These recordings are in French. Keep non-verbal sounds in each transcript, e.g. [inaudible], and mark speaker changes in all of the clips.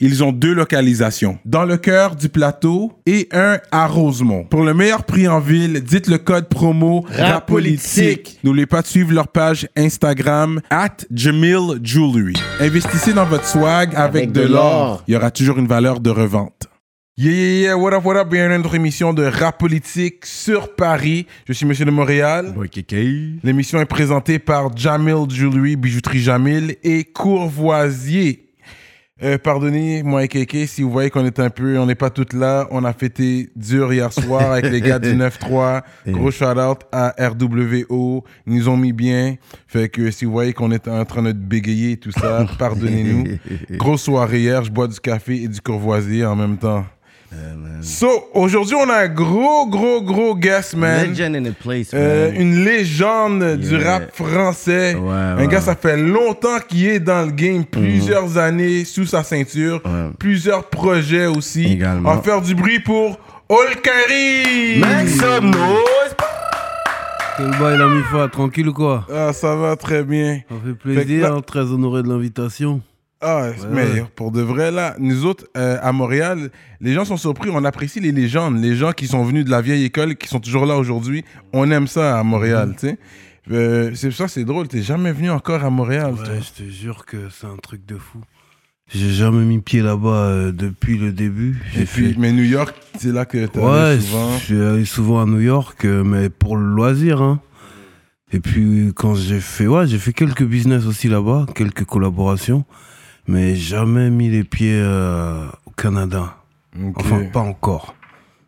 Speaker 1: ils ont deux localisations. Dans le cœur du plateau et un à Rosemont. Pour le meilleur prix en ville, dites le code promo RAPOLITIQUE. N'oubliez pas de suivre leur page Instagram at Jamil Jewelry. Investissez dans votre swag avec, de,
Speaker 2: de
Speaker 1: l'or. Il y aura toujours une valeur de revente. Yeah, yeah, yeah, what up, what up, bienvenue à notre émission de rap politique sur Paris. Je suis Monsieur de Montréal. L'émission est présentée par Jamil Jewelry, bijouterie Jamil et Courvoisier. Euh, pardonnez, moi et Kéké, si vous voyez qu'on est un peu, on n'est pas toutes là. On a fêté dur hier soir avec les gars du [laughs] 9-3. Gros shout out à RWO. Ils nous ont mis bien. Fait que si vous voyez qu'on est en train de bégayer et tout ça, [laughs] pardonnez-nous. Grosse soirée hier, je bois du café et du courvoisier en même temps. So, aujourd'hui, on a un gros, gros, gros guest, man.
Speaker 2: Legend in the place,
Speaker 1: Euh, une légende du rap français.
Speaker 2: Ouais,
Speaker 1: un
Speaker 2: ouais,
Speaker 1: gars, ça fait longtemps qu'il est dans le game, plusieurs années sous sa ceinture,
Speaker 2: Ouais.
Speaker 1: plusieurs projets aussi.
Speaker 2: Également.
Speaker 1: On va faire du bruit pour Olkari.
Speaker 2: Make some noise.
Speaker 3: Quel bail, l'ami Fa, tranquille ou quoi?
Speaker 1: Ah, ça va très bien.
Speaker 3: Ça fait
Speaker 1: Fait
Speaker 3: plaisir, hein, très honoré de l'invitation.
Speaker 1: Ah, mais
Speaker 3: ouais.
Speaker 1: pour de vrai, là, nous autres, euh, à Montréal, les gens sont surpris. On apprécie les légendes. Les gens qui sont venus de la vieille école, qui sont toujours là aujourd'hui. On aime ça à Montréal, tu sais. Euh, c'est ça, c'est drôle. T'es jamais venu encore à Montréal, toi.
Speaker 3: Ouais, je te jure que c'est un truc de fou. J'ai jamais mis pied là-bas euh, depuis le début.
Speaker 1: Et puis,
Speaker 3: fait...
Speaker 1: mais New York, c'est là que t'es
Speaker 3: Ouais,
Speaker 1: souvent.
Speaker 3: je suis allé souvent à New York, mais pour le loisir. Hein. Et puis quand j'ai fait, ouais, j'ai fait quelques business aussi là-bas, quelques collaborations, mais jamais mis les pieds euh, au Canada. Enfin, pas encore.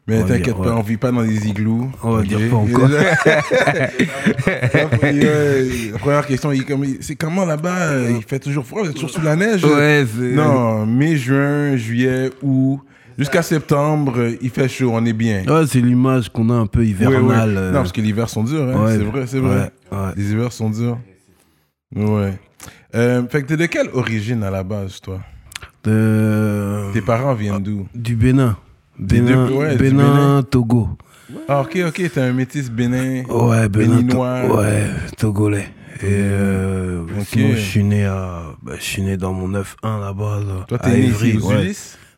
Speaker 1: mais t'inquiète pas,
Speaker 3: ouais.
Speaker 1: on vit pas dans des igloos.
Speaker 3: On va dire pas encore. [laughs]
Speaker 1: Ouais, Première question, c'est comment là-bas euh, Il fait toujours froid, vous êtes toujours sous la neige?
Speaker 3: Ouais.
Speaker 1: Non, mai, juin, juillet, août, jusqu'à septembre, il fait chaud, on est bien.
Speaker 3: Ouais, c'est l'image qu'on a un peu hivernale.
Speaker 1: ouais.
Speaker 3: euh,
Speaker 1: Non, parce que l'hiver sont durs, hein.
Speaker 3: ouais,
Speaker 1: c'est vrai, c'est vrai.
Speaker 3: Ouais, ouais.
Speaker 1: Les hivers sont durs. Ouais. Euh, fait que t'es de quelle origine à la base, toi?
Speaker 3: De-
Speaker 1: Tes parents viennent d'où?
Speaker 3: Du Bénin. Bénin,
Speaker 1: deux- ouais, du
Speaker 3: Bénin,
Speaker 1: Bénin.
Speaker 3: Togo.
Speaker 1: Ah, ok, ok, t'es un métis bénin.
Speaker 3: Ouais, Bénin. To-
Speaker 1: Béninois.
Speaker 3: Ouais, Togolais. Et euh, sinon, je suis né à, bah, je suis né dans mon 9-1 là-bas. Là,
Speaker 1: Toi,
Speaker 3: à
Speaker 1: t'es né
Speaker 3: Ivry,
Speaker 1: aux
Speaker 3: ouais.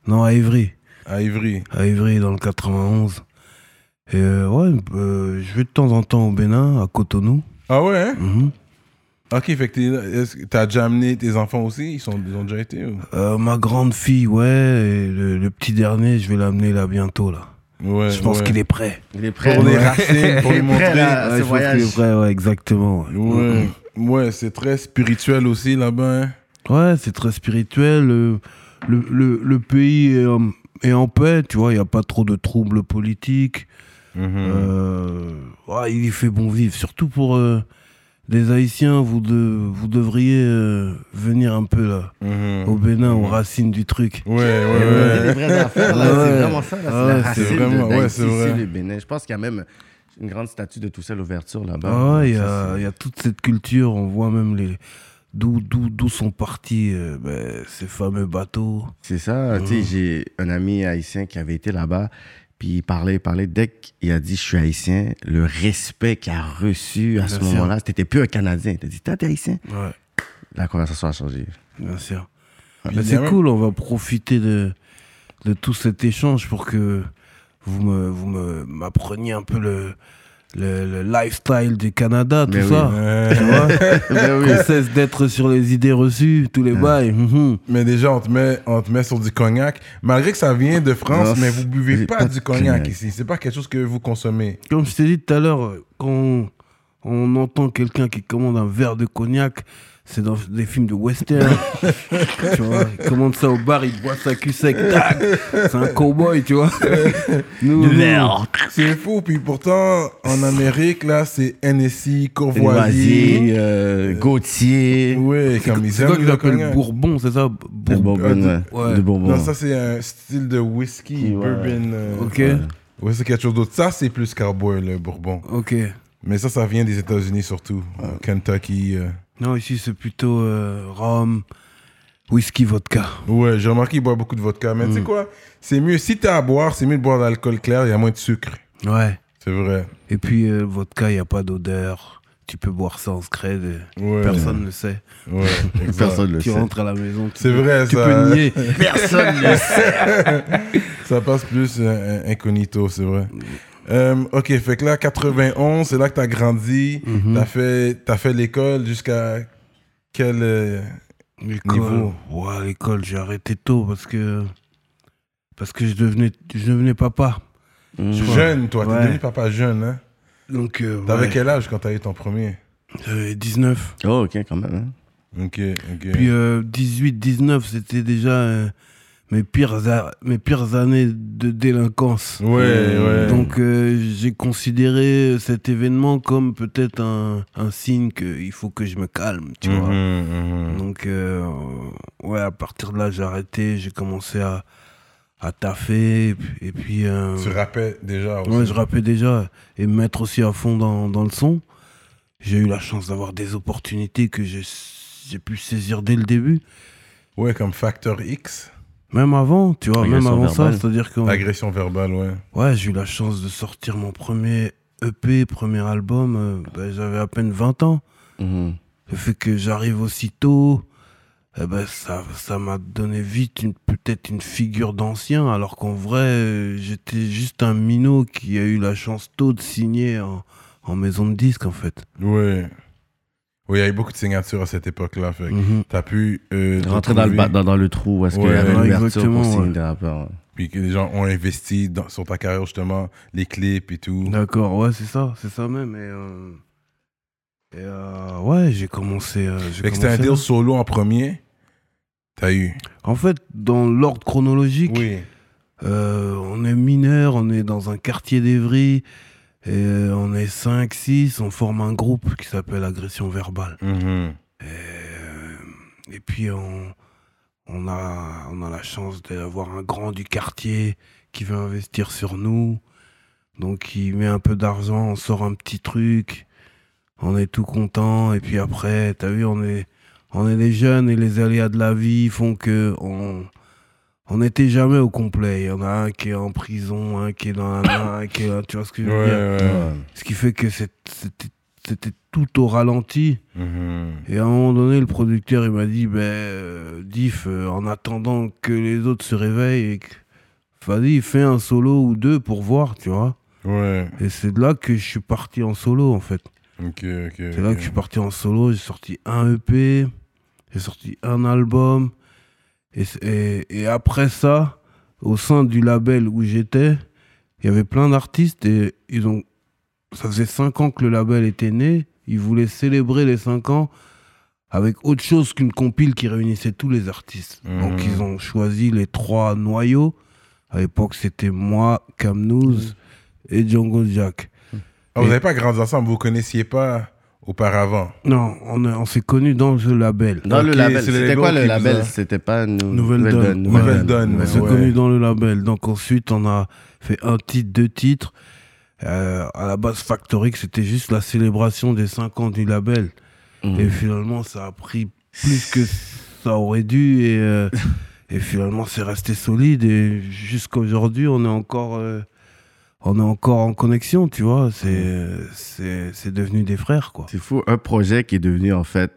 Speaker 3: Non, à Ivry.
Speaker 1: À Ivry.
Speaker 3: À Ivry, dans le 91. Et euh, ouais, euh, je vais de temps en temps au Bénin, à Cotonou.
Speaker 1: Ah ouais, hein?
Speaker 3: Mhm.
Speaker 1: Ok, fait que t'as déjà amené tes enfants aussi? Ils, sont, ils ont déjà été ou?
Speaker 3: Euh, ma grande fille, ouais, et le, le petit dernier, je vais l'amener là bientôt. là.
Speaker 1: Ouais,
Speaker 3: je pense
Speaker 1: ouais.
Speaker 3: qu'il est prêt.
Speaker 2: Il est prêt.
Speaker 1: Pour les
Speaker 2: ouais.
Speaker 1: racines, pour les
Speaker 2: Il est
Speaker 1: montrer.
Speaker 2: prêt, là, à
Speaker 3: Ouais,
Speaker 2: ce
Speaker 3: je pense qu'il
Speaker 2: voyage.
Speaker 3: est prêt, ouais, exactement. ouais.
Speaker 1: Ouais, ouais c'est très spirituel aussi là-bas. hein.
Speaker 3: Ouais, c'est très spirituel. Le, le, le pays est en, est en paix, tu vois, il n'y a pas trop de troubles politiques.
Speaker 1: Mhm.
Speaker 3: Euh, ouais, il y fait bon vivre, surtout pour euh, les Haïtiens. Vous, de, vous devriez euh, venir un peu là,
Speaker 1: Mhm.
Speaker 3: au Bénin, aux racines du truc.
Speaker 1: Ouais, ouais,
Speaker 2: Il y a
Speaker 1: ouais.
Speaker 2: des vraies [laughs] affaires, là.
Speaker 3: Ouais.
Speaker 2: C'est vraiment ça, là. C'est
Speaker 3: Ouais,
Speaker 2: la
Speaker 3: c'est
Speaker 2: racine
Speaker 1: vraiment-
Speaker 2: de
Speaker 1: ouais, c'est vrai.
Speaker 2: ici, le Bénin. Je pense qu'il y a même une grande statue de Toussaint l'ouverture là-bas.
Speaker 3: Ah il y, y a toute cette culture, on voit même les d'où d'où d'où sont partis euh, ben, ces fameux bateaux.
Speaker 2: C'est ça. Tu sais,
Speaker 3: Mhm.
Speaker 2: j'ai un ami haïtien qui avait été là-bas. Puis il parlait, il parlait. Dès qu'il a dit je suis haïtien, le respect qu'il a reçu à ce
Speaker 3: sûr.
Speaker 2: moment-là, t'étais plus un Canadien. T'as dit, t'es haïtien?
Speaker 3: Ouais,
Speaker 2: La conversation a changé.
Speaker 3: bien sûr.
Speaker 1: Il
Speaker 3: Mais
Speaker 1: y a
Speaker 3: c'est
Speaker 1: même-
Speaker 3: cool, on va profiter de, de tout cet échange pour que vous me vous me m'appreniez un peu le, le, le lifestyle du Canada, tout
Speaker 2: Mais oui.
Speaker 3: ça.
Speaker 1: Ouais.
Speaker 3: Tu vois [laughs]
Speaker 2: oui.
Speaker 3: Qu'on cesse d'être sur les idées reçues, tous les bails. mhm.
Speaker 1: Mais déjà, on te, met, on te met sur du cognac. Malgré que ça vient de France,
Speaker 2: Non,
Speaker 1: mais vous buvez pas,
Speaker 2: pas
Speaker 1: du cognac,
Speaker 2: cognac.
Speaker 1: ici. C'est pas quelque chose que vous consommez.
Speaker 3: Comme je t'ai dit tout à l'heure, euh, quand on, on entend quelqu'un qui commande un verre de cognac, c'est dans des films de western. [laughs] tu vois, il commande ça au bar, il boit sa cul sec, tac, c'est un cowboy, tu vois. [laughs] Nous, nous,
Speaker 1: C'est fou. Puis pourtant, en Amérique, là, c'est NSI, Courvoisier.
Speaker 2: Voisier, euh, Gauthier.
Speaker 1: Ouais, comme ils
Speaker 3: c'est. Bourbon, c'est ça? Bourbon.
Speaker 2: Bourbon, ouais.
Speaker 3: Ouais.
Speaker 2: De Bourbon.
Speaker 1: Non, ça, c'est un style de whisky,
Speaker 2: Ouais.
Speaker 1: bourbon. euh,
Speaker 3: Ok.
Speaker 2: Ouais.
Speaker 1: Ouais, c'est quelque chose d'autre. Ça, c'est plus cowboy, le bourbon.
Speaker 3: Ok.
Speaker 1: Mais ça, ça vient des États-Unis surtout. Euh, Kentucky. euh.
Speaker 3: Non, ici, c'est plutôt euh, rhum, whisky, vodka.
Speaker 1: Ouais, j'ai remarqué qu'il boit beaucoup de vodka. Mais tu sais
Speaker 3: Mm.
Speaker 1: quoi? C'est mieux. Si t'as à boire, c'est mieux de boire de l'alcool clair. Il y a moins de sucre.
Speaker 3: Ouais.
Speaker 1: C'est vrai.
Speaker 3: Et puis, euh, vodka, il n'y a pas d'odeur. Tu peux boire ça en secret. de-
Speaker 1: Ouais.
Speaker 3: Personne ne sait.
Speaker 1: Ouais. [laughs]
Speaker 2: Personne ne le
Speaker 3: tu
Speaker 2: sait.
Speaker 3: rentres à la maison. tu
Speaker 1: C'est
Speaker 3: peux-
Speaker 1: vrai,
Speaker 3: Tu
Speaker 1: ça.
Speaker 3: peux nier. [laughs]
Speaker 2: Personne ne le sait.
Speaker 1: Ça passe plus euh, incognito, c'est vrai. Euh, ok, fait que là, 91, c'est là que t'as grandi.
Speaker 3: Mhm.
Speaker 1: T'as fait, t'as fait l'école jusqu'à quel euh, niveau?
Speaker 3: Ouais, l'école, j'ai arrêté tôt parce que parce que je devenais je devenais papa.
Speaker 1: Jeune, toi. T'es
Speaker 3: Ouais.
Speaker 1: devenu papa jeune, hein?
Speaker 3: Donc euh,
Speaker 1: T'avais
Speaker 3: ouais,
Speaker 1: quel âge quand t'as eu ton premier?
Speaker 3: J'avais 19.
Speaker 2: Oh, ok, quand même. hein.
Speaker 1: Ok, ok.
Speaker 3: Puis euh, 18 19, c'était déjà euh, mes pires mes pires années de délinquance.
Speaker 1: ouais, ouais.
Speaker 3: Donc euh, j'ai considéré cet événement comme peut-être un, un signe qu'il faut que je me calme, tu vois.
Speaker 1: Mhm, mhm.
Speaker 3: Donc, euh, ouais, à partir de là, j'ai arrêté, j'ai commencé à, à taffer, et puis. et puis, euh,
Speaker 1: Tu rappais déjà aussi.
Speaker 3: ouais, je rappais déjà, et me mettre aussi à fond dans, dans le son. J'ai eu la chance d'avoir des opportunités que j'ai j'ai pu saisir dès le début.
Speaker 1: Ouais, comme Factor X.
Speaker 3: Même avant, tu vois, même avant ça, c'est-à-dire que.
Speaker 1: Agression verbale, ouais.
Speaker 3: Ouais, j'ai eu la chance de sortir mon premier EP, premier album, euh, ben, j'avais à peine 20 ans.
Speaker 2: Mhm.
Speaker 3: Le fait que j'arrive aussitôt, eh ben, ça ça m'a donné vite une- peut-être une figure d'ancien, alors qu'en vrai, euh, j'étais juste un minot qui a eu la chance tôt de signer en, en maison de disque, en fait.
Speaker 1: Ouais. Oui, il y a eu beaucoup de signatures à cette époque-là. Fait
Speaker 3: Mhm.
Speaker 1: t'as pu. euh,
Speaker 2: Rentrer dans le,
Speaker 1: trouver,
Speaker 2: ba- dans, dans le trou est-ce qu'il y avait pour signer des rappeurs.
Speaker 1: Puis que les gens ont investi dans- sur ta carrière, justement, les clips et tout.
Speaker 3: D'accord, ouais, c'est ça, c'est ça même. Et, euh, et, euh, ouais, j'ai commencé. euh,
Speaker 1: Fait que c'était un deal solo en premier. T'as eu?
Speaker 3: En fait, dans l'ordre chronologique,
Speaker 1: Oui.
Speaker 3: Euh, on est mineur, on est dans un quartier d'Evry, et euh, on est 5, 6, on forme un groupe qui s'appelle Agression Verbale.
Speaker 1: Mhm.
Speaker 3: Et, euh, et puis on, on, a, on a la chance d'avoir un grand du quartier qui veut investir sur nous. Donc il met un peu d'argent, on sort un petit truc, on est tout content. Et puis après, t'as vu, on est, on est les jeunes et les aléas de la vie font que on on n'était jamais au complet. Il y en a un qui est en prison, un qui est dans la main, un qui est là, tu vois ce que je veux
Speaker 1: Ouais,
Speaker 3: dire
Speaker 1: ouais.
Speaker 2: Ouais.
Speaker 3: Ce qui fait que c'est- c'était tout au ralenti.
Speaker 1: Mhm.
Speaker 3: Et à un moment donné, le producteur, il m'a dit, ben, euh, Diff, euh, en attendant que les autres se réveillent, vas-y, fais un solo ou deux pour voir, tu vois.
Speaker 1: Ouais.
Speaker 3: Et c'est de là que je suis parti en solo, en fait. C'est là que je suis parti en solo. J'ai sorti un EP, j'ai sorti un album. Et, c- et, et après ça, au sein du label où j'étais, il y avait plein d'artistes et ils ont. Ça faisait cinq ans que le label était né. Ils voulaient célébrer les cinq ans avec autre chose qu'une compile qui réunissait tous les artistes.
Speaker 1: Mhm.
Speaker 3: Donc ils ont choisi les trois noyaux. À l'époque, c'était moi, Camnouz et Django Jack.
Speaker 1: Ah, vous n'avez pas grandi ensemble, vous ne connaissiez pas auparavant.
Speaker 3: Non, on, s'est connus dans le label.
Speaker 2: Dans le label, c'était
Speaker 1: label
Speaker 2: quoi le label?
Speaker 1: a-
Speaker 2: C'était pas nou-
Speaker 3: Nouvelle Donne.
Speaker 1: Nouvelle. Donne,
Speaker 3: On s'est
Speaker 1: ouais.
Speaker 3: connus dans le label. Donc ensuite, on a fait un titre, deux titres. Euh, à la base, Factory, c'était juste la célébration des 5 ans du label.
Speaker 2: Mhm.
Speaker 3: Et finalement, ça a pris plus que ça aurait dû. Et, euh, et finalement, c'est resté solide. Et jusqu'à aujourd'hui, on est encore... euh, on est encore en connexion, tu vois. C'est c'est c'est devenu des frères, quoi.
Speaker 2: C'est fou, un projet qui est devenu en fait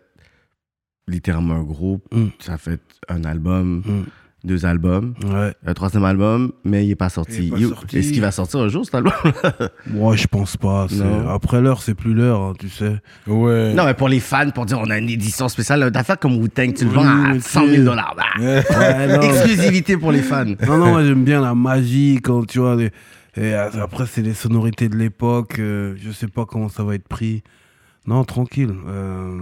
Speaker 2: littéralement un groupe.
Speaker 3: Mm.
Speaker 2: Ça fait un album,
Speaker 3: Mm.
Speaker 2: deux albums,
Speaker 3: Ouais.
Speaker 2: un troisième album, mais il est pas sorti.
Speaker 3: Il est pas
Speaker 2: You-
Speaker 3: sorti.
Speaker 2: Est-ce qu'il va sortir un jour cet album? [laughs]
Speaker 3: Moi, je pense pas. Après l'heure, c'est plus l'heure, hein, tu sais.
Speaker 1: Ouais.
Speaker 2: Non, mais pour les fans, pour dire on a une édition spéciale, d'affaires comme Wu-Tang, tu le vends à
Speaker 3: mais
Speaker 2: 100 000
Speaker 3: tu-
Speaker 2: dollars.
Speaker 3: Ouais, non.
Speaker 2: Exclusivité pour les fans.
Speaker 3: Non, non, moi j'aime bien la magie quand tu vois. les- Et après, c'est les sonorités de l'époque. euh, je sais pas comment ça va être pris. Non, tranquille. Euh,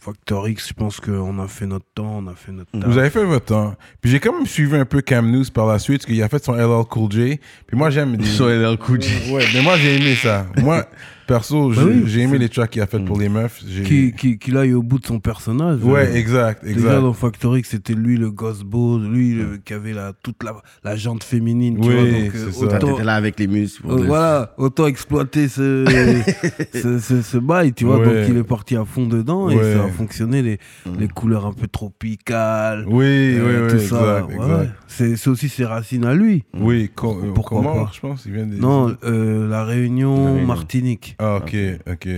Speaker 3: Factor X, je pense qu'on a fait notre temps, on a fait notre taf.
Speaker 1: Vous avez fait votre temps. Puis j'ai quand même suivi un peu Cam News par la suite, parce qu'il a fait son LL Cool J. Puis moi, j'aime. des-
Speaker 2: Sur LL Cool J.
Speaker 1: Ouais, mais moi, j'ai aimé ça. Moi, [laughs] Perso, j'ai
Speaker 3: Bah oui,
Speaker 1: j'ai aimé les tracks qu'il a fait pour les meufs.
Speaker 3: Qui, qui, qu'il aille au bout de son personnage.
Speaker 1: Ouais,
Speaker 3: Euh,
Speaker 1: exact,
Speaker 3: Déjà
Speaker 1: exact.
Speaker 3: dans Factory, c'était lui le gosse beau, lui le- qui avait la, toute la, la jante féminine. tu
Speaker 1: Oui,
Speaker 3: vois, donc, euh,
Speaker 1: c'est ça.
Speaker 2: Toi,
Speaker 3: autant,
Speaker 2: là avec les muscles.
Speaker 3: euh, voilà, autant exploiter ce, [laughs] ce, ce, ce bail, tu vois.
Speaker 1: Ouais.
Speaker 3: Donc il est parti à fond dedans et
Speaker 1: Ouais.
Speaker 3: ça a fonctionné. Les,
Speaker 2: Mm.
Speaker 3: les couleurs un peu tropicales.
Speaker 1: Oui,
Speaker 3: euh,
Speaker 1: oui,
Speaker 3: tout
Speaker 1: oui,
Speaker 3: ça.
Speaker 1: exact,
Speaker 3: ouais.
Speaker 1: exact.
Speaker 3: C'est c'est aussi ses racines à lui.
Speaker 1: Oui, euh,
Speaker 3: Pourquoi
Speaker 1: comment,
Speaker 3: pas
Speaker 1: je pense, il vient des...
Speaker 3: Non, euh, la Réunion,
Speaker 2: La Réunion.
Speaker 3: Martinique.
Speaker 1: Ah, ok, ok.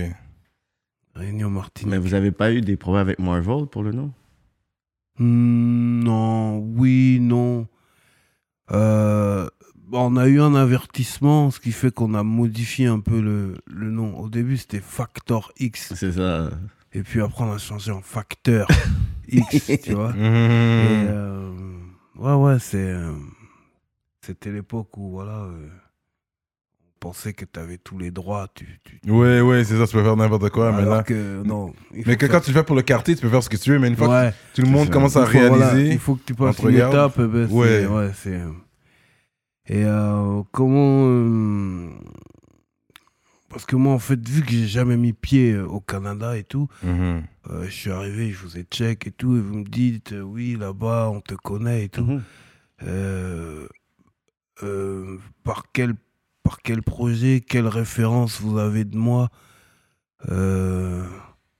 Speaker 3: Réunion Martinique.
Speaker 2: Mais vous avez pas eu des problèmes avec Marvel pour le nom?
Speaker 3: Hmm, non, oui, non. Euh, on a eu un avertissement, ce qui fait qu'on a modifié un peu le, le nom. Au début, c'était Factor X.
Speaker 2: C'est ça.
Speaker 3: Et puis après, on a changé en Facteur [laughs] X, tu vois. [laughs] Et, euh, ouais, ouais, c'est. euh, C'était l'époque où, voilà. euh, on pensait que tu avais tous les droits. Tu, tu-
Speaker 1: Ouais, ouais, c'est ça, tu peux faire n'importe quoi, mais là...
Speaker 3: que, non.
Speaker 1: Mais que quand tu le fais pour le quartier, tu peux faire ce que tu veux, mais une fois
Speaker 3: Ouais.
Speaker 1: que tout le monde
Speaker 2: ça.
Speaker 1: commence à
Speaker 3: Il faut, voilà,
Speaker 1: réaliser...
Speaker 3: il faut que tu passes une étape. eh ben,
Speaker 1: Ouais.
Speaker 3: ouais, c'est. Et euh, comment. euh, Parce que moi, en fait, vu que j'ai jamais mis pied euh, au Canada et tout,
Speaker 1: Mhm.
Speaker 3: euh, je suis arrivé, je vous ai check et tout, et vous me dites, euh, oui, là-bas, on te connaît et tout.
Speaker 2: Mhm.
Speaker 3: Euh, euh, par, quel, par quel projet, quelle référence vous avez de moi? Euh,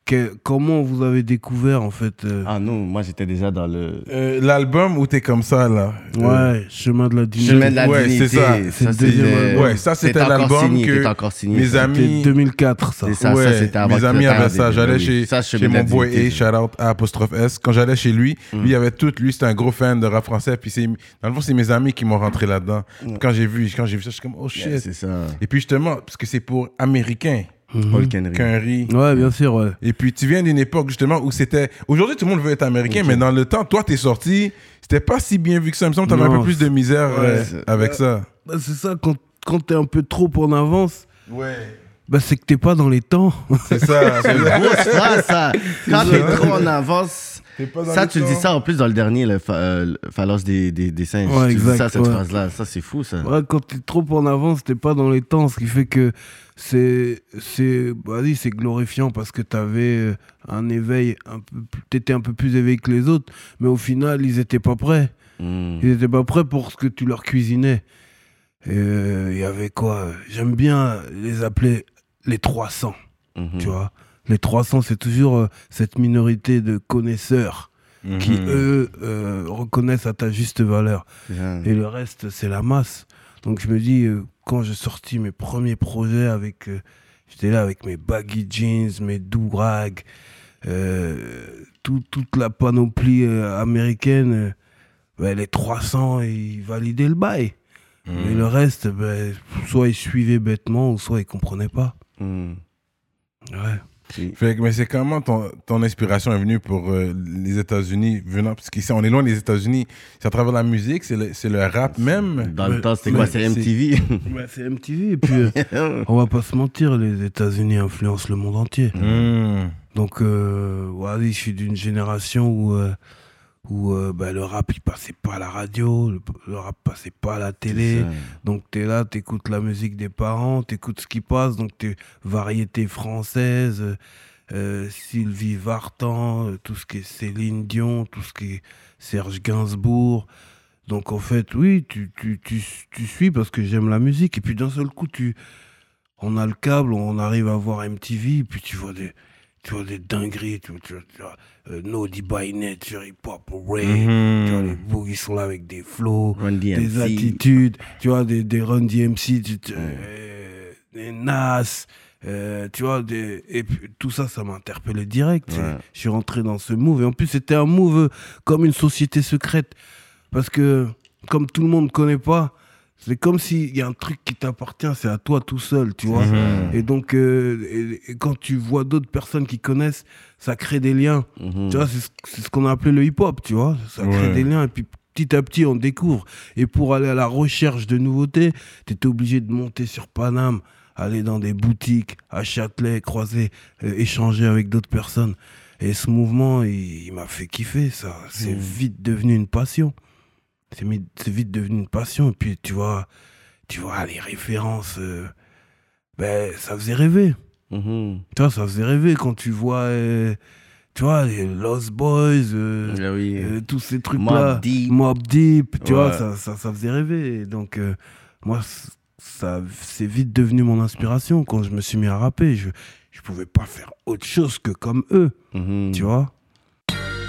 Speaker 3: que- Comment vous avez découvert, en fait euh,
Speaker 2: Ah non, moi j'étais déjà dans le.
Speaker 1: Euh, L'album où t'es comme ça, là?
Speaker 3: Ouais,
Speaker 1: Euh,
Speaker 3: Chemin de la dignité.
Speaker 2: Chemin de la
Speaker 1: Ouais,
Speaker 2: dignité.
Speaker 1: c'est ça.
Speaker 3: C'est le deuxième.
Speaker 1: Ouais, ça, c'était l'album que
Speaker 2: signé,
Speaker 1: mes
Speaker 2: ça.
Speaker 1: amis-
Speaker 3: C'était 2004, ça.
Speaker 2: C'est ça,
Speaker 1: ouais,
Speaker 2: ça c'était avant
Speaker 1: mes amis avaient ça. J'allais chez,
Speaker 2: ça,
Speaker 1: chez
Speaker 2: Chemin de
Speaker 1: mon
Speaker 2: la
Speaker 1: boy A,
Speaker 2: ça.
Speaker 1: shout out à apostrophe S. Quand j'allais chez lui,
Speaker 2: Mm.
Speaker 1: lui, il avait tout. Lui, c'était un gros fan de rap français. Puis, c'est, dans le fond, c'est mes amis qui m'ont rentré là-dedans.
Speaker 2: Mm.
Speaker 1: Quand j'ai vu, quand j'ai vu ça, je suis comme, oh
Speaker 2: Yeah,
Speaker 1: shit.
Speaker 2: C'est ça.
Speaker 1: Et puis, justement, parce que c'est pour Américains.
Speaker 2: Paul Kenry.
Speaker 3: Ouais, bien sûr, ouais.
Speaker 1: Et puis, tu viens d'une époque, justement, où c'était. Aujourd'hui, tout le monde veut être américain, mais dans le temps, toi, t'es sorti, c'était pas si bien vu que ça. Il me semble que t'avais un peu plus de misère
Speaker 3: ouais,
Speaker 1: euh, avec ça.
Speaker 3: Bah, c'est ça, quand, quand t'es un peu trop en avance,
Speaker 1: Ouais.
Speaker 3: bah, c'est que t'es pas dans les temps.
Speaker 1: C'est ça.
Speaker 2: C'est une grosse phrase, ça. Quand t'es trop en avance.
Speaker 1: T'es pas dans
Speaker 2: Ça, tu dis ça en plus dans le dernier, le, pha- euh, le phalos des, des, des singes.
Speaker 3: Ouais,
Speaker 2: tu dis
Speaker 3: exact,
Speaker 2: ça, cette
Speaker 3: ouais.
Speaker 2: phrase-là. Ça, c'est fou, ça.
Speaker 3: Ouais, quand t'es trop en avance, t'es pas dans les temps, ce qui fait que c'est, c'est, vas-y, c'est glorifiant parce que t'avais euh, un éveil, un peu, plus- t'étais un peu plus éveillé que les autres, mais au final, ils étaient pas prêts.
Speaker 2: Mm.
Speaker 3: Ils étaient pas prêts pour ce que tu leur cuisinais. Et euh, il y avait quoi? J'aime bien les appeler les 300.
Speaker 2: Mhm.
Speaker 3: tu vois? Les 300, c'est toujours euh, cette minorité de connaisseurs qui,
Speaker 1: Mhm.
Speaker 3: eux, euh, reconnaissent à ta juste valeur. Et le reste, c'est la masse. Donc je me dis, euh, quand j'ai sorti mes premiers projets avec... J'étais là avec mes baggy jeans, mes do-rag, tout- toute la panoplie américaine. ben, les 300, ils validaient le bail.
Speaker 1: Mhm.
Speaker 3: Mais le reste, ben, soit ils suivaient bêtement, soit ils comprenaient pas.
Speaker 2: Mm.
Speaker 3: Ouais.
Speaker 2: Si.
Speaker 1: Fait que, mais c'est comment ton, ton inspiration est venue pour euh, les États-Unis venant? Parce qu'ici on est loin des États-Unis c'est à travers la musique c'est le, c'est le rap même?
Speaker 2: Dans le temps, c'était quoi? C'est
Speaker 1: c'est-
Speaker 2: MTV
Speaker 3: Ouais, c'est MTV. Et puis, euh, [laughs] on va pas se mentir, les États-Unis influencent le monde entier.
Speaker 1: Mhm.
Speaker 3: Donc, euh, ouais, je suis d'une génération où, euh, où euh, bah, le rap, il passait pas à la radio, le, le rap passait pas à la télé. Donc, tu es là, tu écoutes la musique des parents, tu écoutes ce qui passe. Donc, tu variété française, euh, Sylvie Vartan, euh, tout ce qui est Céline Dion, tout ce qui est Serge Gainsbourg. Donc, en fait, oui, tu, tu, tu, tu suis parce que j'aime la musique. Et puis, d'un seul coup, tu, on a le câble, on arrive à voir MTV, et puis tu vois des, tu vois des dingueries. Tu vois, euh, Naughty by Nature, Hip Hop Ray. Tu vois, les boogies sont là avec des flows des attitudes, tu vois, des, des Run DMC, tu- euh, des Nas, euh, tu vois, des, et puis, tout ça, ça m'a interpellé direct.
Speaker 2: Ouais.
Speaker 3: Je suis rentré dans ce move. Et en plus, c'était un move euh, comme une société secrète. Parce que, comme tout le monde ne connaît pas, c'est comme s'il y a un truc qui t'appartient, c'est à toi tout seul, tu vois.
Speaker 1: Mhm.
Speaker 3: Et donc, euh, et- et quand tu vois d'autres personnes qui connaissent, ça crée des liens.
Speaker 2: Mhm.
Speaker 3: Tu vois, c'est ce, qu'on a appelé le hip-hop, tu vois. Ça crée
Speaker 1: Ouais.
Speaker 3: des liens et puis petit à petit, on découvre. Et pour aller à la recherche de nouveautés, tu étais obligé de monter sur Paname, aller dans des boutiques, à Châtelet, croiser, euh, échanger avec d'autres personnes. Et ce mouvement, il, il m'a fait kiffer, ça. C'est vite devenu une passion. C'est vite devenu une passion. Et puis, tu vois, tu vois les références. euh, ben, ça faisait rêver.
Speaker 2: Mhm.
Speaker 3: Tu vois, ça faisait rêver quand tu vois, euh, tu vois, les Lost Boys, euh,
Speaker 2: Ah oui.
Speaker 3: euh, tous ces trucs-là.
Speaker 2: Mobb Deep.
Speaker 3: Mobb Deep, tu
Speaker 2: Ouais.
Speaker 3: vois, ça, ça, ça faisait rêver. Et donc, euh, moi, ça, c'est vite devenu mon inspiration quand je me suis mis à rapper. Je, je pouvais pas faire autre chose que comme eux,
Speaker 2: Mhm.
Speaker 3: tu vois?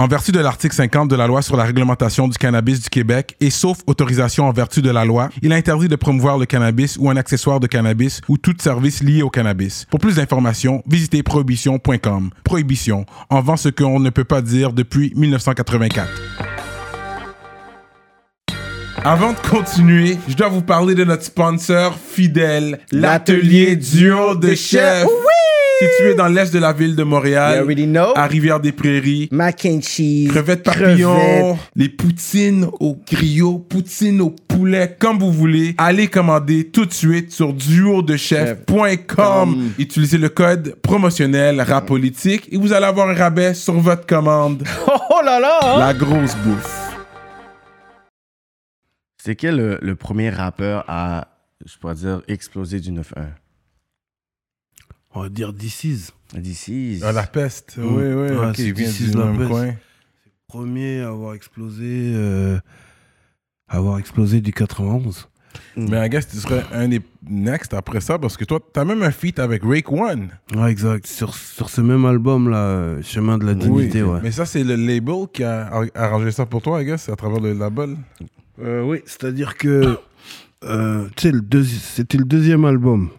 Speaker 1: En vertu de l'article 50 de la loi sur la réglementation du cannabis du Québec et sauf autorisation en vertu de la loi, il interdit de promouvoir le cannabis ou un accessoire de cannabis ou tout service lié au cannabis. Pour plus d'informations, visitez prohibition.com. Prohibition, en vend ce qu'on ne peut pas dire depuis 1984. Avant de continuer, je dois vous parler de notre sponsor fidèle, l'atelier duo de chef. Situé dans l'est de la ville de Montréal,
Speaker 4: You already know.
Speaker 1: à Rivière-des-Prairies.
Speaker 4: Mac and cheese.
Speaker 1: Crevettes papillons,
Speaker 4: crevettes.
Speaker 1: les poutines au griot, poutines au poulet, comme vous voulez. Allez commander tout de suite sur duodechef.com. Utilisez le code promotionnel rapolitique et vous allez avoir un rabais sur votre commande. [laughs]
Speaker 4: Oh là là!
Speaker 1: La grosse bouffe.
Speaker 2: C'est quel le, le premier rappeur à, je pourrais dire, exploser du 9-1?
Speaker 3: On va dire This Is.
Speaker 2: D'ici.
Speaker 1: Ah, la peste.
Speaker 3: Mm.
Speaker 1: Oui, oui,
Speaker 3: Ouais,
Speaker 1: ok,
Speaker 3: c'est
Speaker 1: il vient
Speaker 3: This is
Speaker 1: du
Speaker 3: la
Speaker 1: même
Speaker 3: peste.
Speaker 1: coin.
Speaker 3: Premier à avoir explosé, euh, à avoir explosé du 91.
Speaker 1: Mais I guess tu serais un des next après ça parce que toi, t'as même un feat avec Rake One.
Speaker 3: Ouais, exact. Sur, sur ce même album là, Chemin de la dignité, ouais.
Speaker 1: Mais ça, c'est le label qui a ar- arrangé ça pour toi, I guess, à travers le label.
Speaker 3: Euh, oui, c'est-à-dire que euh, le c'était le deuxième album.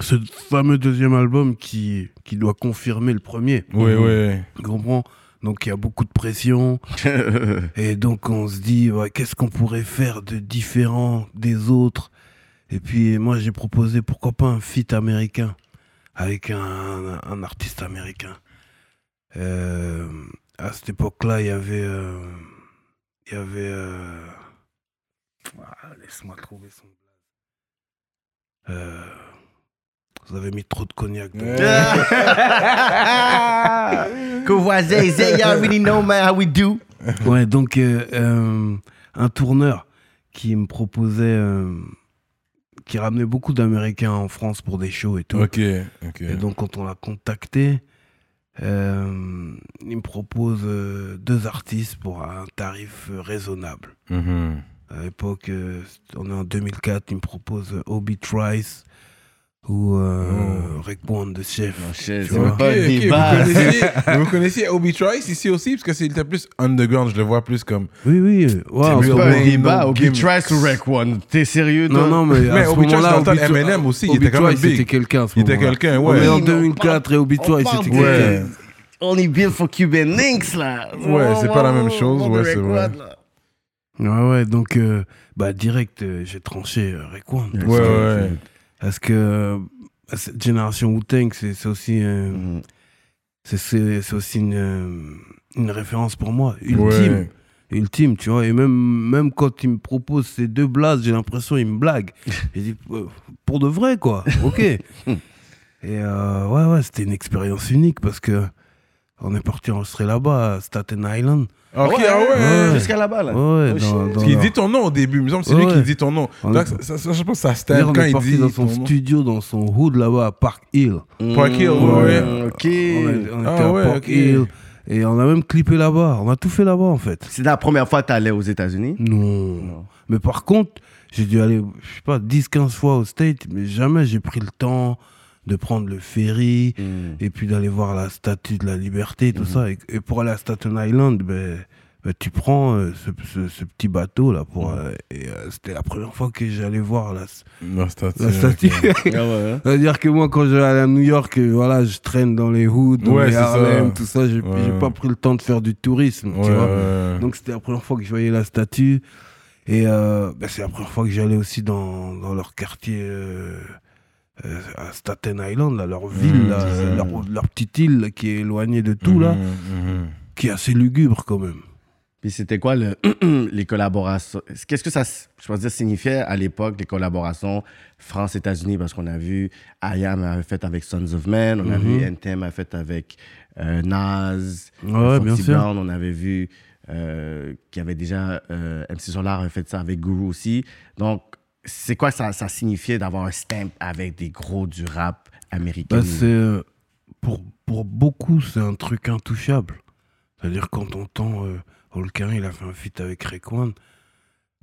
Speaker 3: Ce fameux deuxième album qui, qui doit confirmer le premier.
Speaker 1: Oui, oui.
Speaker 3: Tu comprends? Donc il y a beaucoup de pression. [laughs] et donc on se dit, ouais, qu'est-ce qu'on pourrait faire de différent des autres? Et puis moi j'ai proposé, pourquoi pas un feat américain avec un, un artiste américain. Euh, à cette époque-là, il y avait... euh, il y avait... euh, ah, Laisse-moi trouver son. Euh, vous avez mis trop de cognac.
Speaker 2: say, you already know, man, how we do?
Speaker 3: Ouais, donc euh, euh, un tourneur qui me proposait, euh, qui ramenait beaucoup d'Américains en France pour des shows et tout.
Speaker 1: Ok, ok.
Speaker 3: Et donc quand on l'a contacté, euh, il me propose euh, deux artistes pour un tarif raisonnable.
Speaker 1: Mhm.
Speaker 3: À l'époque, euh, on est en 2004, il me propose euh, Obi Trice ou euh,
Speaker 1: Oh.
Speaker 3: Rick Bond de Chef.
Speaker 2: C'est
Speaker 3: Tu vois.
Speaker 2: même pas
Speaker 1: Ok,
Speaker 2: un
Speaker 1: ok,
Speaker 2: débat.
Speaker 1: Vous connaissiez, [laughs] vous connaissiez Obi Trice ici aussi? Parce que c'est il plus underground, je le vois plus comme.
Speaker 3: Oui, oui. euh, ouais, en
Speaker 1: C'est
Speaker 3: ce
Speaker 2: C'est pas un débat.
Speaker 1: no
Speaker 2: Obi. Trice ou Rec One. T'es sérieux, toi?
Speaker 3: Non, non, mais,
Speaker 1: Mais
Speaker 3: à ce
Speaker 1: Obi Trice, dans le Eminem aussi, il
Speaker 3: Obi
Speaker 1: était quand même
Speaker 3: Trice,
Speaker 1: big.
Speaker 3: C'était quelqu'un
Speaker 1: Il était quelqu'un,
Speaker 3: On est en
Speaker 1: ouais.
Speaker 3: 2004 et Obi Trice, c'était quelqu'un.
Speaker 1: Ouais.
Speaker 2: On est built for Cuban Links, là.
Speaker 1: Ouais, c'est pas la même chose, ouais, c'est vrai.
Speaker 3: Ouais, ouais, donc, euh, bah, direct, euh, j'ai tranché Rick One.
Speaker 1: Ouais, ouais.
Speaker 3: Parce que euh, cette génération Wu-Tang, c'est c'est aussi, euh,
Speaker 2: Mm.
Speaker 3: c'est- aussi une, euh, une référence pour moi, ultime.
Speaker 1: Ouais.
Speaker 3: Ultime, tu vois. Et même, même quand il me propose ces deux blases, j'ai l'impression qu'il me blague. [laughs] J'ai dit, euh, pour de vrai, quoi. Ok. [laughs] Et euh, ouais, ouais, c'était une expérience unique parce que on est parti enregistrer là-bas, à Staten Island.
Speaker 1: Ok,
Speaker 2: Ouais,
Speaker 1: ah ouais.
Speaker 3: ouais.
Speaker 2: Jusqu'à là-bas, là.
Speaker 3: Ouais,
Speaker 2: Oh,
Speaker 3: dans,
Speaker 2: shit.
Speaker 3: dans
Speaker 1: Parce qu'il
Speaker 3: leur-
Speaker 1: dit ton nom au début, il me semble que c'est lui
Speaker 3: Ouais.
Speaker 1: qui dit ton nom.
Speaker 3: On
Speaker 1: Donc,
Speaker 3: est-
Speaker 1: ça, ça, je pense que ça se tape quand
Speaker 3: est
Speaker 1: il
Speaker 3: parti
Speaker 1: dit.
Speaker 3: dans son
Speaker 1: ton nom.
Speaker 3: studio, dans son hood là-bas à Park Hill.
Speaker 1: Park Hill, ouais, ouais.
Speaker 2: Ok.
Speaker 3: On,
Speaker 1: Ah
Speaker 3: était à
Speaker 1: ouais,
Speaker 3: Park
Speaker 1: ok.
Speaker 3: Hill. Et on a même clippé là-bas. On a tout fait là-bas, en fait.
Speaker 2: C'est la première fois que t'allais aux États-Unis?
Speaker 3: Non.
Speaker 2: Non.
Speaker 3: Mais par contre, j'ai dû aller, je sais pas, 10-15 fois au State, mais jamais j'ai pris le temps de prendre le ferry
Speaker 2: Mm.
Speaker 3: et puis d'aller voir la statue de la liberté, tout
Speaker 1: Mhm.
Speaker 3: ça. Et, et pour aller à Staten Island, ben, ben, tu prends euh, ce, ce- ce petit bateau là pour. euh, et euh, c'était la première fois que j'allais voir la,
Speaker 1: La statue.
Speaker 3: la statue.
Speaker 2: Ah ouais. [laughs]
Speaker 3: C'est-à-dire que moi, quand je vais aller à New York, euh, voilà, je traîne dans les hoods, dans
Speaker 1: Ouais,
Speaker 3: les
Speaker 1: ça.
Speaker 3: Harlem, tout ça. J'ai
Speaker 1: Ouais.
Speaker 3: pas pris le temps de faire du tourisme, tu vois. Donc c'était la première fois que je voyais la statue. Et euh, bah, c'est la première fois que j'allais aussi dans, dans leur quartier euh, euh, à Staten Island, là, leur ville, là, leur, leur petite île qui est éloignée de tout, là,
Speaker 1: Mhm,
Speaker 3: qui est assez lugubre quand même.
Speaker 2: Puis c'était quoi le, [clears throat] les collaborations? Qu'est-ce que ça, je pense dire, signifiait à l'époque, les collaborations France-États-Unis? Parce qu'on a vu IAM avait fait avec Sons of Men, on a vu NTM a fait avec euh, Nas,
Speaker 3: Ouais,
Speaker 2: Foxy
Speaker 3: bien sûr.
Speaker 2: Brown, on avait vu euh, qu'il y avait déjà euh, MC Solar avait fait ça avec Guru aussi. Donc, c'est quoi ça, ça signifiait d'avoir un stamp avec des gros du rap américain?
Speaker 3: Bah, c'est, euh, pour, pour beaucoup, c'est un truc intouchable. C'est-à-dire quand on entend euh, Holkin, il a fait un feat avec Rayquan.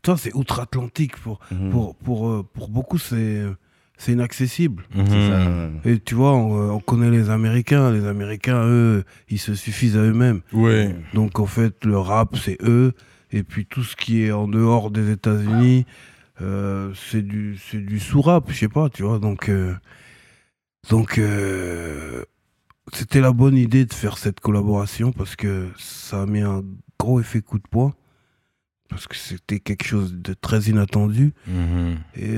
Speaker 3: Toi, c'est outre-Atlantique. Pour,
Speaker 2: Mhm.
Speaker 3: pour, pour, euh, pour beaucoup, c'est, c'est inaccessible.
Speaker 1: mhm.
Speaker 2: C'est ça.
Speaker 3: Et tu vois, on, euh, on connaît les Américains. Les Américains, eux, ils se suffisent à eux-mêmes.
Speaker 1: Ouais.
Speaker 3: Donc en fait, le rap, c'est eux. Et puis tout ce qui est en dehors des États-Unis, euh, c'est du, c'est du sous-rap, je sais pas, tu vois. Donc, euh, donc euh, c'était la bonne idée de faire cette collaboration parce que ça a mis un gros effet coup de poing. Parce que c'était quelque chose de très inattendu.
Speaker 1: Mhm.
Speaker 3: Et,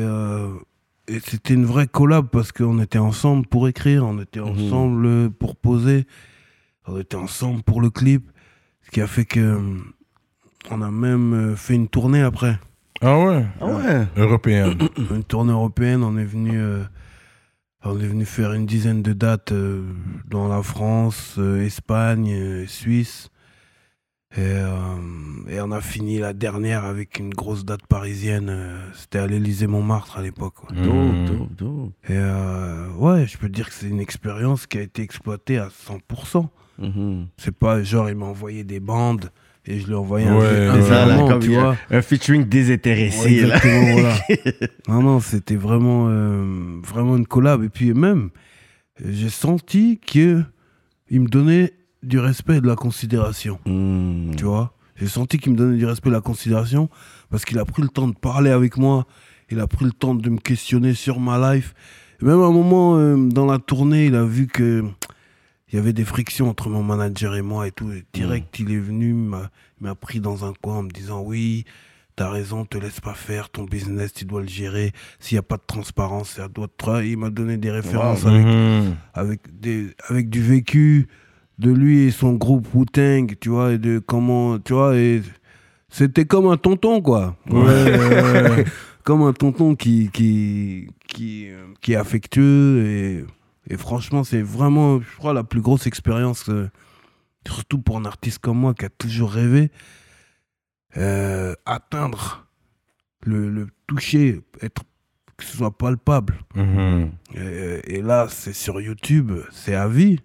Speaker 3: et c'était une vraie collab parce qu'on était ensemble pour écrire, on était
Speaker 2: Mhm.
Speaker 3: ensemble pour poser, on était ensemble pour le clip. Ce qui a fait que on a même fait une tournée après.
Speaker 1: Ah ouais?
Speaker 2: Ah ouais
Speaker 1: Européenne. [clears throat]
Speaker 3: Une tournée européenne, on est venu, euh, on est venu faire une dizaine de dates euh, dans la France, euh, Espagne, euh, Suisse. Et, euh, et on a fini la dernière avec une grosse date parisienne. euh, C'était à l'Élysée Montmartre à l'époque.
Speaker 2: dope.
Speaker 3: Et euh, ouais, je peux dire que c'est une expérience qui a été exploitée à 100%.
Speaker 2: Mhm.
Speaker 3: C'est pas genre, il m'a envoyé des bandes et je lui ai envoyé
Speaker 1: Ouais,
Speaker 3: un,
Speaker 1: ouais.
Speaker 3: un
Speaker 2: là,
Speaker 3: tu vois.
Speaker 2: Featuring désintéressé.
Speaker 3: Ouais,
Speaker 2: là.
Speaker 3: exactement, [laughs] voilà. Non, non, c'était vraiment, euh, vraiment une collab. Et puis même, j'ai senti que il me donnait du respect et de la considération.
Speaker 2: Mhm.
Speaker 3: Tu vois? J'ai senti qu'il me donnait du respect et de la considération parce qu'il a pris le temps de parler avec moi. Il a pris le temps de me questionner sur ma life. Et même à un moment, euh, dans la tournée, il a vu que il y avait des frictions entre mon manager et moi et tout. Et direct, il est venu, il m'a- pris dans un coin en me disant Oui, t'as raison, te laisse pas faire, ton business, tu dois le gérer. S'il n'y a pas de transparence, ça doit te. Il m'a donné des références avec
Speaker 1: Mhm.
Speaker 3: avec, des, avec du vécu de lui et son groupe Wu-Tang, tu vois, et de comment, tu vois, et c'était comme un tonton, quoi. Ouais, [laughs] comme un tonton qui, qui, qui, qui est affectueux et, et franchement, c'est vraiment, je crois, la plus grosse expérience, euh, surtout pour un artiste comme moi qui a toujours rêvé, euh, atteindre le, le toucher, être, que ce soit palpable.
Speaker 1: Mhm.
Speaker 3: Et, et là, c'est sur YouTube, c'est à vie.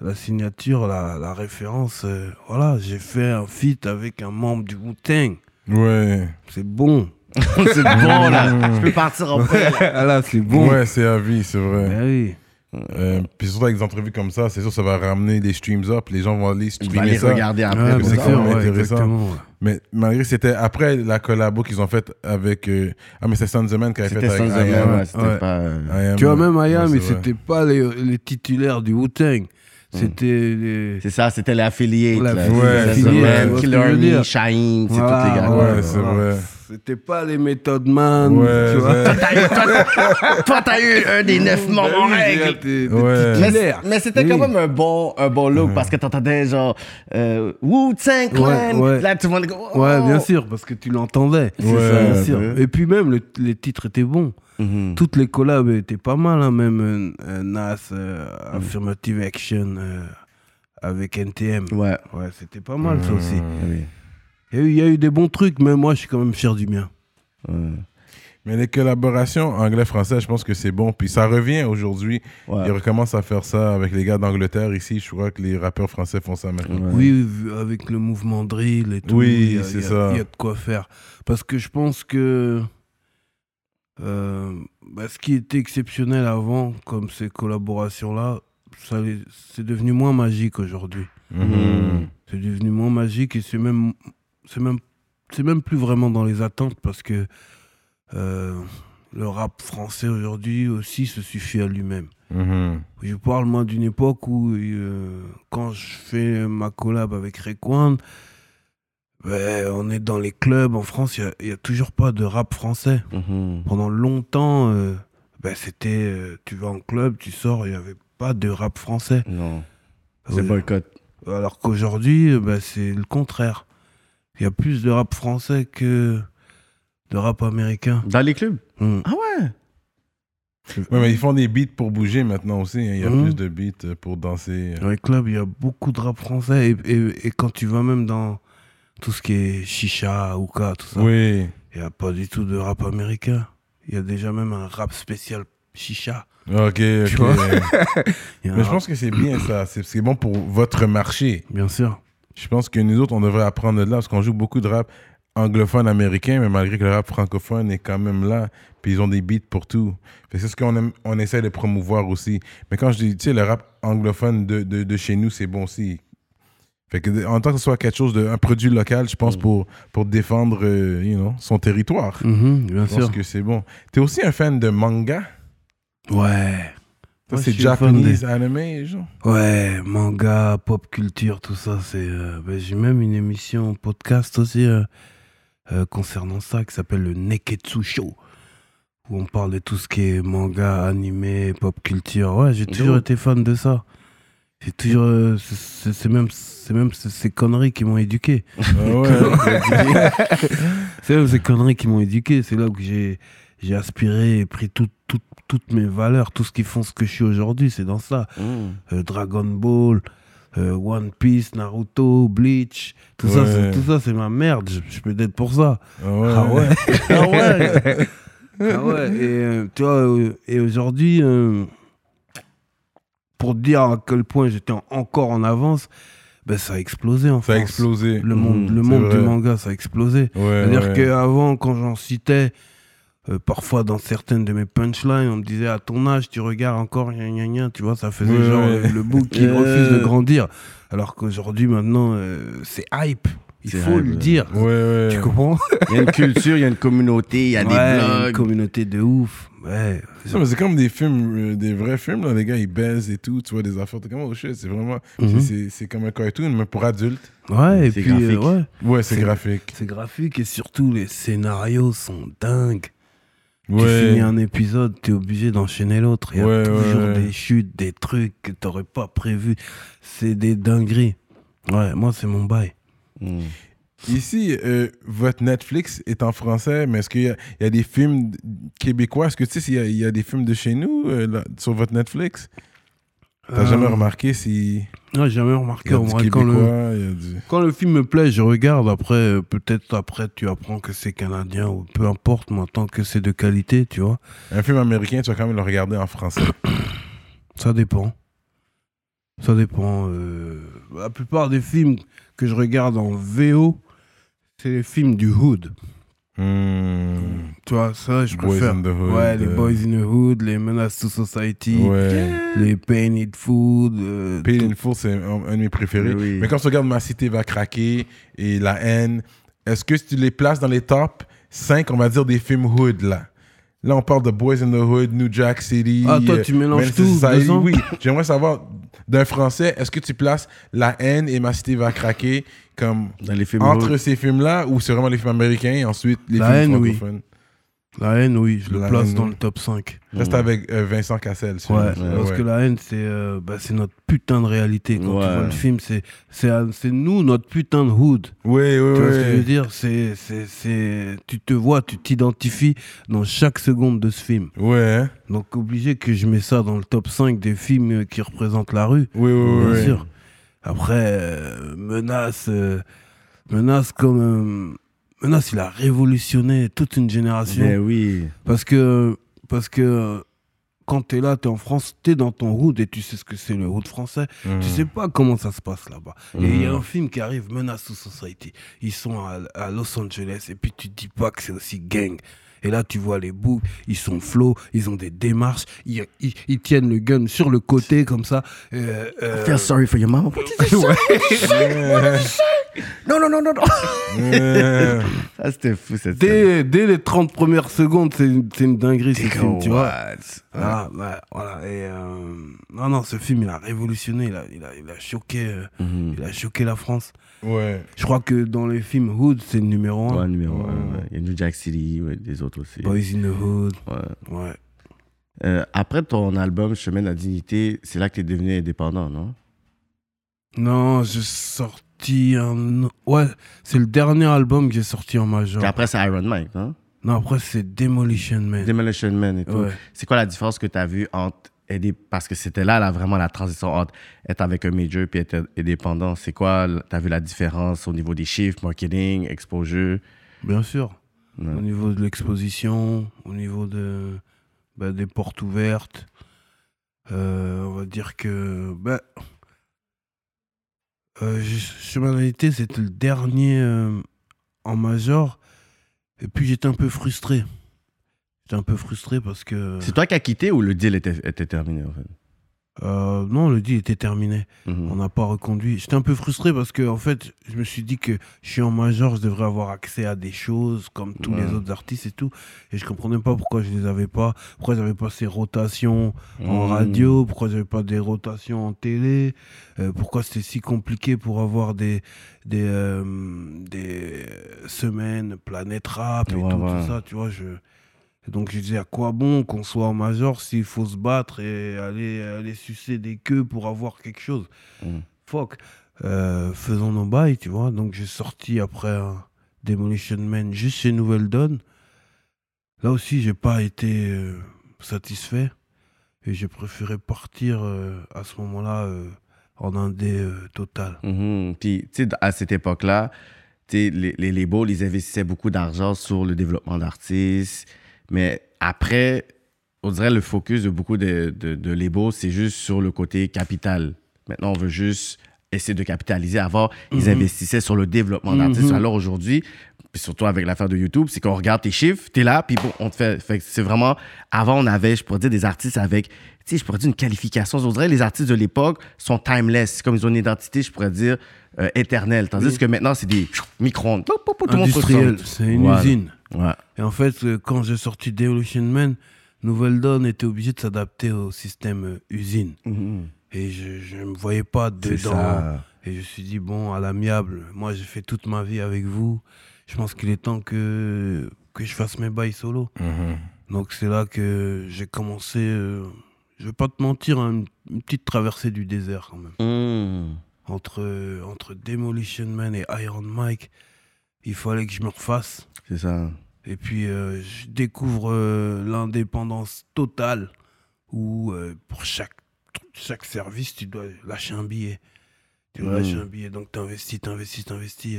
Speaker 3: La signature, la, la référence, euh, voilà, j'ai fait un feat avec un membre du Wu-Tang.
Speaker 1: Ouais.
Speaker 3: C'est bon. [laughs]
Speaker 2: c'est bon, là. Je peux partir en paix. là. [laughs]
Speaker 3: là, c'est bon.
Speaker 1: Ouais, c'est à vie, c'est vrai.
Speaker 3: Ben oui.
Speaker 1: Euh, puis surtout avec des entrevues comme ça, c'est sûr ça va ramener les streams up, les gens vont aller streamer
Speaker 2: aller
Speaker 1: ça.
Speaker 2: regarder après.
Speaker 3: Ouais,
Speaker 1: c'est
Speaker 3: sûr,
Speaker 1: mais
Speaker 3: ouais,
Speaker 1: intéressant.
Speaker 3: exactement.
Speaker 1: Mais malgré c'était après la collabo qu'ils ont faite avec euh, ah mais c'est Sons of Man qui avait fait avec
Speaker 2: sans
Speaker 1: I Am.
Speaker 2: ouais, pas. euh,
Speaker 1: I Am,
Speaker 3: Tu vois, même
Speaker 1: c'est
Speaker 3: mais
Speaker 1: vrai.
Speaker 3: c'était pas les, les titulaires du Wu-Tang. C'était les...
Speaker 2: C'est ça, c'était. L'affiliate,
Speaker 1: Ouais, c'est
Speaker 2: Killer Shine, c'est tous les gars.
Speaker 1: ouais, c'est vrai.
Speaker 3: C'était pas les Method Man,
Speaker 1: Ouais,
Speaker 3: tu vois.
Speaker 2: toi- t'as eu un des neuf membres en règle.
Speaker 1: Ouais.
Speaker 2: Mais, c'était
Speaker 3: Oui.
Speaker 2: quand même un bon, un bon look parce que t'entendais genre euh, Wu-Tang Clan.
Speaker 3: Ouais, ouais.
Speaker 2: Là, tout le monde. oh.
Speaker 3: Ouais, bien sûr, parce que tu l'entendais.
Speaker 1: Ouais,
Speaker 3: bien
Speaker 1: ouais.
Speaker 3: sûr. Et puis même, le- les titres étaient bons.
Speaker 2: Mhm.
Speaker 3: Toutes les collabs étaient pas mal, hein, même euh, euh, Nas, euh, Affirmative Action euh, avec NTM.
Speaker 2: Ouais.
Speaker 3: Ouais, c'était pas mal ça aussi.
Speaker 2: Oui.
Speaker 3: Il y, a eu, il y a eu des bons trucs, mais moi je suis quand même fier du mien.
Speaker 2: Ouais.
Speaker 1: Mais les collaborations anglais-français, je pense que c'est bon. Puis ça revient aujourd'hui.
Speaker 2: Ouais.
Speaker 1: Ils recommencent à faire ça avec les gars d'Angleterre ici. Je crois que les rappeurs français font ça maintenant.
Speaker 3: Oui, avec le mouvement drill et tout.
Speaker 1: Oui, c'est ça.
Speaker 3: Il y a de quoi faire. Parce que je pense que euh, bah, ce qui était exceptionnel avant, comme ces collaborations-là, c'est devenu moins magique aujourd'hui.
Speaker 1: Mhm.
Speaker 3: C'est devenu moins magique et c'est même, c'est même, c'est même plus vraiment dans les attentes parce que euh, le rap français aujourd'hui aussi se suffit à lui-même.
Speaker 1: Mhm.
Speaker 3: Je parle moi d'une époque où euh, quand je fais ma collab avec Rayquan, ben, on est dans les clubs en France, il n'y a, toujours pas de rap français.
Speaker 2: Mhm.
Speaker 3: Pendant longtemps, euh, ben, c'était. tu vas en club, tu sors, il n'y avait pas de rap français.
Speaker 2: Non. C'est boycott.
Speaker 3: Alors qu'aujourd'hui, ben, c'est le contraire. Il y a plus de rap français que de rap américain.
Speaker 2: Dans les clubs?
Speaker 3: Hmm.
Speaker 2: Ah ouais?
Speaker 1: Ouais, mais ils font des beats pour bouger maintenant aussi. hein. Il y a
Speaker 3: Mhm.
Speaker 1: plus de beats euh, pour danser.
Speaker 3: Dans les clubs, il y a beaucoup de rap français. Et, et- et quand tu vas même dans tout ce qui est chicha, hookah, tout ça,
Speaker 1: Oui.
Speaker 3: il n'y a pas du tout de rap américain. Il y a déjà même un rap spécial chicha.
Speaker 1: Ok, ok.
Speaker 3: vois? [laughs] Il y a un
Speaker 1: mais je pense que c'est bien ça. C'est c'est bon pour votre marché.
Speaker 3: Bien sûr.
Speaker 1: Je pense que nous autres, on devrait apprendre de là parce qu'on joue beaucoup de rap anglophone américain, mais malgré que le rap francophone est quand même là, puis ils ont des beats pour tout. C'est ce qu'on on essaie de promouvoir aussi. Mais quand je dis, tu sais, le rap anglophone de, de, de chez nous, c'est bon aussi. Fait que en tant que ce soit quelque chose de un produit local, je pense pour pour défendre, euh, you know, son territoire.
Speaker 3: Mhm, bien
Speaker 1: Je pense
Speaker 3: sûr.
Speaker 1: que c'est bon. T'es aussi un fan de manga?
Speaker 3: Ouais.
Speaker 1: Ça, c'est
Speaker 3: suis fan des-
Speaker 1: Japanese anime, genre.
Speaker 3: Ouais, manga, pop culture, tout ça, c'est. euh, ben, J'ai même une émission podcast aussi euh, euh, concernant ça qui s'appelle le Neketsu Show. Où on parle de tout ce qui est manga, animé, pop culture. Ouais, j'ai toujours été fan de ça. J'ai toujours. c'est- c'est c'est même, c'est même ces- conneries qui m'ont éduqué.
Speaker 1: Ah ouais. [laughs]
Speaker 3: C'est même ces conneries qui m'ont éduqué. C'est là où j'ai j'ai aspiré et pris tout- tout- toutes mes valeurs, tout ce qui font ce que je suis aujourd'hui. C'est dans ça.
Speaker 2: Mm.
Speaker 3: Euh, Dragon Ball, euh, One Piece, Naruto, Bleach, tout ça,
Speaker 1: Ouais.
Speaker 3: tout ça, c'est ma merde. Je, je peux être pour ça.
Speaker 1: Ah ouais.
Speaker 3: Ah ouais. [laughs] ah ouais. Ah ouais. Et euh, tu vois, euh, et aujourd'hui, pour dire à quel point j'étais en- encore en avance, ben ça a explosé en
Speaker 1: Ça a
Speaker 3: France.
Speaker 1: explosé.
Speaker 3: Le monde,
Speaker 1: Mhm,
Speaker 3: le monde du manga, ça a explosé. C'est-à-dire qu'avant, quand j'en citais, euh, parfois dans certaines de mes punchlines, on me disait à ton âge, tu regardes encore, gna gna gna, tu vois, ça faisait
Speaker 1: Ouais,
Speaker 3: genre
Speaker 1: ouais.
Speaker 3: euh, le bouc qui [laughs] refuse de grandir. Alors qu'aujourd'hui, maintenant, euh, c'est hype. Il faut
Speaker 2: hype,
Speaker 3: le dire.
Speaker 1: Ouais, ouais.
Speaker 3: Tu comprends? [laughs]
Speaker 2: Il y a une culture, il y a une communauté, il y a des
Speaker 3: une
Speaker 2: blogs.
Speaker 3: communauté de ouf. Ouais.
Speaker 1: C'est comme des films, euh, des vrais films, là, les gars, ils baisent et tout, tu vois, des affaires, t'es comme, oh shit, c'est vraiment,
Speaker 3: Mhm.
Speaker 1: c'est- comme un cartoon, mais pour adultes.
Speaker 3: Ouais, et puis,
Speaker 2: graphique.
Speaker 3: ouais,
Speaker 1: Ouais, C'est- graphique.
Speaker 3: c'est graphique et surtout, les scénarios sont dingues. Tu
Speaker 1: Ouais.
Speaker 3: finis un épisode, t'es obligé d'enchaîner l'autre. Il y a
Speaker 1: Ouais,
Speaker 3: toujours
Speaker 1: ouais, ouais.
Speaker 3: des chutes, des trucs que t'aurais pas prévu. C'est des dingueries. Ouais, moi, c'est mon bail.
Speaker 2: Mm.
Speaker 1: Ici, euh, votre Netflix est en français, mais est-ce qu'il y, a- il y a des films québécois? Est-ce que tu sais s'il y, a- il y a des films de chez nous euh, là, sur votre Netflix? T'as
Speaker 3: Euh,
Speaker 1: jamais remarqué si
Speaker 3: Non, j'ai jamais remarqué. En vrai, quand, le,
Speaker 1: du...
Speaker 3: quand le film me plaît, je regarde. Après, euh, peut-être après, tu apprends que c'est canadien ou peu importe, moi, tant que c'est de qualité, tu vois.
Speaker 1: Un film américain, tu vas quand même le regarder en français. [coughs]
Speaker 3: Ça dépend. Ça dépend. euh, La plupart des films que je regarde en VO, c'est les films du Hood.
Speaker 1: Hmm.
Speaker 3: Tu vois, ça, je
Speaker 1: Boys
Speaker 3: préfère.
Speaker 1: in the Hood,
Speaker 3: ouais, les
Speaker 1: euh.
Speaker 3: Boys in the Hood, les Menaces to Society,
Speaker 1: Ouais.
Speaker 3: les Pain It Food. euh,
Speaker 1: Paid
Speaker 3: tout-
Speaker 1: in Full, c'est un, un de mes préférés.
Speaker 2: Oui.
Speaker 1: Mais quand tu regardes Ma Cité va craquer et La haine, est-ce que si tu les places dans les top 5, on va dire, des films hood, là? Là, on parle de Boys in the Hood, New Jack City.
Speaker 3: Ah, toi,
Speaker 1: euh,
Speaker 3: tu mélanges
Speaker 1: Menace
Speaker 3: tout
Speaker 1: Society. Oui, j'aimerais savoir, d'un français, est-ce que tu places La haine et Ma Cité va craquer comme
Speaker 2: Dans les films
Speaker 1: entre ces films-là ou c'est vraiment les films américains et ensuite les
Speaker 3: La
Speaker 1: films
Speaker 3: haine, oui.
Speaker 1: francophones?
Speaker 3: La haine, oui, je le
Speaker 1: La
Speaker 3: place
Speaker 1: haine,
Speaker 3: dans
Speaker 1: oui.
Speaker 3: le top 5.
Speaker 1: Reste avec euh, Vincent Cassel.
Speaker 3: Ouais,
Speaker 1: celui-là.
Speaker 3: parce
Speaker 1: Ouais.
Speaker 3: que la haine, c'est euh, bah, c'est notre putain de réalité. Quand tu
Speaker 2: Ouais.
Speaker 3: vois le film, c'est c'est c'est nous, notre putain de hood.
Speaker 1: Oui, oui,
Speaker 3: Tu vois ce que je veux
Speaker 1: oui.
Speaker 3: dire? C'est c'est c'est Tu te vois, tu t'identifies dans chaque seconde de ce film.
Speaker 1: Ouais.
Speaker 3: Donc, obligé que je mets ça dans le top 5 des films euh, qui représentent la rue.
Speaker 1: oui, oui,
Speaker 3: Bien
Speaker 1: oui.
Speaker 3: sûr. Après, euh, Menace, euh, Menace comme. euh, Menace, il a révolutionné toute une génération.
Speaker 2: Ben oui.
Speaker 3: Parce que, parce que quand t'es là, t'es en France, t'es dans ton hood et tu sais ce que c'est le hood français.
Speaker 1: Mhm.
Speaker 3: Tu sais pas comment ça se passe là-bas. Et il y a
Speaker 2: Mhm.
Speaker 3: un film qui arrive, Menace to Society. Ils sont à, à Los Angeles et puis tu te dis pas que c'est aussi gang. Et là, tu vois les boucs, ils sont flots, ils ont des démarches, ils, ils- ils tiennent le gun sur le côté comme ça. Euh, euh,
Speaker 2: Feel sorry for your mama. What did you say? Non, non, non, non, non.
Speaker 1: Ouais.
Speaker 2: Ça, c'était fou, cette
Speaker 3: dès, dès les 30 premières secondes, c'est une, c'est une dinguerie ce film, tu vois.
Speaker 2: what?
Speaker 3: Ouais, voilà. Et euh, non, non, ce film, il a révolutionné, il a, il a, il a choqué, euh,
Speaker 2: Mhm.
Speaker 3: il a choqué la France.
Speaker 1: Ouais.
Speaker 3: Je crois que dans les films Hood, c'est le numéro
Speaker 2: Ouais,
Speaker 3: 1.
Speaker 2: numéro un, ouais. Il y a New Jack City, ouais, des autres aussi.
Speaker 3: Boys in the Hood,
Speaker 2: Ouais.
Speaker 3: ouais.
Speaker 2: Euh, après ton album Chemin de la dignité, c'est là que tu es devenu indépendant, non?
Speaker 3: Non, j'ai sorti un. Ouais, c'est le dernier album que j'ai sorti en major.
Speaker 2: Après, c'est Iron Mike, non
Speaker 3: Non, après, c'est Demolition Man.
Speaker 2: Demolition Man et tout.
Speaker 3: Ouais.
Speaker 2: C'est quoi la différence que tu as vue entre parce que c'était là, là vraiment la transition entre être avec un major puis être indépendant. C'est quoi tu as vu la différence au niveau des chiffres, marketing, exposure?
Speaker 3: Bien sûr.
Speaker 2: Ouais.
Speaker 3: Au niveau de l'exposition, au niveau de, bah, des portes ouvertes. Euh, on va dire que. Bah, euh, Cheminalité, c'était le dernier euh, en major. Et puis j'étais un peu frustré. J'étais un peu frustré parce que.
Speaker 2: C'est toi qui as quitté ou le deal était, était terminé en fait?
Speaker 3: Euh, non, le deal était terminé.
Speaker 2: Mhm.
Speaker 3: On n'a pas reconduit. J'étais un peu frustré parce que, en fait, je me suis dit que je suis en major, je devrais avoir accès à des choses comme tous
Speaker 2: Ouais.
Speaker 3: les autres artistes et tout. Et je comprenais pas pourquoi je les avais pas. Pourquoi j'avais pas ces rotations en
Speaker 2: Mhm.
Speaker 3: radio, pourquoi j'avais pas des rotations en télé, euh, pourquoi c'était si compliqué pour avoir des, des, euh, des semaines planète rap et
Speaker 2: Ouais,
Speaker 3: tout,
Speaker 2: ouais.
Speaker 3: tout ça, tu vois. Je... Donc je disais à quoi bon qu'on soit en major s'il faut se battre et aller, aller sucer des queues pour avoir quelque chose?
Speaker 2: Mhm.
Speaker 3: Fuck. Euh, faisons nos bails, tu vois. Donc j'ai sorti après un Demolition Man juste chez Nouvelle Donne. Là aussi, j'ai pas été euh, satisfait et j'ai préféré partir euh, à ce moment-là en indé total.
Speaker 2: Mhm. Puis, tu sais, à cette époque-là, les, les labels, ils investissaient beaucoup d'argent sur le développement d'artistes. Mais après, on dirait le focus de beaucoup de, de, de labels, c'est juste sur le côté capital. Maintenant, on veut juste essayer de capitaliser. Avant, ils
Speaker 3: Mhm.
Speaker 2: investissaient sur le développement d'artistes.
Speaker 3: Mhm.
Speaker 2: Alors aujourd'hui, surtout avec l'affaire de YouTube, c'est qu'on regarde tes chiffres, t'es là, puis bon, on te fait. c'est vraiment. Avant, on avait, je pourrais dire, des artistes avec, tu sais, je pourrais dire une qualification. On dirait que les artistes de l'époque sont timeless. Comme ils ont une identité, je pourrais dire, euh, éternelle. Tandis
Speaker 3: Oui.
Speaker 2: que maintenant, c'est des micro-ondes. Tout le monde
Speaker 3: c'est une
Speaker 2: Voilà.
Speaker 3: usine.
Speaker 2: Ouais.
Speaker 3: Et en fait, euh, quand j'ai sorti Demolition Man, Nouvelle Donne était obligé de s'adapter au système euh, usine.
Speaker 2: Mhm.
Speaker 3: Et je ne me voyais pas dedans. Et je me suis dit, bon, à l'amiable, moi j'ai fait toute ma vie avec vous. Je pense qu'il est temps que, que je fasse mes bails solo.
Speaker 1: Mhm.
Speaker 3: Donc c'est là que j'ai commencé, euh, je vais pas te mentir, hein, une, une petite traversée du désert quand même.
Speaker 2: Mhm.
Speaker 3: Entre, euh, entre Demolition Man et Iron Mike, il fallait que je me refasse.
Speaker 2: C'est ça.
Speaker 3: Et puis euh, je découvre euh, l'indépendance totale où euh, pour chaque, chaque service, tu dois lâcher un billet. Tu dois
Speaker 2: Mm.
Speaker 3: lâcher un billet, donc tu investis, tu investis, tu investis.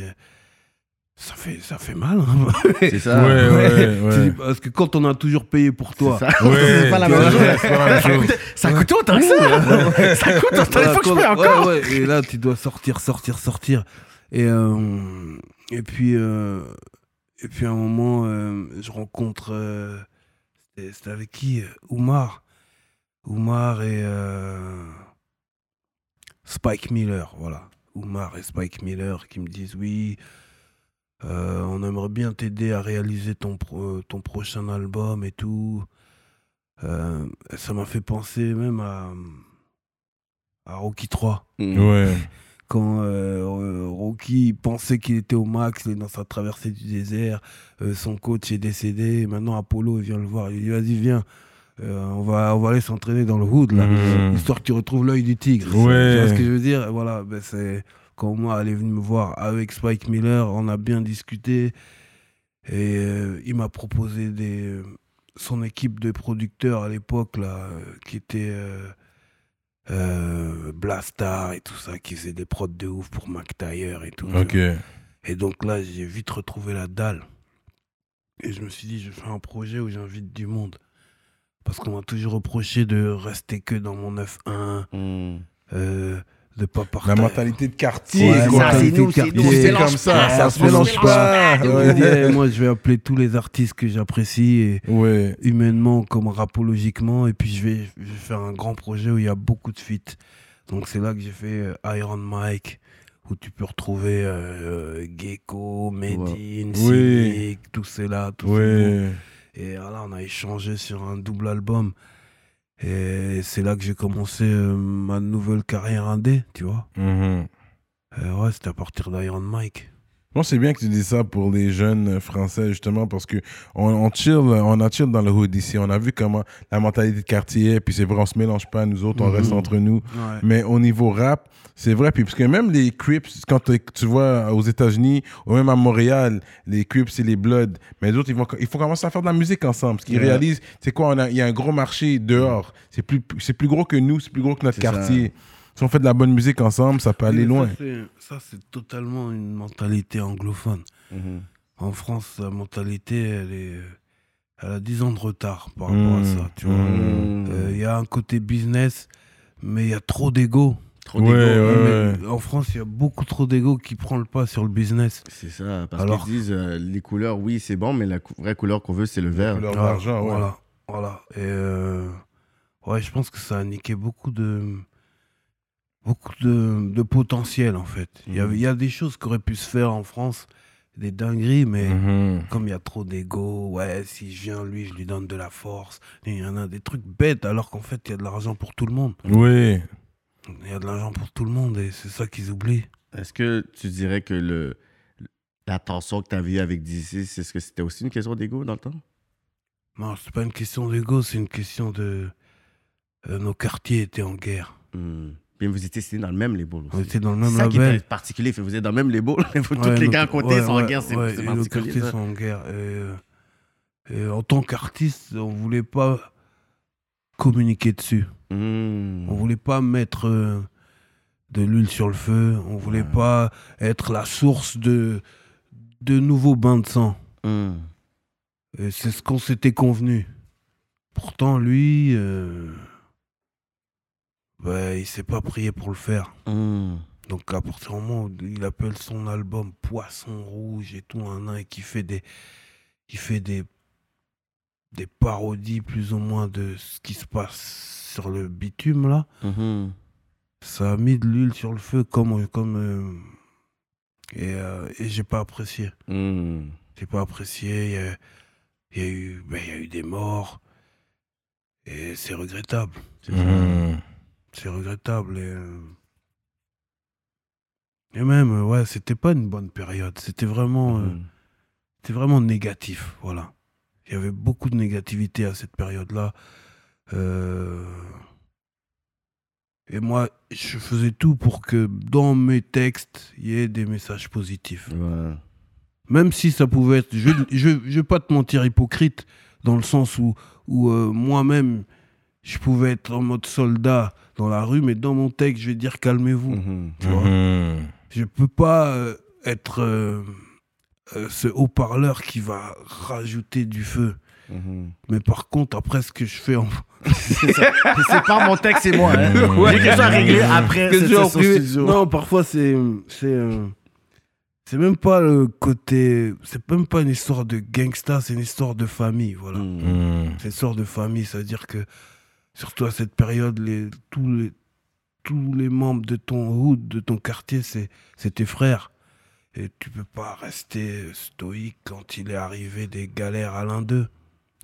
Speaker 3: ça, fait, ça fait mal. hein.
Speaker 2: C'est ça.
Speaker 1: Ouais, ouais, [laughs]
Speaker 3: Tu
Speaker 1: ouais.
Speaker 3: dis, Parce que quand on a toujours payé pour toi,
Speaker 2: C'est ça.
Speaker 1: Ouais, [laughs]
Speaker 2: c'est pas la même chose.
Speaker 1: c'est pas la même chose.
Speaker 2: Ça coûte autant que ça. [laughs] ça coûte autant. Il faut que je paye
Speaker 3: Ouais,
Speaker 2: encore.
Speaker 3: ouais, et là, tu dois sortir, sortir, sortir. Et, euh, et, puis, euh, et puis, à un moment, euh, je rencontre. euh, c'était c'était avec qui euh, Oumar. Oumar et euh, Spike Miller, voilà. Oumar et Spike Miller qui me disent Oui, euh, on aimerait bien t'aider à réaliser ton, pro- ton prochain album et tout. Euh, ça m'a fait penser même à, à Rocky 3.
Speaker 1: Ouais.
Speaker 3: Quand euh, euh, Rocky pensait qu'il était au max, dans sa traversée du désert, euh, son coach est décédé, et maintenant Apollo vient le voir, il lui dit vas-y viens, euh, on, va, on va aller s'entraîner dans le hood là,
Speaker 1: Mhm.
Speaker 3: histoire que tu retrouves l'œil du tigre.
Speaker 1: Ouais.
Speaker 3: Tu vois ce que je veux dire? Voilà, ben c'est quand moi elle est venue me voir avec Spike Miller, on a bien discuté et il m'a proposé des son équipe de producteurs à l'époque là qui était euh, Blastar et tout ça qui faisait des prods de ouf pour Mac Taylor et tout. Et donc là, j'ai vite retrouvé la dalle. Et je me suis dit, je fais un projet où j'invite du monde. Parce qu'on m'a toujours reproché de rester que dans mon 9-1,
Speaker 2: Mhm.
Speaker 3: euh, de pas
Speaker 1: La
Speaker 3: partager.
Speaker 1: mentalité de quartier,
Speaker 3: Ouais,
Speaker 1: quoi.
Speaker 2: ça, c'est nous, c'est.
Speaker 1: C'est comme ça, ça se
Speaker 2: se
Speaker 1: mélange pas. Ouais. [laughs]
Speaker 3: moi, je vais appeler tous les artistes que j'apprécie, et
Speaker 1: Ouais.
Speaker 3: humainement comme rapologiquement, et puis je vais, je vais faire un grand projet où il y a beaucoup de feats. Donc c'est là que j'ai fait euh, Iron Mike, où tu peux retrouver euh, euh, Gecko, Medine,
Speaker 1: Oui.
Speaker 3: Cynic, tout cela, tout ça.
Speaker 1: Ouais.
Speaker 3: Et là, on a échangé sur un double album. Et c'est là que j'ai commencé euh, ma nouvelle carrière indé, tu vois.
Speaker 1: Mhm.
Speaker 3: Euh, ouais, c'était à partir d'Iron Mike.
Speaker 1: Moi, c'est bien que tu dis ça pour les jeunes français, justement, parce que on, on chill, on a chill dans le hood ici. On a vu comment la mentalité de quartier est, puis c'est vrai, on se mélange pas, nous autres, on
Speaker 3: Mhm.
Speaker 1: reste entre nous.
Speaker 3: Ouais.
Speaker 1: Mais au niveau rap, c'est vrai, puis parce que même les Crips, quand tu vois aux États-Unis, ou même à Montréal, les Crips et les Bloods, mais d'autres, ils vont, il faut commencer à faire de la musique ensemble, parce qu'ils
Speaker 2: Ouais.
Speaker 1: réalisent, c'est quoi, on a- il y a un gros marché dehors. C'est plus, c'est plus gros que nous, c'est plus gros que notre
Speaker 2: ça.
Speaker 1: Si on fait de la bonne musique ensemble, ça peut aller loin.
Speaker 3: Ça, c'est- totalement une mentalité anglophone.
Speaker 2: Mhm.
Speaker 3: En France, la mentalité, elle, est, elle a 10 ans de retard par rapport à
Speaker 1: Mmh.
Speaker 3: ça. Tu vois.
Speaker 1: Mmh.
Speaker 3: Euh, Il y a un côté business, mais il y a trop d'ego.
Speaker 2: Trop
Speaker 1: Ouais,
Speaker 2: d'ego.
Speaker 1: ouais,
Speaker 3: En France, il y a beaucoup trop d'ego qui prend le pas sur le business.
Speaker 2: C'est ça. Parce
Speaker 3: Alors-
Speaker 2: qu'ils disent euh, les couleurs, oui, c'est bon, mais la cou- vraie couleur qu'on veut, c'est le vert.
Speaker 1: Couleur
Speaker 3: Voilà,
Speaker 1: d'argent, ouais.
Speaker 3: Voilà, voilà. Et euh, ouais, je pense que ça a niqué beaucoup de beaucoup de, de potentiel en fait. Il y, avait- il y a des choses qui auraient pu se faire en France, des dingueries, mais
Speaker 1: Mhm.
Speaker 3: comme il y a trop d'ego, ouais, si je viens lui, je lui donne de la force. Il y en a des trucs bêtes alors qu'en fait, il y a de l'argent pour tout le monde.
Speaker 1: Oui.
Speaker 3: Il y a de l'argent pour tout le monde et c'est ça qu'ils oublient.
Speaker 2: Est-ce que tu dirais que le, la tension que tu as vue avec DC, est-ce que c'était aussi une question d'ego dans le temps?
Speaker 3: Non, c'est pas une question d'ego, c'est une question de euh, nos quartiers étaient en guerre.
Speaker 2: Hmm. Bien, vous étiez signé dans le même label aussi.
Speaker 3: était dans le
Speaker 2: C'est
Speaker 3: même
Speaker 2: ça qui
Speaker 3: label.
Speaker 2: est particulier. Vous êtes dans le même label. [laughs] Tous
Speaker 3: Ouais,
Speaker 2: les gars à côté
Speaker 3: ouais,
Speaker 2: sont en guerre. C'est c'est particulier.
Speaker 3: sont en guerre. Et, euh, et en tant qu'artiste, on voulait pas communiquer dessus.
Speaker 2: Hmm.
Speaker 3: On voulait pas mettre euh, de l'huile sur le feu. On voulait pas être la source de, de nouveaux bains de sang.
Speaker 2: Hmm.
Speaker 3: Et c'est ce qu'on s'était convenu. Pourtant, lui, euh, ouais, il s'est pas prié pour le faire.
Speaker 2: Hmm.
Speaker 3: Donc à partir du moment où il appelle son album Poisson Rouge et tout un an et qui fait des qui fait des des parodies plus ou moins de ce qui se passe sur le bitume là,
Speaker 2: Mhm.
Speaker 3: ça a mis de l'huile sur le feu comme comme euh, et, euh, et j'ai pas apprécié.
Speaker 2: Hmm.
Speaker 3: J'ai pas apprécié. Il y a, il y a eu ben, il y a eu des morts et c'est regrettable.
Speaker 2: C'est ça.
Speaker 3: C'est regrettable. Et, euh, et même, euh, ouais, c'était pas une bonne période. C'était vraiment, euh,
Speaker 2: Mhm.
Speaker 3: c'était vraiment négatif. Voilà. Il y avait beaucoup de négativité à cette période-là. Euh, Et moi, je faisais tout pour que dans mes textes, il y ait des messages positifs.
Speaker 2: Ouais.
Speaker 3: Même si ça pouvait être, je je, je vais pas te mentir, hypocrite, dans le sens où, où euh, moi-même, je pouvais être en mode soldat dans la rue, mais dans mon texte, je vais dire calmez-vous.
Speaker 2: Mhm.
Speaker 3: Tu vois
Speaker 1: Mhm.
Speaker 3: Je peux pas euh, être euh, euh, ce haut-parleur qui va rajouter du feu.
Speaker 2: Mhm.
Speaker 3: Mais par contre, après ce que je fais en. [laughs]
Speaker 2: C'est pas mon texte, c'est moi. Hein. [laughs]
Speaker 1: Ouais.
Speaker 2: J'ai quelque chose à régler après
Speaker 3: que
Speaker 2: cette studio.
Speaker 3: Non, parfois c'est. C'est c'est même pas le côté. C'est même pas une histoire de gangsta, c'est une histoire de famille. Voilà.
Speaker 2: Mhm.
Speaker 3: C'est une histoire de famille. C'est-à-dire que, surtout à cette période, les, tous, les, tous les membres de ton hood, de ton quartier, c'est tes frères. Et tu peux pas rester stoïque quand il est arrivé des galères à l'un d'eux.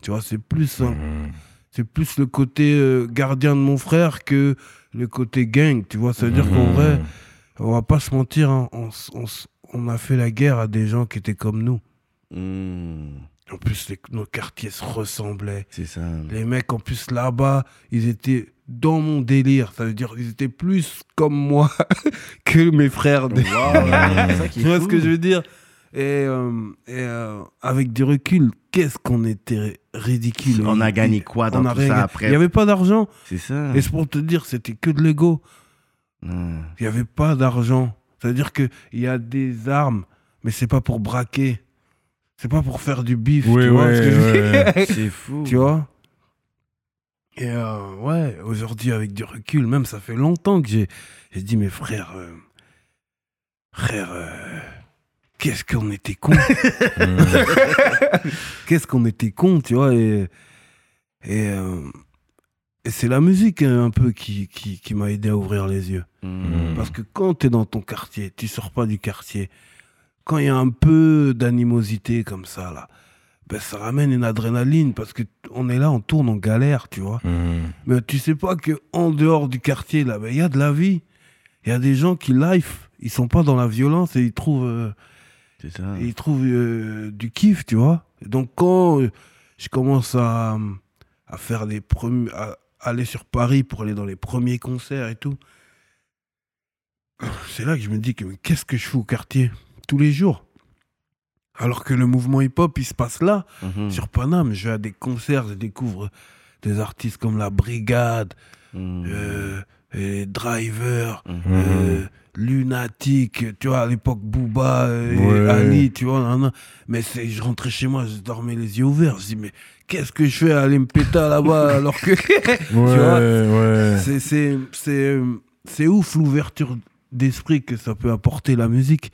Speaker 3: Tu vois, c'est plus,
Speaker 1: Mhm.
Speaker 3: c'est plus le côté euh, gardien de mon frère que le côté gang. Tu vois, ça veut dire qu'en vrai, on va pas se mentir, hein, on, a fait la guerre à des gens qui étaient comme nous.
Speaker 2: Mhm.
Speaker 3: En plus, les- nos quartiers se ressemblaient.
Speaker 2: C'est ça.
Speaker 3: Les mecs, en plus, là-bas, ils étaient dans mon délire. Ça veut dire qu'ils étaient plus comme moi [laughs] que mes frères. [laughs]
Speaker 2: ça qui est
Speaker 3: tu vois
Speaker 2: fou.
Speaker 3: ce que je veux dire? Et, euh, et, euh, avec du recul, qu'est-ce qu'on était ridicule.
Speaker 2: On a gagné quoi dans
Speaker 3: On
Speaker 2: tout ça
Speaker 3: gagné.
Speaker 2: après?
Speaker 3: Il n'y avait pas d'argent.
Speaker 2: C'est ça.
Speaker 3: Et c'est pour te dire, c'était que de l'ego. Il n'y avait pas d'argent. C'est-à-dire qu'il y a des armes, mais c'est pas pour braquer. C'est pas pour faire du bif.
Speaker 1: Oui,
Speaker 3: tu vois
Speaker 1: ouais,
Speaker 3: ce que je veux
Speaker 1: ouais.
Speaker 3: dire
Speaker 2: C'est fou. [laughs]
Speaker 3: Tu vois Et euh, ouais, aujourd'hui, avec du recul, même ça fait longtemps que j'ai j'ai dit, mes frères, euh, frère, euh, qu'est-ce qu'on était cons [laughs] [laughs] Qu'est-ce qu'on était cons, tu vois Et, et, euh, et c'est la musique hein, un peu qui, qui, qui m'a aidé à ouvrir les yeux.
Speaker 2: Mhm.
Speaker 3: Parce que quand tu es dans ton quartier, tu sors pas du quartier, quand il y a un peu d'animosité comme ça, là, ben, ça ramène une adrénaline parce que on est là, on tourne, on galère, tu vois.
Speaker 1: Mhm.
Speaker 3: Mais tu sais pas que en dehors du quartier, là, ben, il y a de la vie. Il y a des gens qui life, ils sont pas dans la violence et ils trouvent, euh,
Speaker 2: C'est ça.
Speaker 3: Et ils trouvent euh, du kiff, tu vois. Et donc quand euh, je commence à, à faire les premiers, à aller sur Paris pour aller dans les premiers concerts et tout, c'est là que je me dis que qu'est-ce que je fais au quartier? Tous les jours alors que le mouvement hip-hop, il se passe là,
Speaker 2: Mhm.
Speaker 3: sur Paname. Je vais à des concerts, je découvre des artistes comme La Brigade,
Speaker 2: Mhm.
Speaker 3: euh, et Driver, euh, Lunatic, tu vois, à l'époque Booba euh, et
Speaker 1: Ouais.
Speaker 3: Ali, tu vois, nan, nan. mais c'est, je rentrais chez moi, je dormais les yeux ouverts, je dis, mais qu'est-ce que je fais à aller me péter là-bas [laughs] alors que. [laughs] tu
Speaker 1: Ouais,
Speaker 3: vois,
Speaker 1: ouais.
Speaker 3: c'est, c'est, c'est, euh, c'est ouf l'ouverture d'esprit que ça peut apporter la musique.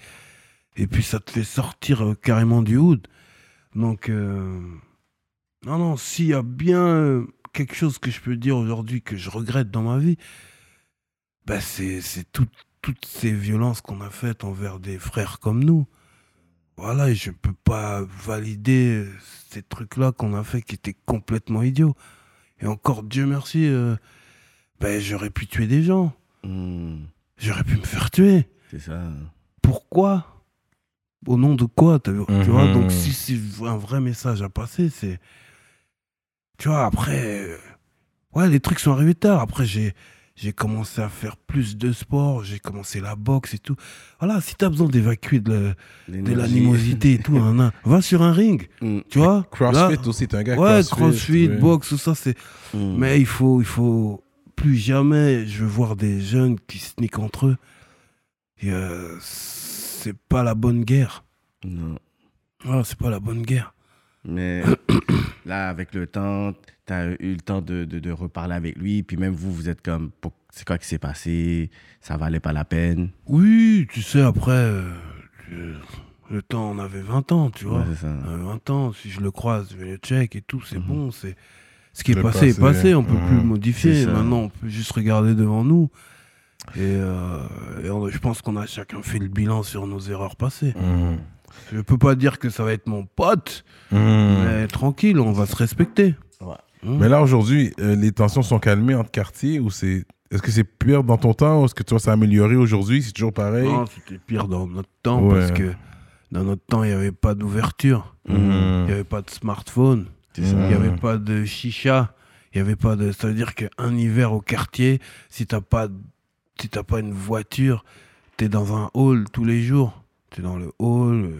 Speaker 3: Et puis ça te fait sortir euh, carrément du hood. Donc, euh, non, non, s'il y a bien euh, quelque chose que je peux dire aujourd'hui que je regrette dans ma vie, bah c'est, c'est tout- toutes ces violences qu'on a faites envers des frères comme nous. Voilà, et je peux pas valider ces trucs-là qu'on a fait qui étaient complètement idiots. Et encore, Dieu merci, euh, ben, j'aurais pu tuer des gens.
Speaker 2: Mhm.
Speaker 3: J'aurais pu me faire tuer.
Speaker 2: C'est ça.
Speaker 3: Pourquoi? Au nom de quoi Tu vois,
Speaker 1: Mhm.
Speaker 3: donc si c'est un vrai message à passer, c'est. Tu vois, après. euh, Ouais, les trucs sont arrivés tard. Après, j'ai. J'ai commencé à faire plus de sport, j'ai commencé la boxe et tout. Voilà, si t'as besoin d'évacuer de, la- l'animosité et tout, [laughs] nan, va sur un ring,
Speaker 2: Mhm.
Speaker 3: tu vois.
Speaker 1: CrossFit
Speaker 3: Là-
Speaker 1: aussi, t'es un gars
Speaker 3: Ouais,
Speaker 1: CrossFit.
Speaker 3: crossfit,
Speaker 1: ouais.
Speaker 3: boxe, tout ça, c'est.
Speaker 2: Mhm.
Speaker 3: Mais il faut, il faut plus jamais, je veux voir des jeunes qui se niquent entre eux. Et, euh, c'est pas la bonne guerre.
Speaker 2: Non.
Speaker 3: Voilà, c'est pas la bonne guerre.
Speaker 2: Mais [coughs] là, avec le temps, tu as eu le temps de, de, de reparler avec lui. Puis même vous, vous êtes comme, pour- c'est quoi qui s'est passé? Ça valait pas la peine?
Speaker 3: Oui, tu sais, après, euh, le, le temps, on avait 20 ans, tu vois.
Speaker 2: Ouais, c'est ça.
Speaker 3: On avait 20 ans, si je le croise, je vais le check et tout, c'est
Speaker 2: Mhm.
Speaker 3: bon. c'est Ce qui est
Speaker 1: Le
Speaker 3: passé est
Speaker 1: passé.
Speaker 3: on peut plus le modifier. Maintenant, on peut juste regarder devant nous. Et, euh, et on- je pense qu'on a chacun fait le bilan sur nos erreurs passées.
Speaker 1: Mhm.
Speaker 3: Je peux pas dire que ça va être mon pote,
Speaker 1: Mhm.
Speaker 3: mais tranquille, on va se respecter.
Speaker 2: Ouais.
Speaker 3: Hein?
Speaker 1: Mais là, aujourd'hui, euh, les tensions sont calmées entre quartiers ou c'est. Est-ce que c'est pire dans ton temps ou est-ce que tu vois ça a amélioré aujourd'hui C'est toujours pareil?
Speaker 3: Non, c'était pire dans notre temps
Speaker 1: Ouais.
Speaker 3: parce que dans notre temps, il n'y avait pas d'ouverture, il
Speaker 1: Mhm.
Speaker 3: n'y avait pas de smartphone, il n'y avait pas de chicha, il y avait pas de. Ça veut dire qu'un hiver au quartier, si t'as pas, si t'as pas une voiture, t'es dans un hall tous les jours. T'es dans le hall. euh,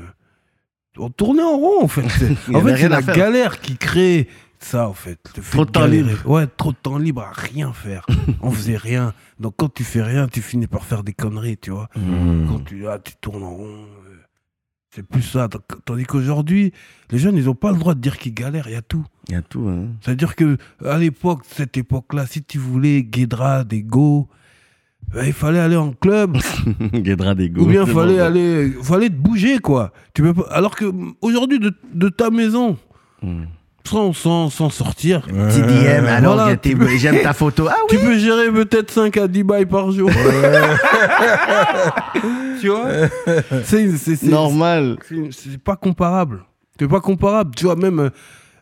Speaker 3: On tournait en rond en fait. [laughs] C'est-
Speaker 2: Il y
Speaker 3: en fait, c'est
Speaker 2: rien à
Speaker 3: la
Speaker 2: faire.
Speaker 3: galère qui crée ça en fait. le fait
Speaker 2: Trop de temps
Speaker 3: galérer.
Speaker 2: libre.
Speaker 3: Ouais, trop de temps libre à rien faire. On faisait rien. Donc quand tu fais rien, tu finis par faire des conneries, tu vois.
Speaker 1: Mhm.
Speaker 3: Quand tu, ah, tu tournes en rond. euh, C'est plus ça. Tandis qu'aujourd'hui, les jeunes, ils n'ont pas le droit de dire qu'ils galèrent, il y a tout.
Speaker 2: Il y a tout, hein.
Speaker 3: C'est-à-dire que à l'époque, cette époque-là, si tu voulais Guédra, des go, il fallait aller en club, [laughs]
Speaker 2: Guédra des
Speaker 3: ou bien fallait
Speaker 2: bon.
Speaker 3: aller, fallait te bouger, quoi. Tu peux pas- Alors que aujourd'hui, de, de ta maison,
Speaker 2: Mhm.
Speaker 3: sans, sans, sans sortir,
Speaker 2: Petit DM, alors
Speaker 3: Voilà,
Speaker 2: j'aime ta photo. Ah oui
Speaker 3: tu peux gérer peut-être 5 à 10 bails par jour. [laughs] tu vois? C'est- c'est- c'est-
Speaker 2: Normal.
Speaker 3: c'est c'est pas comparable. C'est pas comparable. Tu vois, même,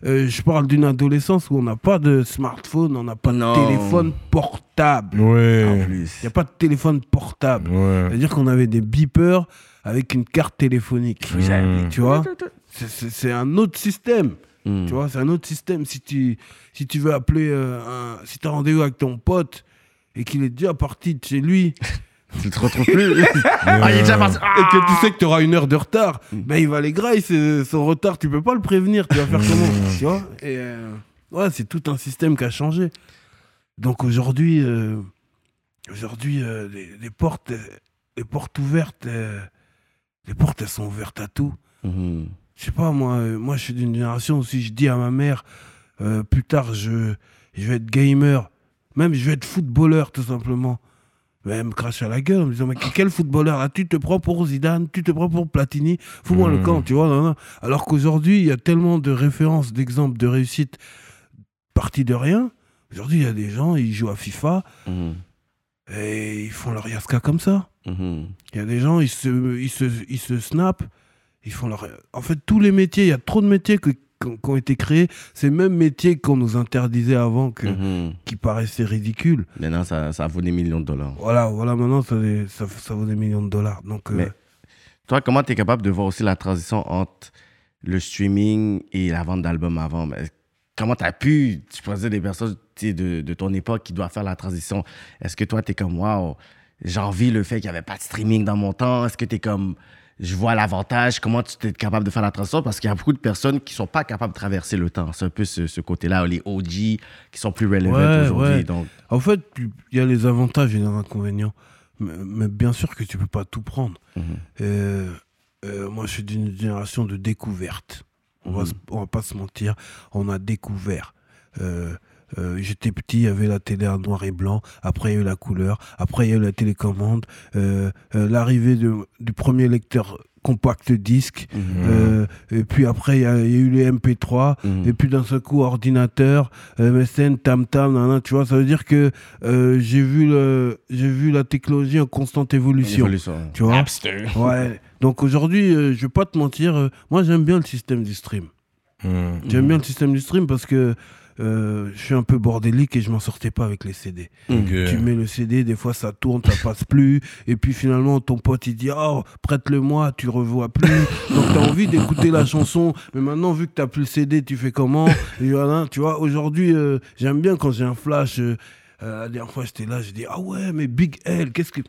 Speaker 3: euh, je parle d'une adolescence où on n'a pas de smartphone, on n'a pas
Speaker 2: Non.
Speaker 3: de téléphone portable.
Speaker 2: En
Speaker 1: Ouais.
Speaker 2: plus.
Speaker 3: Il n'y a pas de téléphone portable.
Speaker 1: Ouais.
Speaker 3: C'est-à-dire qu'on avait des beepers avec une carte téléphonique.
Speaker 1: Mhm.
Speaker 3: Tu vois C'est- un autre système.
Speaker 2: Mhm.
Speaker 3: Tu vois, c'est un autre système. Si tu, si tu veux appeler euh, un. Si tu as rendez-vous avec ton pote et qu'il est déjà parti de chez lui [laughs]
Speaker 2: Tu te retrouves plus. [laughs] ah, il est déjà parti.
Speaker 3: et que tu sais que tu auras une heure de retard, ben il va les grailler, son retard, tu peux pas le prévenir, tu vas faire comment Tu vois Et euh, ouais, c'est tout un système qui a changé. Donc aujourd'hui, euh, aujourd'hui euh, les, les portes, euh, les portes ouvertes, euh, les portes elles sont ouvertes à tout.
Speaker 2: Mhm.
Speaker 3: Je sais pas, moi, euh, moi je suis d'une génération où si je dis à ma mère, euh, plus tard je, je vais être gamer, même je vais être footballeur tout simplement. Mais elle me crache à la gueule en me disant Mais quel footballeur? Là Tu te prends pour Zidane, tu te prends pour Platini, fous-moi le
Speaker 1: Mhm.
Speaker 3: camp, tu vois. non, non. Alors qu'aujourd'hui, il y a tellement de références, d'exemples de réussite partis de rien. Aujourd'hui, il y a des gens, ils jouent à FIFA
Speaker 2: Mhm.
Speaker 3: et ils font leur Yaska comme ça.
Speaker 2: Mhm.
Speaker 3: Il y a des gens, ils se, ils se, ils se snap, ils font leur... En fait, tous les métiers, il y a trop de métiers que- qui ont- été créés. Ces mêmes métiers qu'on nous interdisait avant, que,
Speaker 2: Mhm.
Speaker 3: qui paraissaient ridicules.
Speaker 2: Maintenant, ça, ça vaut des millions de dollars.
Speaker 3: Voilà, voilà maintenant, ça, les- ça, ça vaut des millions de dollars. Donc, euh,
Speaker 2: Toi, comment tu es capable de voir aussi la transition entre le streaming et la vente d'albums avant? Comment tu as pu, tu pensais des personnes de ton époque qui doivent faire la transition? Est-ce que toi, tu es comme, waouh, j'envie le fait qu'il n'y avait pas de streaming dans mon temps? Est-ce que tu es comme, je vois l'avantage? Comment tu es capable de faire la transition? Parce qu'il y a beaucoup de personnes qui sont pas capables de traverser le temps. C'est un peu ce, ce côté-là, les OG qui sont plus relevant
Speaker 3: Ouais,
Speaker 2: aujourd'hui.
Speaker 3: ouais.
Speaker 2: Donc,
Speaker 3: En fait, il y a les avantages et les inconvénients. Mais, mais bien sûr que tu peux pas tout prendre.
Speaker 2: Mhm.
Speaker 3: Euh, euh, moi, je suis d'une génération de découverte. On, va, se- on va pas se mentir, on a découvert. Euh, euh, J'étais petit, il y avait la télé en noir et blanc. Après, il y a eu la couleur. Après, il y a eu la télécommande. Euh, euh, L'arrivée du premier lecteur compact disque. Euh, et puis après, il y, a il y a eu les MP3.
Speaker 2: Mhm.
Speaker 3: Et puis d'un seul coup, ordinateur, MSN, tam tam, nanana, tu vois, ça veut dire que euh, j'ai vu le, j'ai vu la technologie en constante évolution.
Speaker 2: évolution.
Speaker 3: Tu vois. Ouais. Donc aujourd'hui, euh, je vais pas te mentir, euh, moi j'aime bien le système du stream.
Speaker 1: Hmm.
Speaker 3: J'aime bien le système du stream parce que euh, je suis un peu bordélique et je m'en sortais pas avec les CD. Tu mets le CD, des fois ça tourne, ça passe plus. Et puis finalement, ton pote il dit Oh, prête-le-moi, tu revois plus. Donc tu as envie d'écouter la chanson. Mais maintenant, vu que tu plus le CD, tu fais comment? Et voilà, Tu vois, aujourd'hui, euh, j'aime bien quand j'ai un flash. euh, la dernière fois, j'étais là, j'ai dit Ah ouais, mais Big L, qu'est-ce que.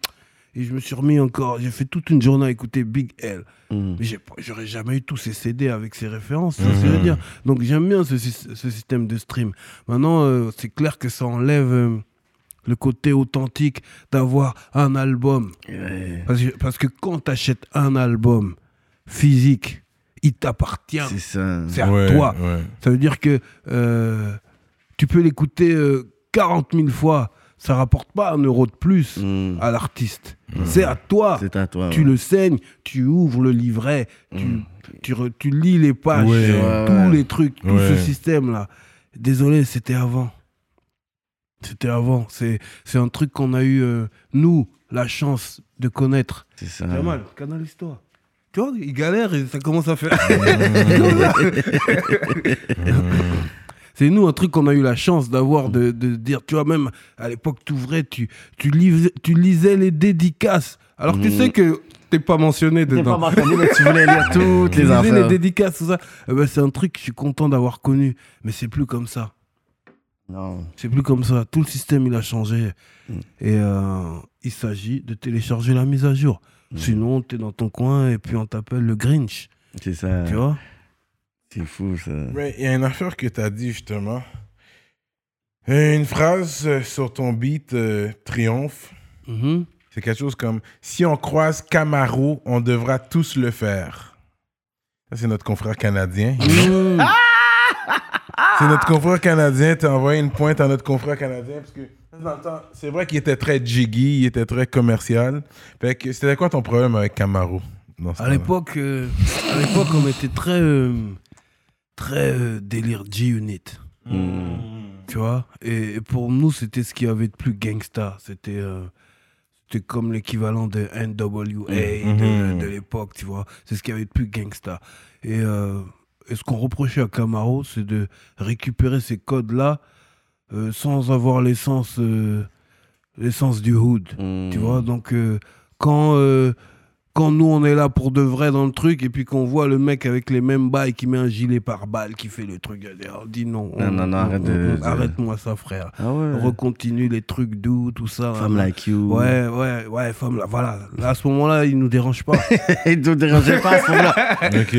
Speaker 3: Et je me suis remis encore, j'ai fait toute une journée à écouter Big L.
Speaker 2: Mhm.
Speaker 3: Mais j'aurais jamais eu tous ces CD avec ces références, je veux dire. Donc j'aime bien ce, ce système de stream. Maintenant, euh, c'est clair que ça enlève euh, le côté authentique d'avoir un album.
Speaker 2: Ouais.
Speaker 3: Parce que, parce que quand tu achètes un album physique, il t'appartient.
Speaker 2: C'est ça.
Speaker 3: C'est à
Speaker 1: Ouais,
Speaker 3: toi.
Speaker 1: ouais.
Speaker 3: Ça veut dire que euh, tu peux l'écouter euh, 40 000 fois. Ça rapporte pas un euro de plus
Speaker 2: Mhm.
Speaker 3: à l'artiste. C'est à toi.
Speaker 2: C'est à toi.
Speaker 3: Tu
Speaker 2: ouais.
Speaker 3: le saignes, tu ouvres le livret, tu, tu, re- tu lis les pages,
Speaker 1: Ouais,
Speaker 2: ouais,
Speaker 3: tous les trucs, tout ce système-là. Désolé, c'était avant. C'était avant. C'est un truc qu'on a eu, euh, nous, la chance de connaître.
Speaker 2: C'est ça.
Speaker 3: C'est mal, canalise-toi. Tu vois, il galère et ça commence à faire. [laughs] C'est nous un truc qu'on a eu la chance d'avoir, de, de dire, tu vois, même à l'époque, tu ouvrais, tu, tu, lisais, tu lisais les dédicaces. Alors tu
Speaker 2: Mhm.
Speaker 3: sais que t'es pas mentionné
Speaker 2: T'es pas
Speaker 3: dedans.
Speaker 2: mentionné, mais tu voulais lire [laughs] toutes
Speaker 3: Tu
Speaker 2: les
Speaker 3: lisais les
Speaker 2: affaires.
Speaker 3: dédicaces, tout ça. Eh ben, c'est un truc que je suis content d'avoir connu, mais c'est plus comme ça.
Speaker 2: Non.
Speaker 3: C'est plus comme ça. Tout le système, il a changé.
Speaker 2: Mm.
Speaker 3: Et euh, il s'agit de télécharger la mise à jour.
Speaker 2: Mm.
Speaker 3: Sinon, t'es dans ton coin et puis on t'appelle le Grinch.
Speaker 2: C'est ça.
Speaker 3: Tu vois?
Speaker 2: C'est fou, ça.
Speaker 1: Mais il y a une affaire que tu as dit justement. Euh, Une phrase euh, sur ton beat euh, Triomphe.
Speaker 3: Mhm.
Speaker 1: C'est quelque chose comme Si on croise Camaro, on devra tous le faire. Ça, c'est notre confrère canadien.
Speaker 3: Mm. [laughs]
Speaker 1: C'est notre confrère canadien. Tu as envoyé une pointe à notre confrère canadien parce que dans le temps, c'est vrai qu'il était très jiggy, il était très commercial. Fait que c'était quoi ton problème avec Camaro dans ce
Speaker 3: À l'époque, euh, à l'époque, on était très, euh, très euh, délire G-Unit. Tu vois? Et, et pour nous, c'était ce qu'il y avait de plus gangsta. C'était euh, c'était comme l'équivalent de NWA de,
Speaker 1: Mhm.
Speaker 3: de l'époque, tu vois? C'est ce qu'il y avait de plus gangsta. Et, euh, et ce qu'on reprochait à Camaro, c'est de récupérer ces codes-là sans avoir l'essence l'essence du hood.
Speaker 2: Mm.
Speaker 3: Tu vois, donc quand, quand nous on est là pour de vrai dans le truc et puis qu'on voit le mec avec les mêmes bails qui met un gilet par balle, qui fait le truc, on dit non.
Speaker 2: Non,
Speaker 3: on-
Speaker 2: non, non,
Speaker 3: on-
Speaker 2: arrête de-
Speaker 3: on- Arrête-moi ça, frère.
Speaker 2: Ah ouais.
Speaker 3: Recontinue les trucs doux, tout ça.
Speaker 2: Femme
Speaker 3: là.
Speaker 2: like you.
Speaker 3: Ouais, ouais, ouais, femme là, voilà. Là, à ce moment-là, il nous dérange pas. [laughs]
Speaker 2: Et ne dérangeait pas à ce moment-là. [laughs]
Speaker 1: Ok.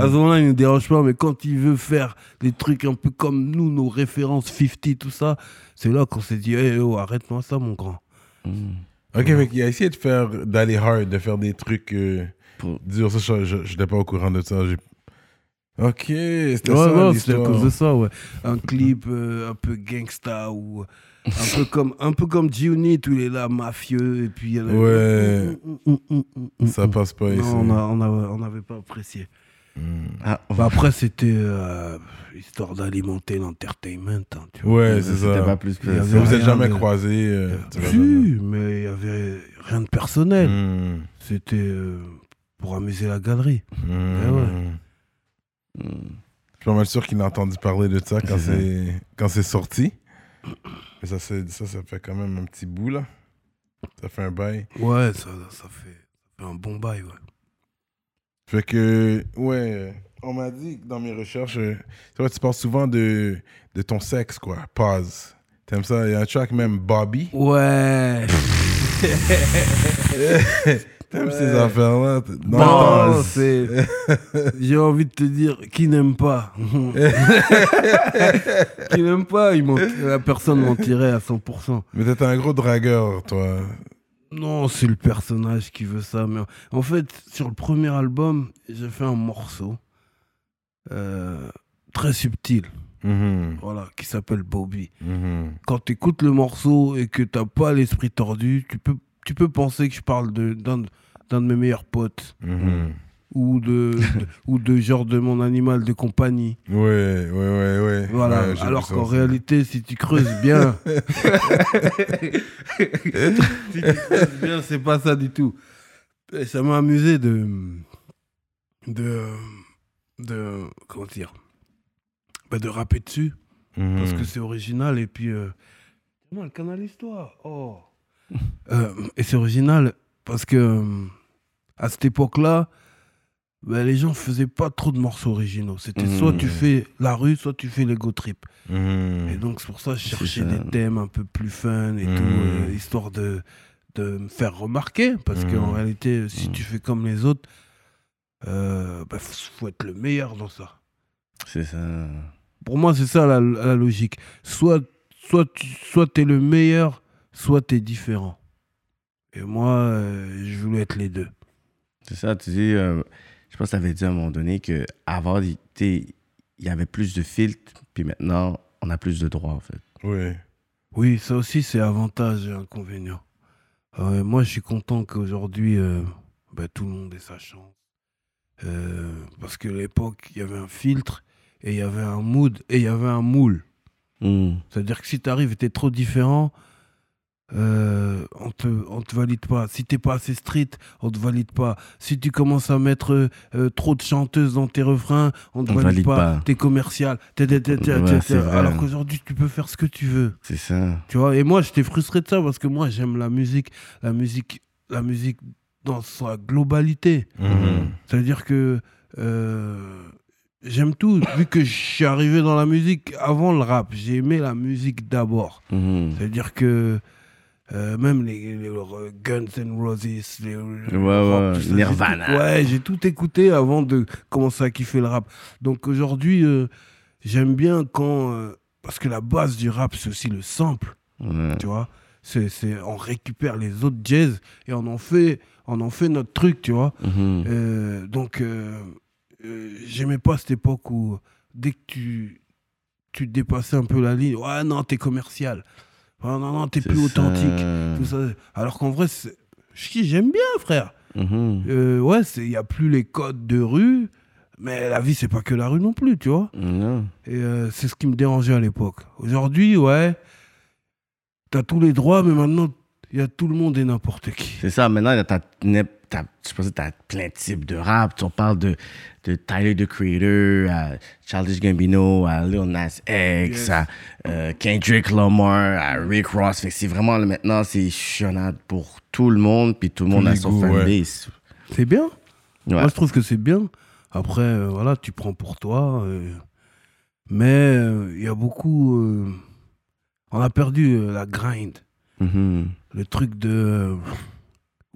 Speaker 3: à ce moment-là, il nous dérange pas, mais quand il veut faire des trucs un peu comme nous, nos références 50, tout ça, c'est là qu'on s'est dit, hey, oh, arrête-moi ça, mon grand.
Speaker 1: Ok, fait qu'il a essayé de faire, d'aller hard, de faire des trucs euh,
Speaker 2: Pour-
Speaker 1: durs. Ça, je- je n'étais pas au courant de ça. j'ai- Ok, c'était
Speaker 3: Ouais,
Speaker 1: ça
Speaker 3: ouais, c'était à
Speaker 1: l'histoire.
Speaker 3: cause de ça, ouais. Un clip euh, un peu gangsta ou un peu comme un peu comme G-Unit où il est là mafieux et puis il y a le-
Speaker 1: Ouais.
Speaker 3: Mm, mm, mm, mm, mm,
Speaker 1: Ça
Speaker 3: mm.
Speaker 1: passe pas ici.
Speaker 3: Non, on a- on a- on n'avait pas apprécié.
Speaker 2: Ah,
Speaker 3: Bah, après, c'était euh, histoire d'alimenter l'entertainment. hein.
Speaker 1: Ouais, c'est
Speaker 2: C'était
Speaker 1: ça.
Speaker 2: pas plus que
Speaker 1: Ça, vous êtes jamais
Speaker 3: de-
Speaker 1: croisés. euh,
Speaker 3: Si, mais il y avait rien de personnel.
Speaker 1: Hmm,
Speaker 3: C'était euh, pour amuser la galerie. Eh ouais.
Speaker 2: mm.
Speaker 1: Je suis pas mal sûr qu'il a entendu parler de ça quand
Speaker 2: C'est
Speaker 1: quand c'est sorti. Mais ça, c'est- ça, ça fait quand même un petit bout, là. Ça fait un bail.
Speaker 3: Ouais, ça, ça fait un bon bail, ouais.
Speaker 1: Fait que, ouais, on m'a dit dans mes recherches, euh, c'est vrai, tu parles souvent de, de ton sexe, quoi. Pause. T'aimes ça? Il y a un track même, Bobby?
Speaker 3: Ouais. [laughs]
Speaker 1: T'aimes ces affaires-là?
Speaker 3: Non, c'est. J'ai envie de te dire, qui n'aime pas? [laughs] Qui n'aime pas? Il La personne mentirait à 100%.
Speaker 1: Mais t'es un gros dragueur, toi.
Speaker 3: Non, c'est le personnage qui veut ça. Mais en fait, sur le premier album, j'ai fait un morceau euh, très subtil,
Speaker 1: Mhm,
Speaker 3: voilà, qui s'appelle Bobby.
Speaker 1: mhm.
Speaker 3: Quand tu écoutes le morceau et que t'as pas l'esprit tordu, tu peux, tu peux penser que je parle de- d'un de, d'un de mes meilleurs potes
Speaker 1: Mhm.
Speaker 3: Ou de, de- [laughs] ou de genre de mon animal de compagnie.
Speaker 1: Ouais, ouais, ouais, ouais.
Speaker 3: Voilà.
Speaker 1: Ouais,
Speaker 3: Alors qu'en réalité, si tu creuses bien, [laughs] si tu creuses bien, c'est pas ça du tout. Et ça m'a amusé de, de, de, comment dire, Bah, de rapper dessus
Speaker 1: Mhm.
Speaker 3: parce que c'est original et puis, euh, non, le canal histoire. Oh. [laughs] Euh, et c'est original parce que euh, à cette époque-là. Bah, les gens faisaient pas trop de morceaux originaux. C'était
Speaker 2: Mhm.
Speaker 3: soit tu fais la rue, soit tu fais l'ego trip.
Speaker 1: Mhm.
Speaker 3: Et donc, c'est pour ça que je cherchais des thèmes un peu plus fun et tout, euh, histoire de, de me faire remarquer. Parce qu'en réalité, si tu fais comme les autres, euh, bah, faut, être le meilleur dans ça.
Speaker 2: C'est ça.
Speaker 3: Pour moi, c'est ça la, la logique. Soit, soit tu soit es le meilleur, soit tu es différent. Et moi, euh, je voulais être les deux.
Speaker 2: C'est ça, tu dis, euh, je pense que tu avais dit à un moment donné qu'avant, il t'sais, il y avait plus de filtres, puis maintenant, on a plus de droits, en fait.
Speaker 1: Ouais.
Speaker 3: Oui, ça aussi, c'est avantage et inconvénient. Euh, moi, je suis content qu'aujourd'hui, euh, bah, tout le monde ait sa chance. Euh, parce que à l'époque, il y avait un filtre, et il y avait un mood, et il y avait un moule.
Speaker 2: Hmm.
Speaker 3: C'est-à-dire que si tu arrives et tu es trop différent, euh, on te, on te valide pas. Si t'es pas assez street, on te valide pas. Si tu commences à mettre euh, trop de chanteuses dans tes refrains, on te
Speaker 2: On
Speaker 3: valide,
Speaker 2: valide
Speaker 3: pas.
Speaker 2: pas.
Speaker 3: T'es commercial. T'es- t'es- t'es- t'es-
Speaker 2: Ouais,
Speaker 3: t'es-
Speaker 2: c'est vrai.
Speaker 3: Alors qu'aujourd'hui, tu peux faire ce que tu veux.
Speaker 2: C'est ça.
Speaker 3: Tu vois, et moi, j'étais frustré de ça parce que moi, j'aime la musique, la musique, la musique dans sa globalité.
Speaker 1: Mhm.
Speaker 3: C'est-à-dire que euh, j'aime tout. Vu que je suis arrivé dans la musique avant le rap, j'ai aimé la musique d'abord.
Speaker 2: Mhm.
Speaker 3: C'est-à-dire que euh, même les, les, euh, Guns N' Roses, les, le
Speaker 2: ouais,
Speaker 3: ça, j'ai
Speaker 2: Nirvana.
Speaker 3: tout- ouais, j'ai tout écouté avant de commencer à kiffer le rap. Donc aujourd'hui, euh, j'aime bien quand. euh, parce que la base du rap, c'est aussi le sample
Speaker 2: Ouais.
Speaker 3: tu vois. C'est, c'est, on récupère les autres jazz et on en fait, on en fait notre truc, tu vois.
Speaker 2: Mhm.
Speaker 3: Donc, j'aimais pas cette époque où dès que tu, tu dépassais un peu la ligne, ouais, non, t'es commercial. Ah, non, non, t'es plus authentique. Tout ça. Alors qu'en vrai, j'aime bien, frère.
Speaker 2: Mhm.
Speaker 3: Euh, ouais, il n'y a plus les codes de rue, mais la vie, c'est pas que la rue non plus, tu vois. Et euh, c'est ce qui me dérangeait à l'époque. Aujourd'hui, ouais, t'as tous les droits, mais maintenant, il y a tout le monde et n'importe qui.
Speaker 2: C'est ça, maintenant, t'as, t'as, je pense que t'as plein de types de rap. Tu- On parle de, de Tyler, the Creator, à Childish Gambino, à Lil Nas X,
Speaker 3: Yes.
Speaker 2: à euh, Kendrick Lamar, à Rick Ross. Fait que c'est vraiment, maintenant, c'est chionnade pour tout le monde, puis tout le monde a son
Speaker 1: ouais.
Speaker 2: fanbase.
Speaker 3: C'est bien.
Speaker 2: Ouais.
Speaker 3: Moi, je trouve que c'est bien. Après, euh, voilà, tu prends pour toi. euh, mais il y a beaucoup. on a perdu la grind.
Speaker 2: Mhm.
Speaker 3: Le truc de. euh,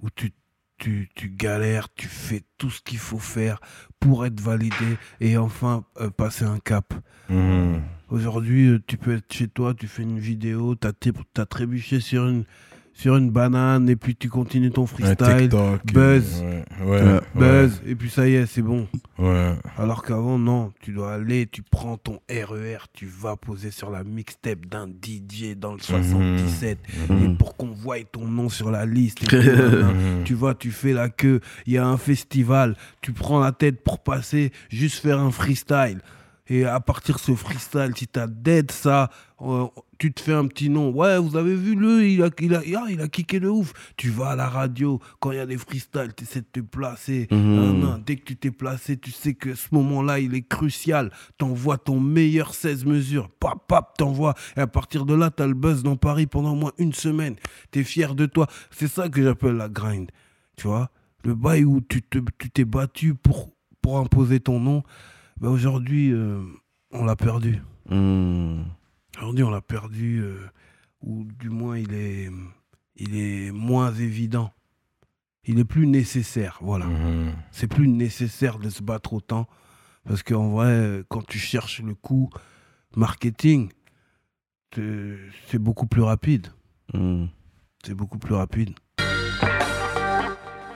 Speaker 3: où tu, tu, tu galères, tu fais tout ce qu'il faut faire pour être validé et enfin euh, passer un cap.
Speaker 1: Mhm.
Speaker 3: Aujourd'hui, euh, tu peux être chez toi, tu fais une vidéo, t'as t'as trébuché sur une, sur une banane et puis tu continues ton freestyle.
Speaker 1: TikTok.
Speaker 3: buzz.
Speaker 1: euh, Ouais, ouais,
Speaker 3: Buzz, et puis ça y est, c'est bon. Alors qu'avant, non, tu dois aller, tu prends ton RER, tu vas poser sur la mixtape d'un DJ dans le 77, et
Speaker 2: Mhm.
Speaker 3: pour qu'on voie ton nom sur la liste. et.
Speaker 1: Mhm. [laughs]
Speaker 3: tu vois, tu fais la queue, il y a un festival, tu prends la tête pour passer, juste faire un freestyle. Et à partir de ce freestyle, si t'as dead ça, euh, tu te fais un petit nom. Ouais, vous avez vu le, il a, il a, ah, il a kické de ouf. Tu vas à la radio, quand il y a des freestyles, tu essaies de te placer.
Speaker 2: Mhm.
Speaker 3: Non, non, dès que tu t'es placé, tu sais que ce moment-là, il est crucial. T'envoies ton meilleur 16 mesures. Pap, pap, t'envoies. Et à partir de là, t'as le buzz dans Paris pendant au moins une semaine. T'es fier de toi. C'est ça que j'appelle la grind. Tu vois? Le bail où tu te- tu t'es battu pour, pour imposer ton nom, aujourd'hui, euh, on l'a perdu.
Speaker 2: Hmm.
Speaker 3: Aujourd'hui, on l'a perdu, euh, ou du moins, il est, il est moins évident. Il est plus nécessaire, voilà.
Speaker 1: Mhm.
Speaker 3: C'est plus nécessaire de se battre autant. Parce qu'en vrai, quand tu cherches le coût marketing, c'est c'est beaucoup plus rapide.
Speaker 2: Hmm.
Speaker 3: C'est beaucoup plus rapide.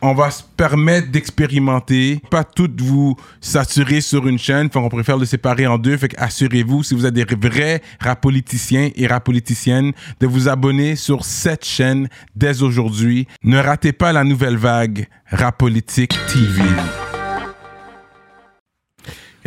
Speaker 1: On va se permettre d'expérimenter, pas toutes vous saturer sur une chaîne, fait qu'on préfère le séparer en deux, fait assurez-vous, si vous êtes des vrais rapoliticiens et rapoliticiennes, de vous abonner sur cette chaîne dès aujourd'hui. Ne ratez pas la nouvelle vague Rapolitique TV.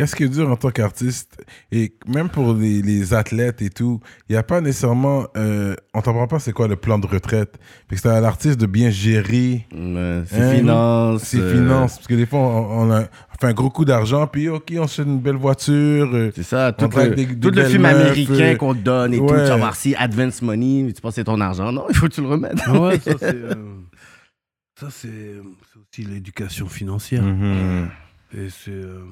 Speaker 1: Qu'est-ce qui est dur en tant qu'artiste? Et même pour les, les athlètes et tout, il n'y a pas nécessairement, euh, on t'apprend pas c'est quoi le plan de retraite. Fait que c'est à l'artiste de bien gérer
Speaker 2: C'est
Speaker 1: Hein?
Speaker 2: finance.
Speaker 1: ses
Speaker 2: euh,
Speaker 1: finances. Parce que des fois, on, on a fait un gros coup d'argent, puis ok, on se fait une belle voiture. euh,
Speaker 2: C'est ça, tout, le,
Speaker 1: des- des
Speaker 2: tout le
Speaker 1: belles
Speaker 2: film
Speaker 1: meufs,
Speaker 2: américain
Speaker 1: euh,
Speaker 2: qu'on te donne et tout, tu vas voir si advance money, tu penses que c'est ton argent. Non, il faut que tu le remettes.
Speaker 3: Ouais, ça [laughs] c'est euh, ça, c'est c'est aussi l'éducation financière.
Speaker 1: mhm.
Speaker 3: Et c'est euh,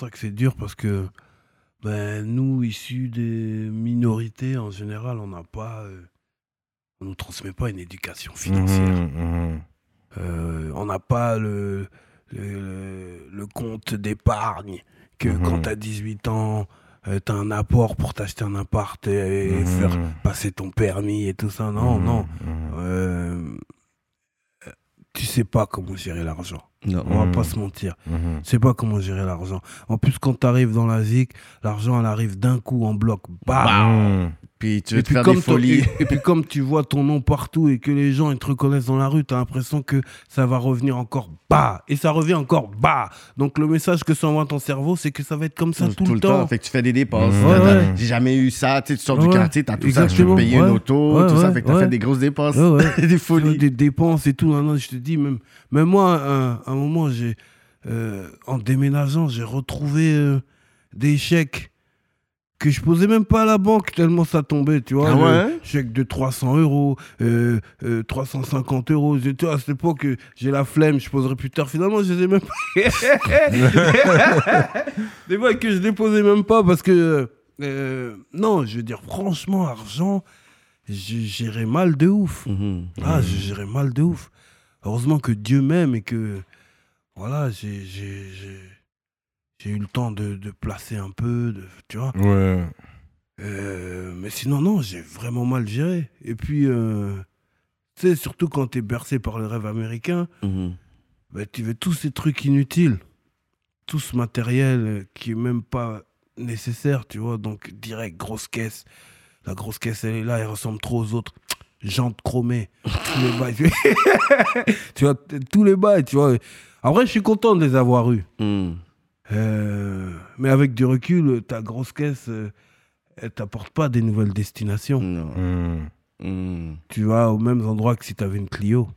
Speaker 3: c'est que c'est dur parce que ben, nous, issus des minorités, en général, on n'a pas. euh, on nous transmet pas une éducation financière.
Speaker 1: Mhm, mhm.
Speaker 3: Euh, on n'a pas le, le, le compte d'épargne que
Speaker 1: Mhm.
Speaker 3: quand tu as 18 ans, tu as un apport pour t'acheter un appart et, et
Speaker 1: Mhm.
Speaker 3: faire passer ton permis et tout ça. Non,
Speaker 1: Mhm,
Speaker 3: non.
Speaker 1: mhm.
Speaker 3: Euh, euh, tu sais pas comment gérer l'argent.
Speaker 2: Non.
Speaker 3: On va
Speaker 1: Mhm.
Speaker 3: pas se mentir.
Speaker 1: Mhm.
Speaker 3: Tu sais pas comment gérer l'argent. En plus, quand tu arrives dans la ZIC, l'argent, elle arrive d'un coup en bloc. Bam
Speaker 1: Mhm.
Speaker 2: Puis tu
Speaker 3: et
Speaker 2: veux te
Speaker 3: puis,
Speaker 2: faire
Speaker 3: comme
Speaker 2: des folies.
Speaker 3: et, et puis comme tu vois ton nom partout et que les gens ils te reconnaissent dans la rue, tu as l'impression que ça va revenir encore bas. Et ça revient encore bas. Donc le message que ça envoie ton cerveau, c'est que ça va être comme ça tout, le temps.
Speaker 2: Fait que tu fais des dépenses.
Speaker 3: Ouais, ouais.
Speaker 2: J'ai jamais eu ça. Tu sais, tu sors du quartier, t'as tout ça. Tu veux payer une auto, tout ça. Fait que t'as
Speaker 3: ouais.
Speaker 2: fait des grosses dépenses. [laughs] Des
Speaker 3: Tu
Speaker 2: folies.
Speaker 3: Des dépenses et tout. Non, non, je te dis, même, même moi, un, un moment, j'ai, euh, en déménageant, j'ai retrouvé euh, des chèques que je posais même pas à la banque tellement ça tombait, tu vois.
Speaker 2: Ah ouais
Speaker 3: Chèque de 300 euros, euh, euh, 350 euros. Je- Tu vois, à cette époque, euh, j'ai la flemme, je poserai plus tard. Finalement, je les ai même pas. [laughs] des fois que je déposais même pas parce que, euh, non, je veux dire, franchement, argent, je gérais mal de ouf.
Speaker 2: Mhm.
Speaker 3: Ah, je gérais mal de ouf. Heureusement que Dieu m'aime et que, voilà, j'ai, j'ai, eu le temps de, de placer un peu, de, tu vois.
Speaker 1: Ouais.
Speaker 3: Euh, mais sinon, non, j'ai vraiment mal géré. Et puis, euh, tu sais, surtout quand t'es bercé par le rêve américain,
Speaker 2: Mhm.
Speaker 3: bah, tu veux tous ces trucs inutiles, tout ce matériel euh, qui est même pas nécessaire, tu vois. Donc, direct, grosse caisse. La grosse caisse, elle est là, elle ressemble trop aux autres. Jantes chromées, tous les bails. [laughs] tu vois, tous les bails, tu vois. En vrai, je suis content de les avoir eus.
Speaker 2: Mhm.
Speaker 3: Euh, mais avec du recul, ta grosse caisse, euh, elle t'apporte pas des nouvelles destinations.
Speaker 2: Non.
Speaker 1: Mhm.
Speaker 2: Mhm.
Speaker 3: Tu vas aux mêmes endroits que si tu avais une Clio.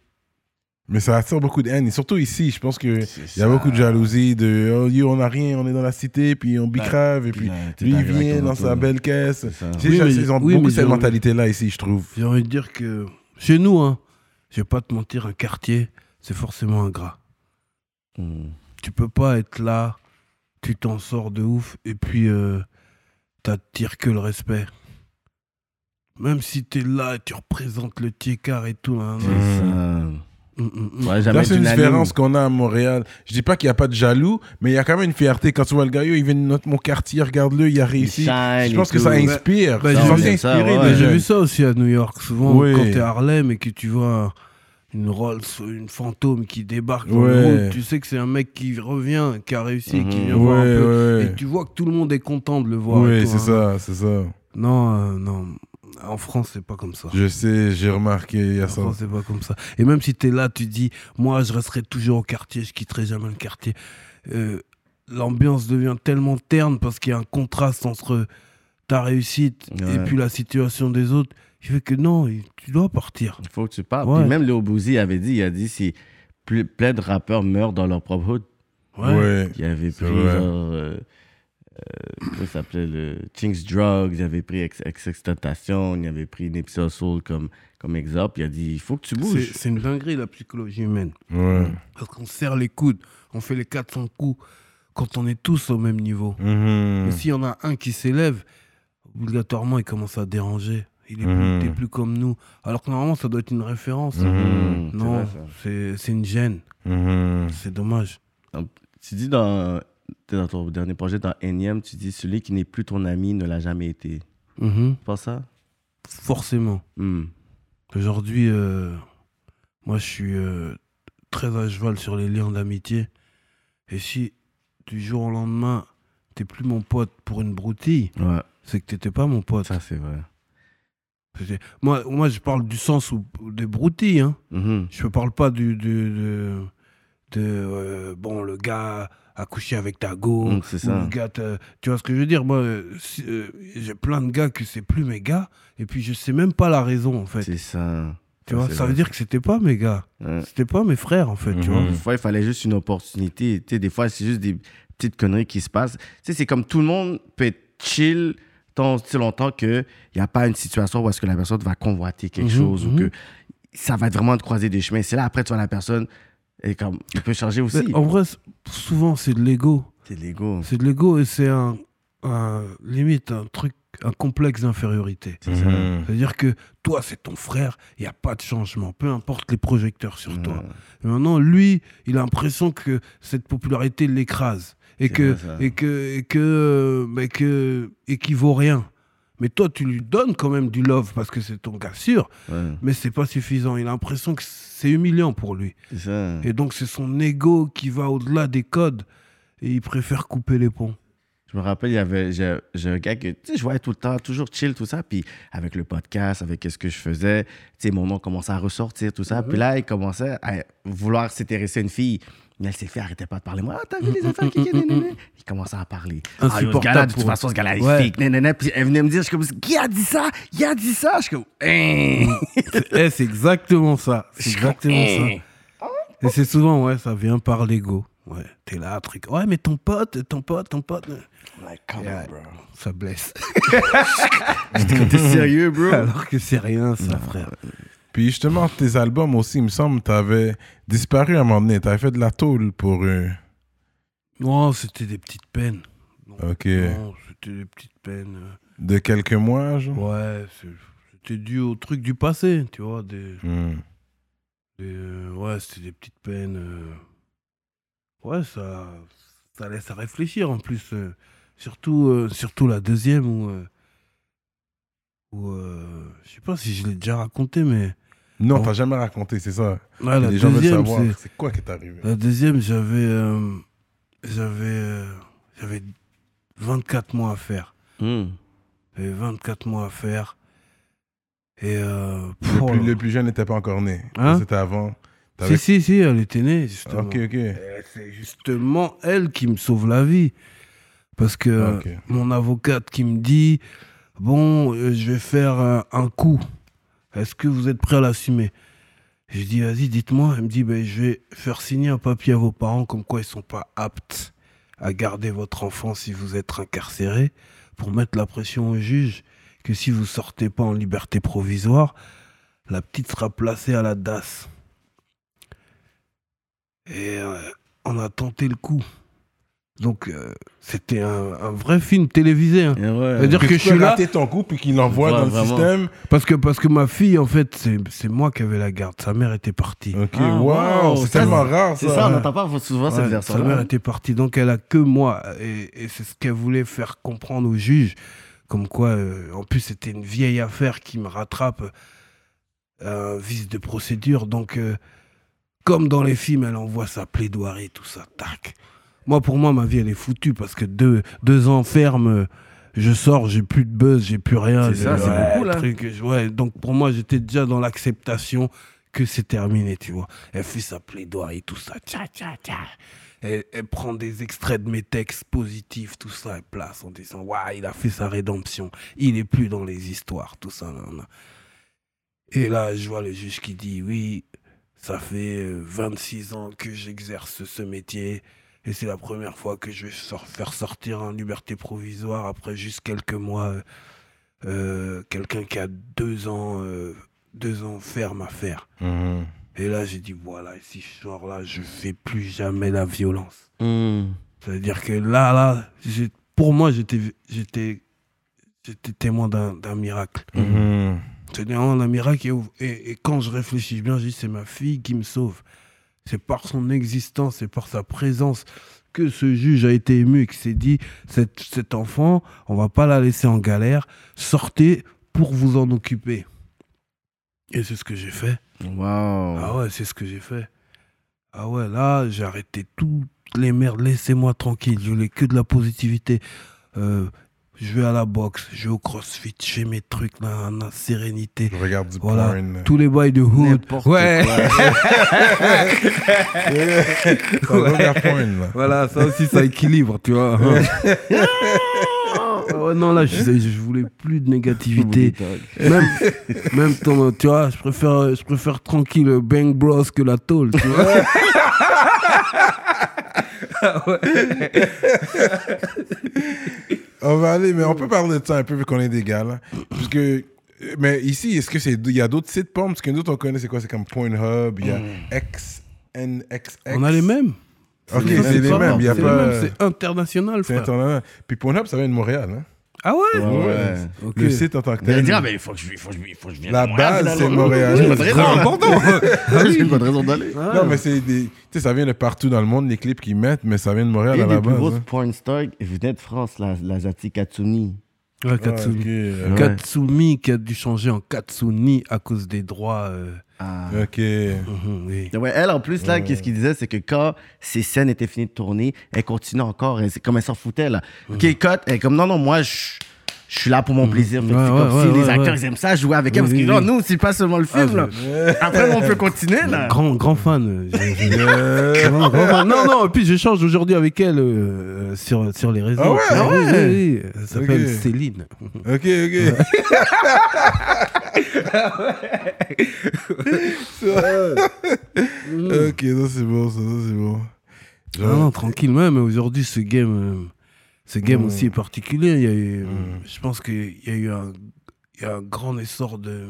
Speaker 1: Mais ça attire beaucoup de haine. Et surtout ici, je pense qu'il y a
Speaker 2: ça.
Speaker 1: beaucoup de jalousie, de oh, yo, on n'a rien, on est dans la cité, puis on bicrave, et puis
Speaker 2: là,
Speaker 1: lui, il vient dans sa belle caisse.
Speaker 3: Oui, mais-
Speaker 1: ils ont
Speaker 3: oui,
Speaker 1: beaucoup cette mentalité-là ici, je trouve.
Speaker 3: J'ai envie de dire que chez nous, hein, je vais pas te mentir, un quartier, c'est forcément ingrat.
Speaker 2: Mhm.
Speaker 3: Tu peux pas être là, tu t'en sors de ouf, et puis euh, t'attires que le respect. Même si tu es là et tu représentes le tiers et tout. hein,
Speaker 2: C'est
Speaker 3: non.
Speaker 2: ça.
Speaker 3: Mm, mm, mm.
Speaker 2: Ouais,
Speaker 1: Là, c'est une différence qu'on a à Montréal. Je dis pas qu'il n'y a pas de jaloux, mais il y a quand même une fierté. Quand tu vois le gars, il vient de notre, mon quartier, regarde-le, il a réussi. Je pense que ça inspire.
Speaker 3: Bah,
Speaker 1: ça
Speaker 3: j'ai
Speaker 2: ouais.
Speaker 3: vu ça aussi à New York. Souvent,
Speaker 1: Oui.
Speaker 3: quand t'es à Harlem et que tu vois une Rolls, une fantôme qui débarque dans
Speaker 1: Ouais.
Speaker 3: le route, tu sais que c'est un mec qui revient, qui a réussi, et qui vient voir un peu.
Speaker 1: ouais.
Speaker 3: Et tu vois que tout le monde est content de le voir.
Speaker 1: Oui, c'est
Speaker 3: hein.
Speaker 1: ça, c'est ça.
Speaker 3: Non, euh, non. En France, c'est pas comme ça.
Speaker 1: Je sais, j'ai remarqué, il y a
Speaker 3: En
Speaker 1: ça.
Speaker 3: France, c'est pas comme ça. Et même si tu es là, tu dis, moi, je resterai toujours au quartier, je quitterai jamais le quartier. Euh, L'ambiance devient tellement terne parce qu'il y a un contraste entre ta réussite et puis la situation des autres, il fait que non, tu dois partir.
Speaker 2: Il faut que tu.
Speaker 3: Ouais.
Speaker 2: Puis même Léo Bouzy avait dit, il a dit, si ple- plein de rappeurs meurent dans leur propre hood,
Speaker 1: Ouais.
Speaker 2: il avait pris
Speaker 1: vrai.
Speaker 2: genre, euh, euh, s'appelait, le Chinks Drugs, il avait pris Extentation, il avait pris Nipsey Soul comme, comme exemple. Il a dit, il faut que tu bouges.
Speaker 3: c'est une dinguerie, la psychologie humaine.
Speaker 1: Ouais.
Speaker 3: Parce qu'on serre les coudes, on fait les 400 coups quand on est tous au même niveau.
Speaker 1: Mhm.
Speaker 3: Mais s'il y en a un qui s'élève, obligatoirement, il commence à déranger. Il est
Speaker 1: Mhm.
Speaker 3: plus, comme nous. Alors que normalement, ça doit être une référence.
Speaker 1: Mhm.
Speaker 2: Mmh,
Speaker 3: Non, c'est c'est une gêne.
Speaker 1: Mhm.
Speaker 3: C'est dommage.
Speaker 2: Tu dis dans, dans ton dernier projet, dans Enyem, tu dis celui qui n'est plus ton ami ne l'a jamais été. Tu penses ça?
Speaker 3: Forcément.
Speaker 2: Hmm.
Speaker 3: Aujourd'hui, euh, moi, je suis euh, très à cheval sur les liens d'amitié. Et si du jour au lendemain, t'es plus mon pote pour une broutille,
Speaker 2: Ouais,
Speaker 3: c'est que t'étais pas mon pote.
Speaker 2: ça c'est vrai.
Speaker 3: Moi, moi, je parle du sens où, des broutilles. Hein.
Speaker 2: Mhm.
Speaker 3: Je ne parle pas du, du- de, de, euh, bon, le gars a couché avec ta go.
Speaker 2: Mm, c'est
Speaker 3: ou
Speaker 2: ça.
Speaker 3: le gars tu vois ce que je veux dire? Moi, euh, si- euh, j'ai plein de gars que c'est plus mes gars. Et puis, je sais même pas la raison, en fait.
Speaker 2: C'est ça.
Speaker 3: Tu vois, ça
Speaker 2: vrai.
Speaker 3: veut dire que c'était pas mes gars.
Speaker 2: Ouais.
Speaker 3: C'était pas mes frères, en fait, tu vois.
Speaker 2: Des fois, il fallait juste une opportunité. Tu sais, des fois, c'est juste des petites conneries qui se passent. Tu sais, c'est comme tout le monde peut être chill tant si longtemps qu'il n'y a pas une situation où est-ce que la personne va convoiter quelque
Speaker 3: Mhm,
Speaker 2: chose ou
Speaker 3: mhm.
Speaker 2: que ça va être vraiment de croiser des chemins. C'est là, après, tu vois la personne, et comme, il peut changer aussi.
Speaker 3: Mais en vrai, souvent, c'est de l'ego.
Speaker 2: C'est l'ego.
Speaker 3: C'est de l'ego et c'est un, un- limite un truc, un complexe d'infériorité.
Speaker 2: C'est ça.
Speaker 1: Mhm.
Speaker 3: C'est-à-dire que toi, c'est ton frère, il n'y a pas de changement, peu importe les projecteurs sur toi. Et maintenant, lui, il a l'impression que cette popularité l'écrase et que,
Speaker 2: ça.
Speaker 3: et que, et que, euh, mais que, et qu'il vaut rien. Mais toi, tu lui donnes quand même du love parce que c'est ton gars sûr,
Speaker 2: Ouais,
Speaker 3: mais c'est pas suffisant. Il a l'impression que c'est humiliant pour lui.
Speaker 2: ça.
Speaker 3: Et donc, c'est son ego qui va au-delà des codes et il préfère couper les ponts.
Speaker 2: Je me rappelle, il y avait, j'ai, un gars que, tu sais, je voyais tout le temps, toujours chill, tout ça. Puis avec le podcast, avec ce que je faisais, tu sais, mon nom commençait à ressortir, tout ça. Puis là, il commençait à vouloir s'intéresser à une fille. Mais elle s'est fait, arrêtait pas de parler. Moi, ah, t'as vu les affaires qui [laughs] Il commençait à parler. Ah, yo, ce gars-là, de toute façon, ce gars-là, il
Speaker 3: Ouais.
Speaker 2: fake. nanana. Puis elle venait me dire, je suis comme, qui a dit ça? Il a dit ça? Je suis comme, hein? [laughs]
Speaker 3: Eh, c'est exactement ça. C'est exactement
Speaker 2: hein?
Speaker 3: ça. Et c'est souvent, ouais, ça vient par l'ego. Ouais, t'es là, truc. Ouais, mais ton pote, ton pote, ton pote.
Speaker 2: Like, come
Speaker 3: Yeah.
Speaker 2: on, bro.
Speaker 3: Ça blesse. [laughs]
Speaker 2: T'es sérieux, bro
Speaker 3: Alors que c'est rien, ça, frère.
Speaker 1: Puis justement, tes albums aussi, il me semble, t'avais disparu à un moment donné. T'avais fait de la tôle pour eux.
Speaker 3: Non, c'était des petites peines. Non,
Speaker 1: Ok.
Speaker 3: non, c'était des petites peines.
Speaker 1: De quelques mois, genre?
Speaker 3: Ouais, c'était dû au truc du passé, tu vois. Des,
Speaker 1: Hmm.
Speaker 3: des, euh, ouais, c'était des petites peines. euh. Ouais, ça, ça laisse à réfléchir en plus. euh. Surtout, euh, surtout la deuxième où. où je sais pas si je l'ai déjà raconté, mais.
Speaker 1: Non, t'as jamais raconté, c'est ça.
Speaker 3: Ouais, la
Speaker 1: Les gens veulent
Speaker 3: deuxième,
Speaker 1: savoir.
Speaker 3: c'est-
Speaker 1: quoi qui est arrivé
Speaker 3: La deuxième, j'avais. euh, j'avais. euh, j'avais 24 mois à faire.
Speaker 2: Hmm.
Speaker 3: J'avais 24 mois à faire. Et. Euh,
Speaker 1: le,
Speaker 3: oh
Speaker 1: plus, le plus jeune n'était pas encore né.
Speaker 3: Hein
Speaker 1: C'était avant.
Speaker 3: Si, si, si, elle était née, justement.
Speaker 1: Ok, ok.
Speaker 3: Et C'est justement elle qui me sauve la vie. Parce que
Speaker 1: Ok.
Speaker 3: mon avocate qui me dit Bon, je vais faire un coup. Est-ce que vous êtes prêt à l'assumer? Je dis Vas-y, dites-moi. Elle me dit ben, Je vais faire signer un papier à vos parents comme quoi ils sont pas aptes à garder votre enfant si vous êtes incarcéré pour mettre la pression au juge que si vous sortez pas en liberté provisoire, la petite sera placée à la DAS. Et euh, on a tenté le coup. Donc, euh, c'était un, un vrai film télévisé. hein.
Speaker 2: Ouais.
Speaker 3: C'est-à-dire que
Speaker 1: tu
Speaker 3: je suis là
Speaker 1: ton coup puis qu'il l'envoie
Speaker 2: Ouais,
Speaker 1: dans le
Speaker 2: vraiment.
Speaker 1: système.
Speaker 3: parce que, parce que ma fille, en fait, c'est c'est moi qui avais la garde. Sa mère était partie.
Speaker 1: Ok,
Speaker 2: Ah,
Speaker 1: wow,
Speaker 2: wow,
Speaker 1: c'est
Speaker 2: ça,
Speaker 1: tellement rare
Speaker 2: C'est
Speaker 1: ça.
Speaker 2: ça, on n'entend pas souvent cette version
Speaker 3: sa mère était partie, donc elle a que moi. Et, et c'est ce qu'elle voulait faire comprendre au juge. Comme quoi, euh, en plus, c'était une vieille affaire qui me rattrape euh, un vice de procédure. Donc, euh, comme dans les films, elle envoie sa plaidoirie, tout ça, tac. Moi, pour moi, ma vie, elle est foutue parce que deux, deux ans ferme, euh, je sors, j'ai plus de buzz, j'ai plus rien.
Speaker 2: C'est ça, c'est
Speaker 3: ouais,
Speaker 2: beaucoup, là.
Speaker 3: truc, ouais, donc, pour moi, j'étais déjà dans l'acceptation que c'est terminé, tu vois. Elle fait sa plaidoirie, tout ça, tcha, tcha, tcha. elle, elle prend des extraits de mes textes positifs, tout ça, elle place en disant Waouh, il a fait sa rédemption, il est plus dans les histoires, tout ça. nan, nan. Et là, je vois le juge qui dit Oui, ça fait euh, 26 ans que j'exerce ce métier. Et c'est la première fois que je vais faire sortir en liberté provisoire après juste quelques mois euh, euh, quelqu'un qui a deux ans, euh, deux ans ferme à faire.
Speaker 1: Mhm.
Speaker 3: Et là, j'ai dit, voilà, si je sors là, je fais plus jamais la violence.
Speaker 2: Hmm.
Speaker 3: C'est-à-dire que là, là, pour moi, j'étais, j'étais, j'étais témoin d'un, miracle.
Speaker 1: Mhm.
Speaker 3: C'est vraiment un miracle. Et, et- et quand je réfléchis bien, je dis, c'est ma fille qui me sauve. C'est par son existence, c'est par sa présence que ce juge a été ému et qu'il s'est dit, cet, cet enfant, on va pas la laisser en galère, sortez pour vous en occuper. Et c'est ce que j'ai fait.
Speaker 2: Wow.
Speaker 3: Ah ouais, c'est ce que j'ai fait. Ah ouais, là, j'ai arrêté toutes les merdes. Laissez-moi tranquille. Je voulais que de la positivité. Euh, je vais à la boxe, je vais au crossfit, je fais mes trucs là, en sérénité.
Speaker 1: Je regarde du
Speaker 3: Voilà,
Speaker 1: porn.
Speaker 3: tous les bails de hood. Ouais, [laughs]
Speaker 1: va vers porn, là.
Speaker 3: voilà, ça aussi, ça équilibre, tu vois. Ah [laughs] ouais, non, là, je, je voulais plus de négativité. [laughs] Même, même ton, tu vois, je préfère, je préfère tranquille le Bang Bros que la tôle, tu vois.
Speaker 1: On va aller, mais on peut parler de ça un peu vu qu'on est des gars, là. Parce que, mais ici, est-ce que c'est, il y a d'autres sites porn? Parce que nous autres, on connaît, c'est quoi? C'est comme Pornhub, il y a XNXX.
Speaker 3: On a les mêmes.
Speaker 1: Ok, c'est les mêmes, il y a
Speaker 3: c'est
Speaker 1: pas-
Speaker 3: C'est international,
Speaker 1: C'est
Speaker 3: frère.
Speaker 1: international. Puis Pornhub, ça vient de Montréal, hein?
Speaker 3: Ah ouais,
Speaker 2: Ouais, ouais.
Speaker 1: Le site en tant que tel.
Speaker 2: dire, ah, mais il faut que je, il faut que je, il faut que je vienne
Speaker 1: La
Speaker 2: à Montréal,
Speaker 1: base, c'est. Montréal.
Speaker 2: J'ai pas de
Speaker 1: C'est
Speaker 2: raison.
Speaker 3: important.
Speaker 2: J'ai pas de raison d'aller.
Speaker 1: Non, mais c'est des. Tu sais, ça vient de partout dans le monde, les clips qu'ils mettent, mais ça vient de Montréal à
Speaker 2: Une
Speaker 1: la
Speaker 2: des plus
Speaker 1: base.
Speaker 2: grosses
Speaker 1: hein.
Speaker 2: porn stars venait de France, la, la Zati Katsuni.
Speaker 3: Ouais,
Speaker 1: Ah,
Speaker 3: Katsuni.
Speaker 1: ok, euh,
Speaker 2: Ouais.
Speaker 3: Katsumi qui a dû changer en Katsuni à cause des droits. euh,
Speaker 2: Ah.
Speaker 1: Ok.
Speaker 3: mhm, oui.
Speaker 2: Ouais, elle, en plus, là, qu'est-ce qu'il disait, c'est que quand ces scènes étaient finies de tourner, elle continue encore. Elle- C'est comme elle s'en foutait, là. OK, cut. Elle est comme, non, non, moi, je je suis là pour mon plaisir. Fait que
Speaker 3: Ouais,
Speaker 2: c'est
Speaker 3: ouais,
Speaker 2: comme
Speaker 3: ouais,
Speaker 2: si
Speaker 3: ouais,
Speaker 2: les acteurs,
Speaker 3: ouais.
Speaker 2: ils aiment ça, jouer avec elle.
Speaker 3: Oui,
Speaker 2: Parce que
Speaker 3: oui,
Speaker 2: non,
Speaker 3: oui.
Speaker 2: nous, c'est pas seulement le film,
Speaker 3: Ah,
Speaker 2: là. Après, on peut continuer, là.
Speaker 3: Grand, grand fan. euh, Grand, grand fan. Non, non, et puis j'échange aujourd'hui avec elle euh, sur, sur les réseaux.
Speaker 1: Ah ouais,
Speaker 3: Oui,
Speaker 1: ah
Speaker 3: oui,
Speaker 1: ouais.
Speaker 3: oui, oui. Elle s'appelle. Céline.
Speaker 1: Ok, ok. [laughs] ok, ça c'est bon, ça, ça, c'est bon.
Speaker 3: Non, non, tranquille même. Aujourd'hui, ce game, euh, ce game aussi est particulier. Il y a eu, euh. Je pense qu'il y a eu un, il y a un grand essor de,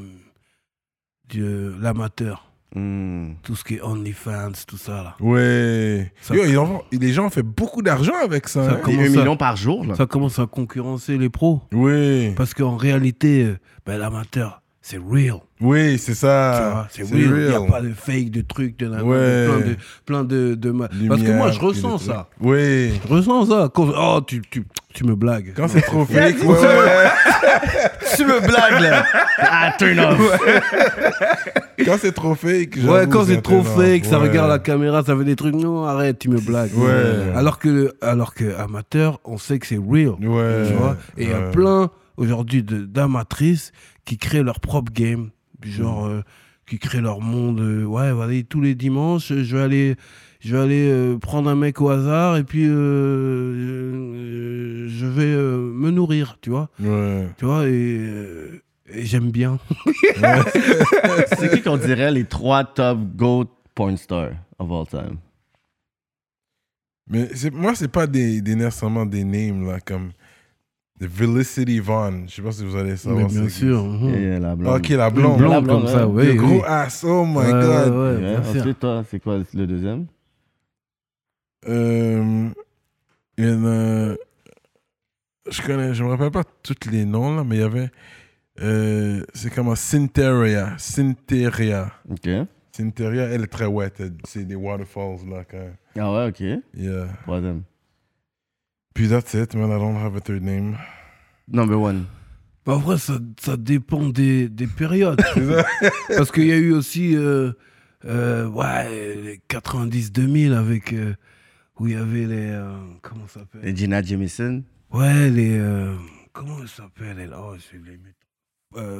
Speaker 3: de l'amateur.
Speaker 2: Hmm.
Speaker 3: Tout ce qui est OnlyFans, tout ça là.
Speaker 1: Ouais.
Speaker 3: Ça-
Speaker 1: Yo, en les gens ont fait beaucoup d'argent avec ça.
Speaker 3: Ça
Speaker 1: hein.
Speaker 2: Million par jour, là.
Speaker 3: Ça commence à concurrencer les pros.
Speaker 1: Oui,
Speaker 3: Parce qu'en réalité, euh, ben, l'amateur, c'est real.
Speaker 1: oui, c'est ça.
Speaker 3: c'est real. Il n'y a pas de fake, de trucs, de,
Speaker 1: Ouais.
Speaker 3: plein de. Plein de, de ma- Parce que moi, je ressens ça.
Speaker 1: Oui.
Speaker 3: Je ressens ça. Quand- Oh, tu, tu, tu me blagues.
Speaker 1: Quand c'est trop fake, ouais, ouais. [laughs]
Speaker 2: Tu me blagues, là. Ah, turn off.
Speaker 1: Quand c'est trop fake,
Speaker 3: Ouais, quand c'est trop fake, ça regarde la caméra, ça fait des trucs. Non, arrête, tu me blagues.
Speaker 1: Ouais.
Speaker 3: Alors que, alors que amateur, on sait que c'est real.
Speaker 1: Ouais.
Speaker 3: Tu vois Et il y a plein aujourd'hui d'amatrices qui créent leur propre game, du
Speaker 1: Mm.
Speaker 3: genre euh, qui créent leur monde. euh, ouais, voilà, tous les dimanches, euh, je vais aller, je vais aller euh, prendre un mec au hasard et puis je vais euh, me nourrir, tu vois
Speaker 1: Ouais.
Speaker 3: Tu vois Et, euh, et j'aime bien. [laughs]
Speaker 2: C'est qui qu'on dirait les trois top GOAT porn stars of all time?
Speaker 1: Mais moi, c'est pas des, des nécessairement des names, là, comme Felicity Vaughn. Je sais pas si vous allez savoir.
Speaker 3: Mais bien sûr.
Speaker 2: euh, la blonde.
Speaker 1: Ok, la
Speaker 3: Une
Speaker 1: blonde.
Speaker 3: blonde
Speaker 2: La blonde,
Speaker 3: comme ça,
Speaker 2: ouais.
Speaker 3: oui.
Speaker 1: Le gros
Speaker 3: oui.
Speaker 1: ass, oh my
Speaker 3: Ouais,
Speaker 1: god.
Speaker 3: ouais.
Speaker 2: Ensuite, toi, c'est quoi le deuxième?
Speaker 1: Euh, il y en a- Je connais, je me rappelle pas tous les noms, là, mais il y avait. euh, c'est comme Syntheria. Syntheria.
Speaker 2: OK.
Speaker 1: Syntheria, elle est très wet. C'est des waterfalls, là, quand même.
Speaker 2: Ah ouais, OK.
Speaker 1: Yeah.
Speaker 2: Troisième.
Speaker 1: Puis that's it, man. I don't have a third name.
Speaker 2: Number one.
Speaker 3: Bah, Après, ça, ça dépend des, des périodes. [laughs] Parce qu'il y a eu aussi euh, euh, ouais, les 90-2000 avec. euh, où il y avait les. euh, comment ça s'appelle?
Speaker 2: Et Gina Jamison.
Speaker 3: Ouais, les. euh, comment elle s'appelle elle? Oh, je vais les. Euh,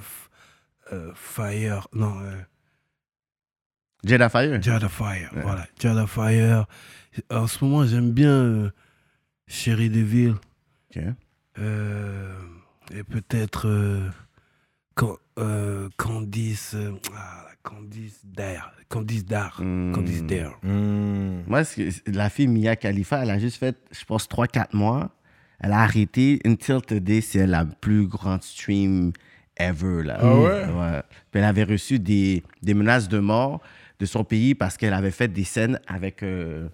Speaker 3: euh, Fire. Non. euh,
Speaker 2: Jada Fire.
Speaker 3: Jada Fire, voilà. Jada Fire. En ce moment, j'aime bien Chérie Deville.
Speaker 2: Ok.
Speaker 3: Euh, et peut-être euh, euh, Candice. euh, ah, Candice Dare. Candice Dare.
Speaker 2: Hmm.
Speaker 3: Candice Dare.
Speaker 1: Hmm.
Speaker 2: Moi, la fille Mia Khalifa, elle a juste fait, je pense, 3-4 mois. Elle a arrêté. Until Today, c'est la plus grande stream ever. Là.
Speaker 1: Ah ouais?
Speaker 2: Puis elle avait reçu des, des menaces de mort de son pays parce qu'elle avait fait des scènes avec euh,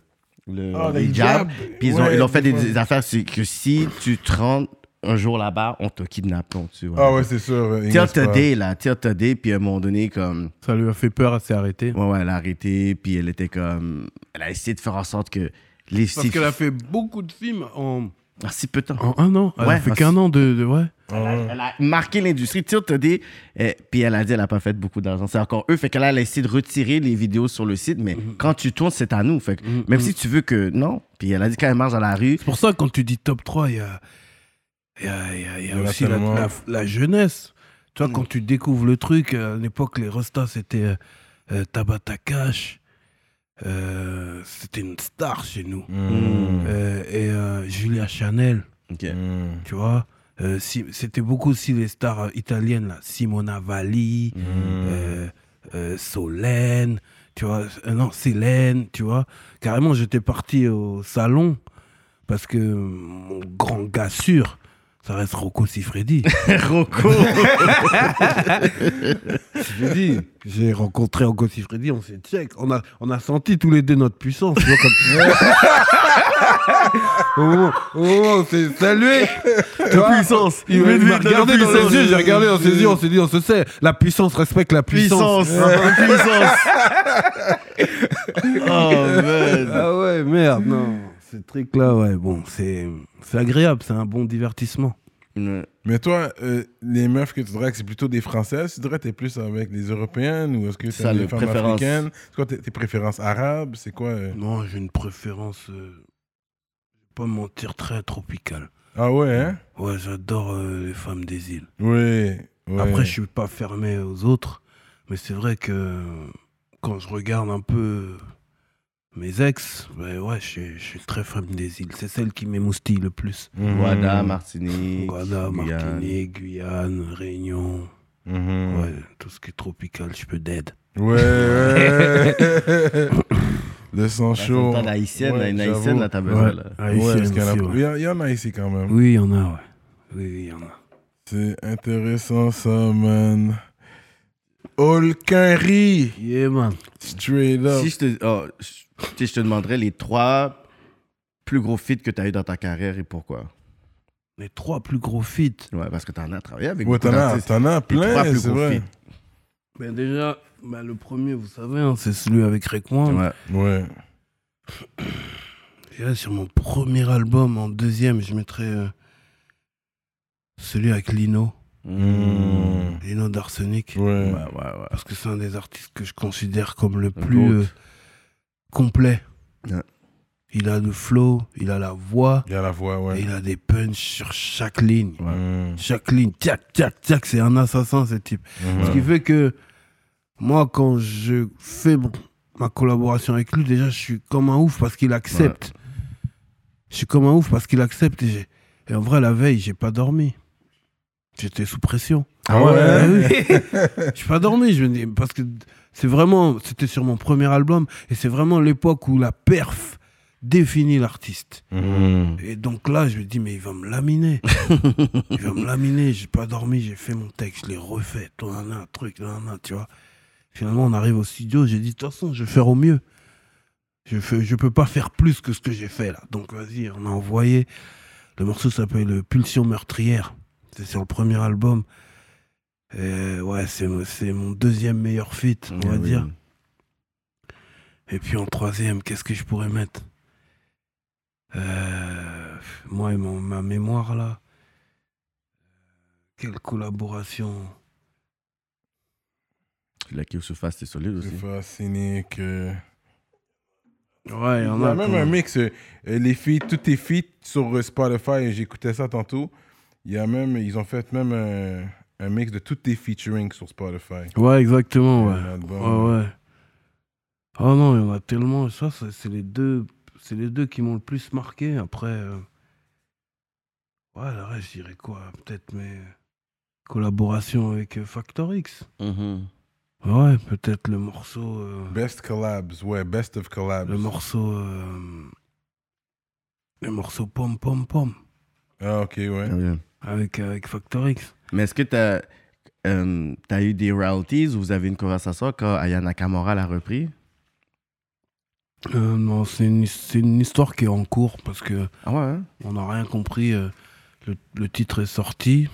Speaker 2: le le
Speaker 1: le
Speaker 2: hijab.
Speaker 1: hijab.
Speaker 2: Puis ils ont,
Speaker 1: Ouais,
Speaker 2: ils ont fait
Speaker 1: des
Speaker 2: des, affaires c'est que si tu te rends un jour là-bas, on te kidnappe. donc, tu vois.
Speaker 1: Ah ouais, c'est sûr. Ignace Parra.
Speaker 2: Today, là, Till Today, puis à un moment donné, comme,
Speaker 3: Ça lui a fait peur, elle s'est arrêtée.
Speaker 2: ouais, ouais, elle a arrêté, puis elle était comme, elle a essayé de faire en sorte que les
Speaker 3: Parce qu'elle a fait beaucoup de films en,
Speaker 2: Ah, si peu de temps.
Speaker 3: en un an. Elle
Speaker 2: Ouais,
Speaker 3: a fait qu'un an de, de- Ouais.
Speaker 2: Elle a, elle a marqué l'industrie. Till Today, eh, puis elle a dit qu'elle n'a pas fait beaucoup d'argent. C'est encore eux. Fait qu'elle a essayé de retirer les vidéos sur le site, mais
Speaker 3: Mhm.
Speaker 2: quand tu tournes, c'est à nous. Fait que même si tu veux que. Non. Puis elle a dit quand elle marche dans la rue.
Speaker 3: C'est pour ça, quand tu dis top 3, il y a, il y a, il y a- y a
Speaker 1: en
Speaker 3: aussi la, la- la jeunesse. Tu
Speaker 2: Mm.
Speaker 3: vois, quand tu découvres le truc, euh, à l'époque, les Rostas, c'était euh, euh, Tabata Cash. Euh, c'était une star chez nous.
Speaker 1: Hmm.
Speaker 3: Euh, et euh, Julia Chanel.
Speaker 1: Hmm.
Speaker 3: tu vois. Euh, si- c'était beaucoup aussi les stars euh, italiennes, là. Simona Valli,
Speaker 1: Hmm.
Speaker 3: euh, euh, Solène, tu vois. Euh, non, Célène, tu vois. Carrément, j'étais parti au salon parce que mon grand gars sûr, ça reste Rocco Siffredi. [laughs]
Speaker 2: Rocco. [laughs]
Speaker 3: J'ai dit, j'ai rencontré Rocco Siffredi, on s'est check. On a, on a senti tous les deux notre puissance. Tu vois, comme... [laughs] où on s'est salué. vois,
Speaker 2: puissance.
Speaker 3: Il il m'a regardé dans les yeux, j'ai regardé dans ses yeux, on s'est dit, on se sait. La puissance respecte la puissance.
Speaker 2: Puissance. puissance. oh, man.
Speaker 3: Ah ouais, merde, non. Ce truc-là, ouais, bon, c'est c'est agréable, c'est un bon divertissement.
Speaker 2: Ouais.
Speaker 1: Mais toi, euh, les meufs que tu dragues, c'est plutôt des Françaises Tu dirais que t'es plus avec les Européennes ou est-ce que
Speaker 2: le
Speaker 1: des femmes
Speaker 2: préférence.
Speaker 1: africaines? C'est quoi tes, tes préférences arabes? C'est quoi euh?
Speaker 3: Non, j'ai une préférence, euh, pas mentir, très tropicale.
Speaker 1: Ah ouais, hein?
Speaker 3: Ouais, j'adore euh, les femmes des îles.
Speaker 1: Oui. ouais.
Speaker 3: Après, je suis pas fermé aux autres, mais c'est vrai que quand je regarde un peu mes ex, ben ouais, je suis, très femme des îles. C'est celle qui m'émoustille le plus.
Speaker 1: Mhm.
Speaker 2: Guada, Martinique.
Speaker 3: Guada. Martinique, Guyane, Réunion.
Speaker 1: Mhm.
Speaker 3: Ouais, tout ce qui est tropical, je peux d'aide.
Speaker 1: Ouais. ouais. Le sang chaud.
Speaker 2: une haïtienne,
Speaker 1: Ouais,
Speaker 2: une haïtienne, là, t'as besoin, là.
Speaker 3: Haïtienne ouais.
Speaker 1: il y, a- il y en a ici quand même.
Speaker 3: Oui, il y en a, ouais. Oui, oui, il y en a.
Speaker 1: C'est intéressant ça, man. Olquinry,
Speaker 3: Yeah, man.
Speaker 1: straight up.
Speaker 2: Si je te, oh, je, tu sais, je te demanderais les trois plus gros feats que tu as eu dans ta carrière et pourquoi?
Speaker 3: Les trois plus gros feats?
Speaker 2: Ouais, parce que tu en as travaillé avec
Speaker 1: Ouais,
Speaker 2: beaucoup
Speaker 1: t'en as, t'en as
Speaker 2: Les trois
Speaker 1: plein,
Speaker 2: plus gros
Speaker 1: vrai.
Speaker 2: feats.
Speaker 3: Ben déjà, ben le premier, vous savez, hein, c'est celui avec Rekwan.
Speaker 2: Ouais.
Speaker 1: Ouais.
Speaker 3: Et là, sur mon premier album, en deuxième, je mettrais euh, celui avec Lino.
Speaker 1: Mm.
Speaker 3: Lino d'Arsenic.
Speaker 1: Ouais.
Speaker 2: Ouais, ouais, ouais.
Speaker 3: Parce que c'est un des artistes que je considère comme le plus euh, complet.
Speaker 2: Ouais.
Speaker 3: Il a le flow, il a la voix,
Speaker 1: Il a la voix,
Speaker 3: et
Speaker 1: ouais.
Speaker 3: il a des punchs sur chaque ligne.
Speaker 1: Mm.
Speaker 3: Chaque ligne, tchac, tchac, tchac, c'est un assassin ce type.
Speaker 1: Mhm.
Speaker 3: Ce qui fait que moi, quand je fais mon- ma collaboration avec lui, déjà, je suis comme un ouf parce qu'il accepte. Je suis comme un ouf parce qu'il accepte. Et, et en vrai, la veille, j'ai pas dormi. J'étais sous pression.
Speaker 1: Ah ouais,
Speaker 3: Ah oui. [laughs] J'ai pas dormi, je me dis, parce que c'est vraiment, c'était sur mon premier album, et c'est vraiment l'époque où la perf définit l'artiste.
Speaker 1: Mhm.
Speaker 3: Et donc là, je me dis, mais il va me laminer. [laughs] il va me laminer. J'ai pas dormi, j'ai fait mon texte, je l'ai refait. Toi, un, truc, un, tu vois. Finalement, on arrive au studio, j'ai dit, de toute façon, je vais faire au mieux. Je fais, je peux pas faire plus que ce que j'ai fait là. Donc vas-y, on a envoyé. Le morceau s'appelle Pulsion meurtrière. C'est sur le premier album. Et ouais, c'est c'est mon deuxième meilleur feat, on
Speaker 2: Ouais,
Speaker 3: va
Speaker 2: oui.
Speaker 3: dire. Et puis en troisième, qu'est-ce que je pourrais mettre? Euh, Moi et mon- ma mémoire là. Quelle collaboration
Speaker 2: La qui se fasse, c'est solide aussi.
Speaker 1: C'est fasciné que.
Speaker 3: Ouais, il y
Speaker 1: Il
Speaker 3: en
Speaker 1: y a
Speaker 3: a.
Speaker 1: même un mix, euh, les feats, tous tes feats sur euh, Spotify, j'écoutais ça tantôt. Il y a même, ils ont fait même un, un mix de tous tes featuring sur Spotify.
Speaker 3: Ouais, exactement, ouais. Ouais, ouais. Oh non, il y en a tellement. Ça, ça, c'est les deux, c'est les deux qui m'ont le plus marqué. Après, euh, ouais, le reste, je dirais quoi? Peut-être mes collaborations avec euh, Factor X.
Speaker 2: Mhm.
Speaker 3: Ouais, peut-être le morceau, euh,
Speaker 1: Best collabs, ouais, best of collabs.
Speaker 3: le morceau, euh, le morceau Pom Pom Pom
Speaker 1: Ah, ok, ouais.
Speaker 2: Ah,
Speaker 3: avec avec Factor X.
Speaker 2: Mais est-ce que tu as, eu des royalties ou vous avez une conversation quand Aya Nakamura l'a repris?
Speaker 3: Euh, non, c'est une, histoire qui est en cours parce que
Speaker 2: Ah ouais hein?
Speaker 3: on n'a rien compris. euh, le, le titre est sorti.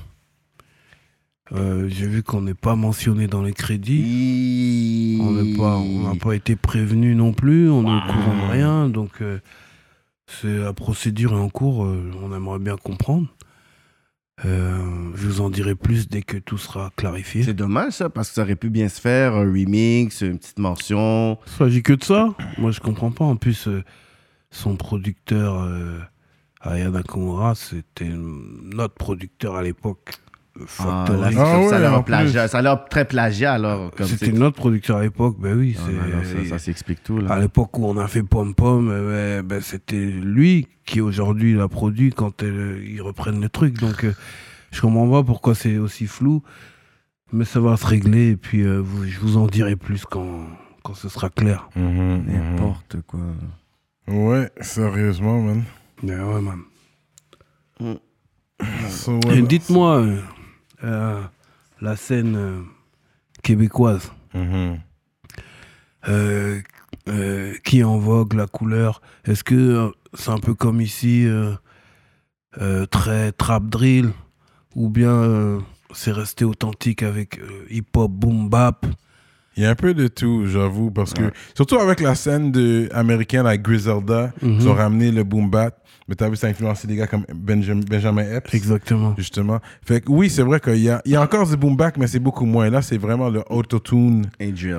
Speaker 3: Euh, J'ai vu qu'on n'est pas mentionné dans les crédits. On n'est pas, on n'a pas été prévenu non plus. On est au courant de rien. Donc, euh, c'est la procédure est en cours. euh, on aimerait bien comprendre. Euh, je vous en dirai plus dès que tout sera clarifié.
Speaker 2: C'est dommage ça, parce que ça aurait pu bien se faire, un remix, une petite mention.
Speaker 3: Il s'agit que de ça. Moi, je comprends pas. En plus, euh, son producteur, euh, Aya Nakamura, c'était notre producteur à l'époque.
Speaker 2: Ah,
Speaker 1: Ah
Speaker 2: ça, a l'air
Speaker 1: en
Speaker 2: plagiat. Ça a l'air très plagiat alors. Comme
Speaker 3: C'était
Speaker 2: c'est-
Speaker 3: notre producteur à l'époque, ben oui.
Speaker 2: Ah,
Speaker 3: c'est-
Speaker 2: non, non, ça, ça s'explique tout là.
Speaker 3: à l'époque où on a fait Pom Pom, euh, ben, ben, c'était lui qui aujourd'hui l'a produit quand euh, ils reprennent le truc. Donc euh, je comprends pas pourquoi c'est aussi flou, mais ça va se régler et puis euh, vous- je vous en dirai plus quand, quand ce sera clair.
Speaker 1: Mhm, mhm.
Speaker 2: N'importe quoi.
Speaker 1: Ouais, sérieusement, man.
Speaker 3: Mais ouais, man.
Speaker 1: So,
Speaker 3: Et
Speaker 1: ouais,
Speaker 3: Dites-moi, euh, euh, la scène euh, québécoise,
Speaker 1: Mhm.
Speaker 3: euh, qui est en vogue, la couleur, est-ce que c'est un peu comme ici, très trap drill, ou bien c'est resté authentique avec hip-hop, boom bap?
Speaker 1: Il y a un peu de tout, j'avoue, parce que surtout avec la scène de, américaine avec Griselda,
Speaker 3: Mhm.
Speaker 1: ils ont ramené le boom bap, mais t'as vu ça a influencé des gars comme Benjamin, Benjamin Epps.
Speaker 3: Exactement.
Speaker 1: Justement. Fait que oui, c'est vrai qu'il y a, il y a encore du boom bap, mais c'est beaucoup moins. Là, c'est vraiment le autotune
Speaker 2: Et drill.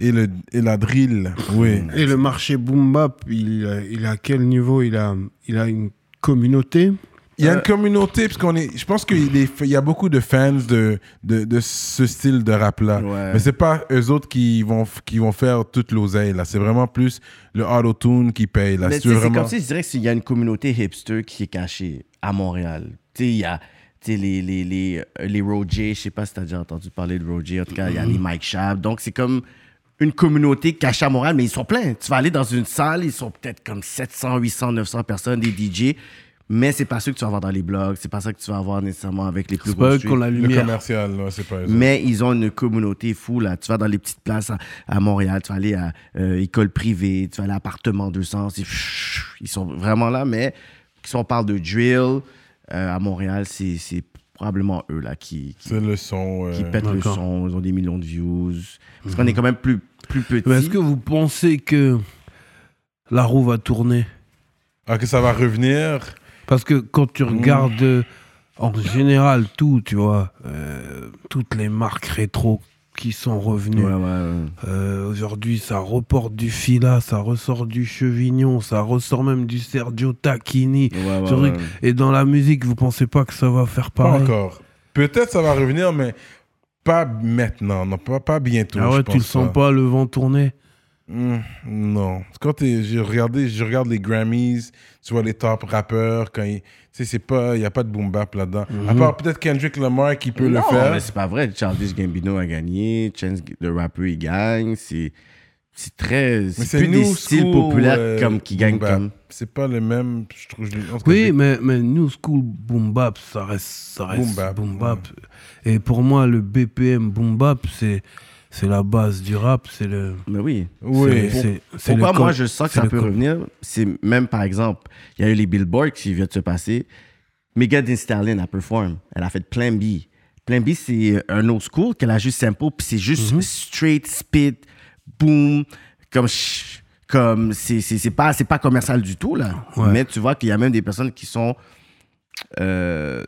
Speaker 1: et, le, et la drill. Oui.
Speaker 3: Et le marché boom bap, il, a- il est à quel niveau? Il a, il a une communauté
Speaker 1: Il y a une communauté, parce qu'on est, je pense qu'il est- il y a beaucoup de fans de, de, de ce style de rap-là.
Speaker 2: Ouais.
Speaker 1: Mais c'est pas eux autres qui vont, qui vont faire toute l'oseille, là. C'est vraiment plus le auto-tune qui paye, là.
Speaker 2: C'est
Speaker 1: vraiment...
Speaker 2: comme si je dirais qu'il y a une communauté hipster qui est cachée à Montréal. Tu sais, il y a les, les, les, euh, les Roger, je sais pas si tu as déjà entendu parler de Roger, en tout cas, il y a les Mike Shab. Donc, c'est comme une communauté cachée à Montréal, mais ils sont pleins. Tu vas aller dans une salle, ils sont peut-être comme 700, 800, 900 personnes, des DJ, mais c'est pas ceux que tu vas voir dans les blogs, c'est pas ça que tu vas voir nécessairement avec les plus gros
Speaker 3: pas la
Speaker 1: Le
Speaker 3: lumière.
Speaker 1: commercial, là, c'est pas.
Speaker 2: Mais ils ont une communauté fou, là. Tu vas dans les petites places à, à Montréal, tu vas aller à euh, école privée, tu vas aller à appartement 200, c'est chut, ils sont vraiment là, mais si on parle de drill, euh, à Montréal, c'est c'est probablement eux, là, qui, qui,
Speaker 1: C'est le son. euh,
Speaker 2: qui pètent le son, ils ont des millions de views. Parce qu'on est quand même plus, plus petits.
Speaker 3: Mais est-ce que vous pensez que la roue va tourner?
Speaker 1: Ah, que ça va revenir?
Speaker 3: Parce que quand tu regardes euh, en général tout, tu vois, euh, toutes les marques rétro qui sont revenues.
Speaker 2: Ouais, ouais, ouais.
Speaker 3: euh, Aujourd'hui, ça reporte du Fila, ça ressort du Chevignon, ça ressort même du Sergio Tacchini.
Speaker 2: Ouais, ouais,
Speaker 3: Ce truc.
Speaker 2: ouais.
Speaker 3: Et dans la musique, vous pensez pas que ça va faire
Speaker 1: Pas
Speaker 3: pareil
Speaker 1: encore. Peut-être ça va revenir, mais pas maintenant. Non, pas, pas bientôt.
Speaker 3: Ah
Speaker 1: je
Speaker 3: ouais, tu le sens pas le vent tourner
Speaker 1: Hmm, non. Quand j'ai regardé, je regarde les Grammys, tu vois les top rappeurs, quand ils- tu sais, c'est pas, il y a pas de boom bap là-dedans. À part peut-être Kendrick Lamar qui peut
Speaker 2: non,
Speaker 1: le faire.
Speaker 2: mais c'est pas vrai. Childish Gambino a gagné, Chance le rappeur, il gagne. C'est c'est très...
Speaker 1: Mais
Speaker 2: C'est plus des styles
Speaker 1: school,
Speaker 2: populaires
Speaker 1: euh,
Speaker 2: comme, qui gagnent comme...
Speaker 1: C'est pas le même, je trouve. je-
Speaker 3: Oui, mais, mais New School Boom Bap, ça reste, ça reste
Speaker 1: Boom bap,
Speaker 3: boom bap. Et pour moi, le BPM Boom Bap, c'est, c'est la base du rap. C'est le.
Speaker 2: Mais oui.
Speaker 1: Oui.
Speaker 3: c'est-
Speaker 2: Pourquoi moi je sens que ça peut revenir C'est même par exemple, il y a eu les Billboards qui viennent de se passer. Megan Thee Stallion a perform. Elle a fait Plan B. Plan B, c'est un old school qu'elle a juste sample, puis c'est juste
Speaker 3: Mhm.
Speaker 2: straight spit, boom, comme comme c'est c'est c'est pas c'est pas commercial du tout là.
Speaker 3: Ouais.
Speaker 2: Mais tu vois qu'il y a même des personnes qui sont euh,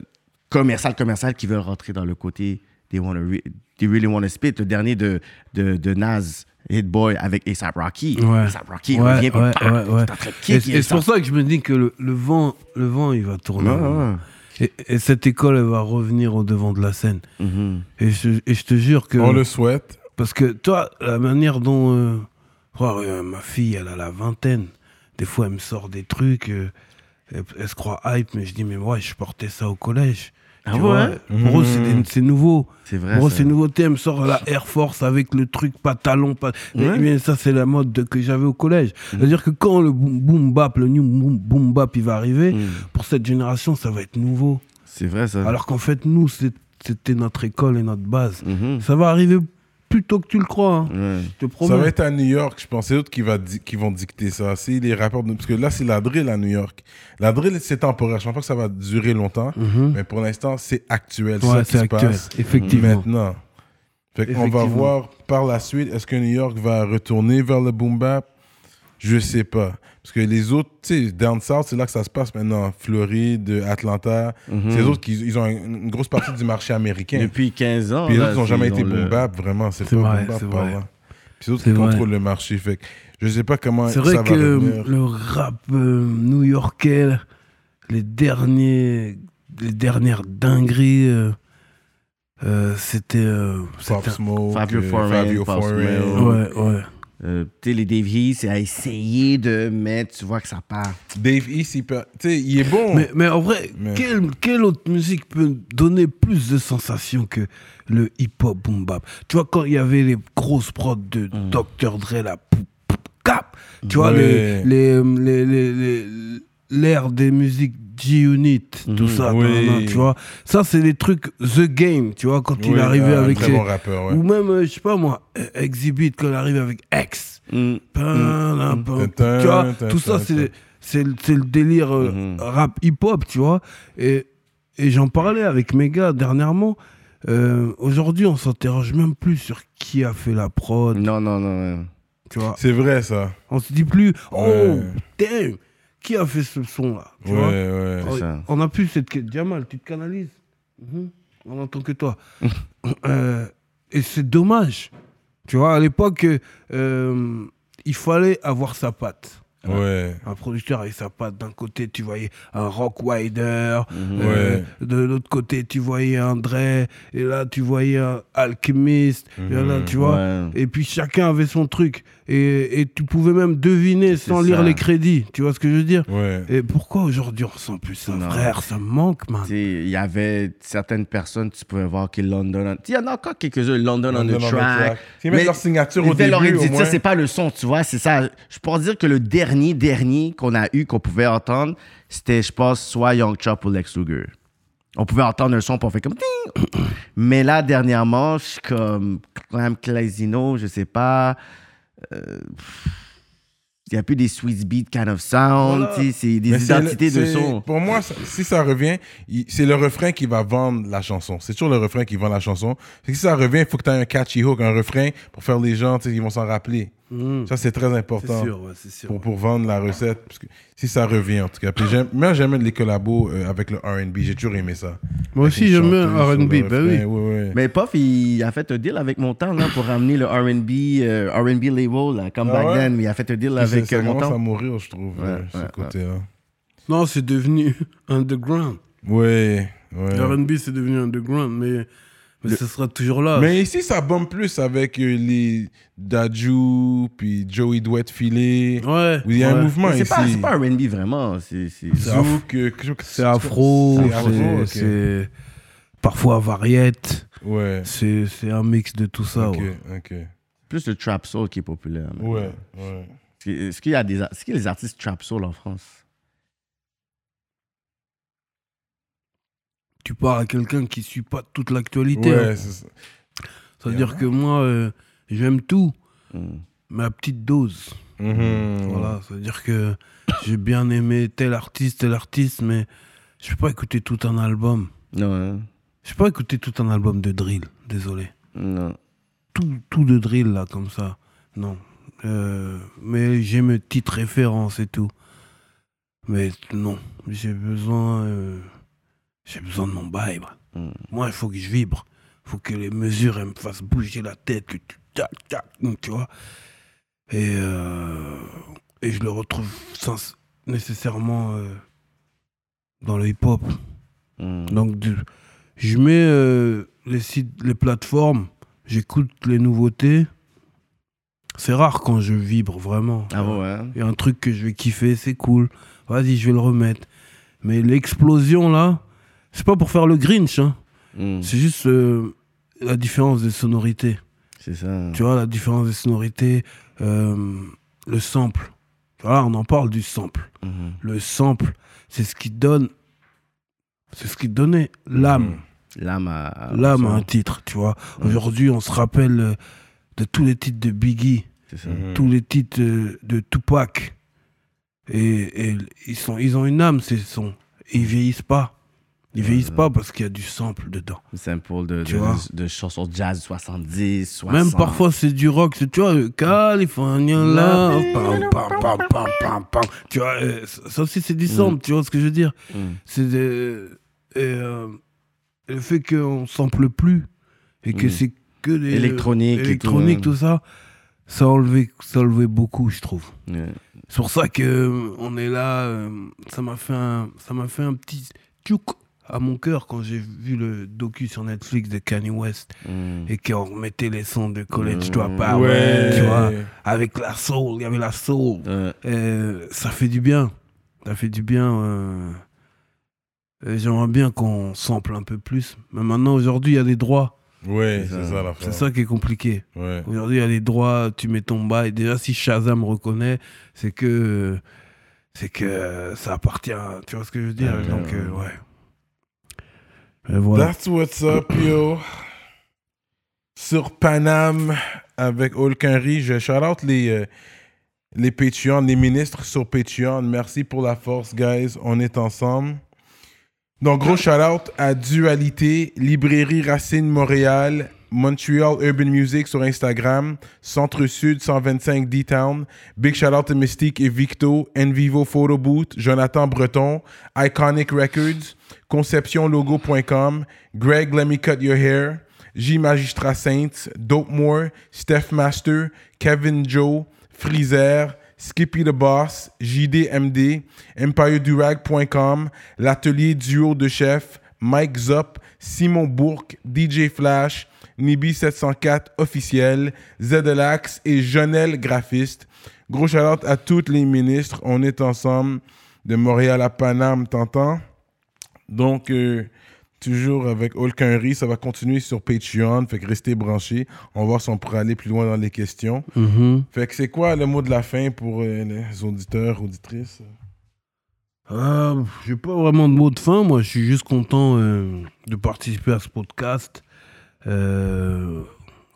Speaker 2: commerciales commerciales qui veulent rentrer dans le côté they wanna re- they really wanna spit. Le dernier de de, de Nas. Hit Boy avec A$AP Rocky.
Speaker 3: Ouais.
Speaker 2: A$AP Rocky
Speaker 3: Ouais,
Speaker 2: revient
Speaker 3: ouais, Et, c'est pour ça que je me dis que le, le vent, le vent, il va tourner.
Speaker 2: Ouais, ouais, ouais.
Speaker 3: Et, et cette école, elle va revenir au devant de la scène.
Speaker 2: Mhm.
Speaker 3: Et je, et je te jure que.
Speaker 1: On le souhaite.
Speaker 3: Parce que toi, la manière dont euh, euh, ma fille, elle a la vingtaine. Des fois, elle me sort des trucs. euh, elle, elle se croit hype, mais je dis, mais ouais, je portais ça au collège.
Speaker 2: Ah
Speaker 3: Tu
Speaker 2: ouais
Speaker 3: vois, Pour eux, c'est nouveau.
Speaker 2: C'est vrai.
Speaker 3: Pour eux, c'est nouveauté. Elle me sort la Air Force avec le truc pantalon. pas-
Speaker 2: Ouais.
Speaker 3: mais ça, c'est la mode de- que j'avais au collège. C'est-à-dire que quand le boom, boom bap, le new boom, boom bap, il va arriver,
Speaker 2: Mm.
Speaker 3: pour cette génération, ça va être nouveau.
Speaker 2: C'est vrai, ça.
Speaker 3: Alors qu'en fait, nous, c'était notre école et notre base. Ça va arriver plus tôt que tu le crois. hein.
Speaker 2: Ouais.
Speaker 3: Je te
Speaker 1: Ça va être à New York, je pense. C'est eux qui, va di- qui vont dicter ça. C'est les rappeurs. de- Parce que là, c'est la drill à New York. La drill, c'est temporaire. Je pense pas que ça va durer longtemps.
Speaker 3: Mhm.
Speaker 1: Mais pour l'instant, c'est actuel.
Speaker 3: Ouais,
Speaker 1: ça qui
Speaker 3: c'est
Speaker 1: se
Speaker 3: actuel,
Speaker 1: passe
Speaker 3: effectivement.
Speaker 1: maintenant. Fait qu'on va voir par la suite, est-ce que New York va retourner vers le boom bap? Je sais pas. Parce que les autres, tu sais, down south, c'est là que ça se passe maintenant. Floride, Atlanta.
Speaker 2: Mhm.
Speaker 1: C'est les autres qui ils ont une une grosse partie du marché américain.
Speaker 2: Depuis 15 ans.
Speaker 1: Puis les
Speaker 2: là,
Speaker 1: autres n'ont jamais
Speaker 2: ils
Speaker 1: été boom bap, vraiment. C'est
Speaker 3: C'est
Speaker 1: pas
Speaker 3: vrai,
Speaker 1: boom bap
Speaker 3: c'est
Speaker 1: par
Speaker 3: vrai.
Speaker 1: là. Puis c'est eux
Speaker 3: C'est
Speaker 1: qui
Speaker 3: vrai.
Speaker 1: contrôlent le marché. Fait que je sais pas comment
Speaker 3: C'est
Speaker 1: ça
Speaker 3: vrai
Speaker 1: va
Speaker 3: que
Speaker 1: revenir.
Speaker 3: le rap euh, new-yorkais, les derniers, les dernières dingueries, euh, euh, c'était, euh,
Speaker 1: Pop Smoke,
Speaker 2: Fabio Foreign,
Speaker 1: Fabio Foreign.
Speaker 3: Ouais, ouais.
Speaker 2: Euh, tu sais, les Dave East, c'est à essayer de mettre, tu vois que ça part.
Speaker 1: Dave East, il, peut- il est bon.
Speaker 3: Mais, mais en vrai,
Speaker 1: Mais-
Speaker 3: quelle, quelle autre musique peut donner plus de sensations que le hip-hop boom bap? Tu vois, quand il y avait les grosses prods de
Speaker 1: Mm.
Speaker 3: Dr. Dre, la pou, pou, cap, tu vois,
Speaker 1: Ouais.
Speaker 3: les, les, les, les- les- l'ère des musiques G-Unit, tout ça,
Speaker 1: Mhm. Oui.
Speaker 3: nan, nan, tu vois. Ça, c'est les trucs The Game, tu vois, quand il
Speaker 1: Oui,
Speaker 3: est arrivé
Speaker 1: un
Speaker 3: avec
Speaker 1: très bon rappeur, ouais.
Speaker 3: Ou même, euh, je sais pas moi, Exhibit, quand il arrive avec X.
Speaker 2: Mm.
Speaker 3: Pam,
Speaker 1: Tin,
Speaker 3: Tu vois, tout ça, c'est le c'est le délire euh,
Speaker 2: Mhm.
Speaker 3: rap hip-hop, tu vois. Et, et j'en parlais avec mes gars dernièrement. Euh, Aujourd'hui, on s'interroge même plus sur qui a fait la prod,
Speaker 2: Non, non, non. non.
Speaker 3: tu vois.
Speaker 1: C'est vrai, ça.
Speaker 3: On se dit plus, oh,
Speaker 1: Ouais.
Speaker 3: damn, qui a fait ce son-là, tu
Speaker 1: Ouais,
Speaker 3: vois.
Speaker 1: ouais.
Speaker 2: C'est ça.
Speaker 3: On a plus cette... Diamal, tu te canalises Mhm. On n'entend que toi. [laughs] Euh, et c'est dommage. Tu vois, à l'époque, euh, il fallait avoir sa patte.
Speaker 1: Ouais.
Speaker 3: Un producteur avec sa patte. D'un côté, tu voyais un Rock Wider.
Speaker 2: Mhm.
Speaker 3: euh,
Speaker 1: Ouais.
Speaker 3: de l'autre côté, tu voyais un Dre. Et là, tu voyais un Alchemist. Et là, tu vois.
Speaker 2: Ouais.
Speaker 3: Et puis chacun avait son truc. Et, et tu pouvais même deviner sans
Speaker 2: C'est
Speaker 3: lire
Speaker 2: ça.
Speaker 3: les crédits. Tu vois ce que je veux dire
Speaker 1: Ouais.
Speaker 3: Et pourquoi aujourd'hui on ressent plus ça,
Speaker 2: Non.
Speaker 3: frère? Ça me manque, man.
Speaker 2: Il y avait certaines personnes, tu pouvais voir qui London. on- Il y en a encore quelques-uns, London, on
Speaker 1: London
Speaker 2: the
Speaker 1: on the
Speaker 2: track.
Speaker 1: track. Ils mettent leur signature au
Speaker 2: leur
Speaker 1: début, au
Speaker 2: éditer,
Speaker 1: moins.
Speaker 2: c'est pas le son, tu vois, c'est ça. Je pourrais dire que le dernier, dernier qu'on a eu, qu'on pouvait entendre, c'était, je pense, soit Young Chop ou Lex Luger. On pouvait entendre un son, pour fait comme... ting. Mais là, dernièrement, je suis comme... Clam Clazino, je sais pas... Il n'y a plus des sweet beat kind of sound,
Speaker 3: Voilà.
Speaker 2: c'est des
Speaker 1: Mais
Speaker 2: identités
Speaker 1: le-
Speaker 2: de son.
Speaker 1: Pour moi, ça- si ça revient, c'est le refrain qui va vendre la chanson. C'est toujours le refrain qui vend la chanson. Si ça revient, il faut que tu aies un catchy hook, un refrain pour faire les gens, tu sais, ils vont s'en rappeler.
Speaker 3: Mhm.
Speaker 1: Ça, c'est très
Speaker 3: C'est
Speaker 1: important
Speaker 3: sûr, ouais, c'est sûr.
Speaker 1: pour, pour vendre la recette. Parce que si ça revient, en tout cas. Puis j'aime, moi, j'aime les collabos euh, avec le R&B. J'ai toujours aimé ça.
Speaker 3: Moi aussi, j'aime
Speaker 1: sur
Speaker 3: R&B,
Speaker 1: le
Speaker 3: bah oui.
Speaker 1: refrain. Ouais, ouais.
Speaker 2: Mais Puff, il a fait un deal avec Montan là, pour ramener le R&B euh, R&B label, là, comme
Speaker 1: Ah
Speaker 2: back
Speaker 1: ouais?
Speaker 2: then. Il a fait un deal
Speaker 1: Puis
Speaker 2: avec
Speaker 1: ça, ça
Speaker 2: euh,
Speaker 1: commence à mourir, je trouve, euh,
Speaker 2: Ouais,
Speaker 1: ce
Speaker 2: ouais,
Speaker 1: côté-là.
Speaker 3: Non, c'est devenu [laughs] underground.
Speaker 1: Ouais, ouais.
Speaker 3: R&B, c'est devenu underground, mais, mais ce sera toujours là.
Speaker 1: Mais ici, ça bombe plus avec euh, les Daju, puis Joey Douette Filé.
Speaker 3: Ouais.
Speaker 1: Où il y a un mouvement
Speaker 2: Mais C'est
Speaker 1: ici.
Speaker 2: pas, c'est pas R&B vraiment. C'est, c'est...
Speaker 1: Zouk, que-
Speaker 3: C'est afro,
Speaker 1: C'est afro,
Speaker 3: c'est-
Speaker 1: ok.
Speaker 3: c'est parfois variette.
Speaker 1: Ouais.
Speaker 3: C'est c'est un mix de tout ça.
Speaker 1: ok,
Speaker 3: ouais.
Speaker 1: ok.
Speaker 2: plus le trap soul qui est populaire. maintenant.
Speaker 1: Ouais, ouais.
Speaker 2: Est-ce qu'il- y a des, est-ce qu'il y a des artistes trap soul en France?
Speaker 3: Tu parles à quelqu'un qui suit pas toute l'actualité.
Speaker 1: Ouais,
Speaker 3: hein.
Speaker 1: ça.
Speaker 3: C'est-à-dire que moi, euh, j'aime tout,
Speaker 2: Hmm.
Speaker 3: mais à petite dose.
Speaker 1: Mhm.
Speaker 3: Voilà, c'est-à-dire que j'ai bien aimé tel artiste, tel artiste, mais je peux pas écouter tout un album.
Speaker 2: Hein?
Speaker 3: Je peux pas écouter tout un album de drill, désolé.
Speaker 2: non.
Speaker 3: Tout, tout de drill, là, comme ça. Non. Euh, mais j'ai mes petites références et tout. Mais non, j'ai besoin... euh, j'ai besoin de mon vibe.
Speaker 2: Hmm.
Speaker 3: Moi, il faut que je vibre. Il faut que les mesures elles me fassent bouger la tête. Que tu, tac, tac, tu vois. Et, euh, et je le retrouve sans, nécessairement euh, dans le hip-hop.
Speaker 2: Hmm.
Speaker 3: Donc, du- je mets euh, les sites, les plateformes, j'écoute les nouveautés. C'est rare quand je vibre vraiment.
Speaker 2: Ah ouais?
Speaker 3: Il y a un truc que je vais kiffer, c'est cool. Vas-y, je vais le remettre. Mais l'explosion là, c'est pas pour faire le Grinch, hein.
Speaker 2: Mm.
Speaker 3: c'est juste euh, la différence des sonorités.
Speaker 2: C'est ça.
Speaker 3: Tu vois, la différence des sonorités, euh, le sample. Voilà, on en parle du sample.
Speaker 2: Mhm.
Speaker 3: Le sample, c'est ce qui donne. C'est ce qui donnait l'âme.
Speaker 2: L'âme à.
Speaker 3: L'âme à un titre, tu vois. Aujourd'hui, on se rappelle euh, de tous les titres de Biggie,
Speaker 2: ça.
Speaker 3: tous les titres de Tupac. Et, et ils, sont, ils ont une âme, ces sons. Et ils vieillissent pas. Ils vieillissent pas parce qu'il y a du sample dedans.
Speaker 2: Simple de, de,
Speaker 3: vois.
Speaker 2: de, chansons jazz 70, 60.
Speaker 3: Même parfois, c'est du rock. c'est- Tu vois, euh, California Love. Pam, pam, pam, pam, pam, pam. Tu vois, euh, ça aussi, c'est du sample. Tu vois ce que je veux dire?
Speaker 2: Mm.
Speaker 3: C'est de- et, euh, le fait qu'on sample plus et que
Speaker 2: Mm.
Speaker 3: c'est que des
Speaker 2: Électronique tout,
Speaker 3: électronique, tout, ça, ça a enlevé, ça a enlevé beaucoup, je trouve. C'est pour ça que euh, on est là. euh, ça m'a fait un, ça m'a fait un petit tchouk à mon cœur quand j'ai vu le docu sur Netflix de Kanye West
Speaker 2: Mm.
Speaker 3: et qu'on remettait les sons de College
Speaker 2: Mm.
Speaker 3: Dropout,
Speaker 1: Ouais.
Speaker 3: tu vois, avec la soul, il y avait la soul.
Speaker 2: Ouais.
Speaker 3: Euh, ça fait du bien. Ça fait du bien. euh, J'aimerais bien qu'on sample un peu plus. Mais maintenant, aujourd'hui, il y a des droits.
Speaker 1: Ouais,
Speaker 2: C'est ça.
Speaker 1: ça la
Speaker 3: C'est ça qui est compliqué.
Speaker 1: Ouais.
Speaker 3: Aujourd'hui, il y a des droits, tu mets ton bail. Déjà, si Shazam reconnaît, c'est que c'est que ça appartient. Tu vois ce que je veux dire?
Speaker 1: Ouais,
Speaker 3: Donc,
Speaker 1: ouais.
Speaker 3: euh, ouais.
Speaker 1: That's what's up, yo. Sur Paname avec Olkenry, je shout out les, euh, les ministres sur Patreon. Merci pour la force, guys. On est ensemble. Donc, gros shout out à Dualité, Librairie Racine Montréal, Montreal Urban Music sur Instagram, Centre Sud 125 D-Town. Big shout out à Mystique et Victo, Envivo Photo Booth, Jonathan Breton, Iconic Records, ConceptionLogo.com, Greg Let Me Cut Your Hair, J Magistrat Saints, Dope More, Steph Master, Kevin Joe, Freezer, Skippy the Boss, JDMD, EmpireDurag.com, l'atelier duo de chef, Mike Zop, Simon Bourque, DJ Flash, Nibi704 officiel, Zedelax et Jonel Graphiste. Gros shout à tous les ministres. On est ensemble de Montréal à Paname, t'entends? Donc, euh, toujours avec Olkenry, ça va continuer sur Patreon. Fait que restez branchés. On va voir si on pourra aller plus loin dans les questions.
Speaker 3: Mhm.
Speaker 1: Fait que c'est quoi le mot de la fin pour euh, les auditeurs, auditrices?
Speaker 3: Euh, J'ai pas vraiment de mot de fin. Moi, je suis juste content euh, de participer à ce podcast. Euh,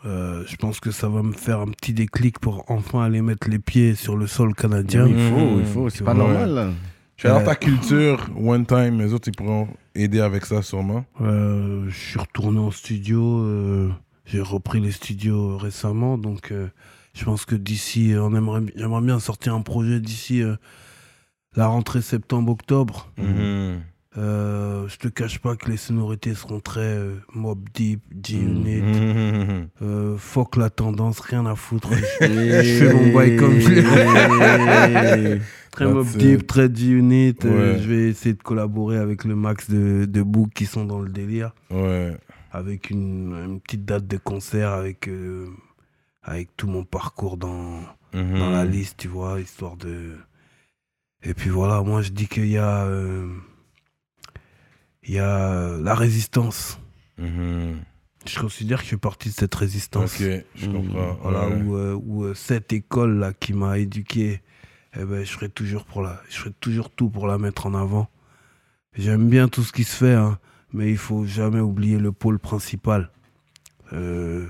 Speaker 3: euh, je pense que ça va me faire un petit déclic pour enfin aller mettre les pieds sur le sol canadien.
Speaker 2: Il faut, il faut. C'est pas normal, là.
Speaker 1: Je dans
Speaker 3: Euh,
Speaker 1: ta culture, one time, les autres, ils pourront aider avec ça sûrement.
Speaker 3: Euh, je suis retourné en studio. euh, J'ai repris les studios récemment. Donc, euh, je pense que d'ici, on aimerait, j'aimerais bien sortir un projet d'ici euh, la rentrée septembre-octobre. Euh, je te cache pas que les sonorités seront très euh, Mob Deep, G-Unit.
Speaker 1: Mhm. [laughs]
Speaker 3: Euh, fuck la tendance, rien à foutre. je [laughs] je fais mon bail comme je l'ai. [laughs] Très
Speaker 1: That's
Speaker 3: Mob
Speaker 1: it.
Speaker 3: Deep, très G-Unit. Euh,
Speaker 1: Ouais.
Speaker 3: je vais essayer de collaborer avec le max de, de Book qui sont dans le délire.
Speaker 1: Ouais.
Speaker 3: Avec une, une petite date de concert, avec, avec tout mon parcours dans,
Speaker 1: Mhm.
Speaker 3: dans la liste, tu vois, histoire de. Et puis voilà, moi je dis qu'il y a. euh, il y a euh, la résistance.
Speaker 1: Mhm.
Speaker 3: Je considère que je fais partie de cette résistance.
Speaker 1: Ok, je comprends.
Speaker 3: Voilà,
Speaker 1: Ouais.
Speaker 3: où, euh, où, euh, cette école là qui m'a éduqué, eh ben, je ferai toujours pour la, je ferai toujours tout pour la mettre en avant. J'aime bien tout ce qui se fait, hein, mais il faut jamais oublier le pôle principal. Euh,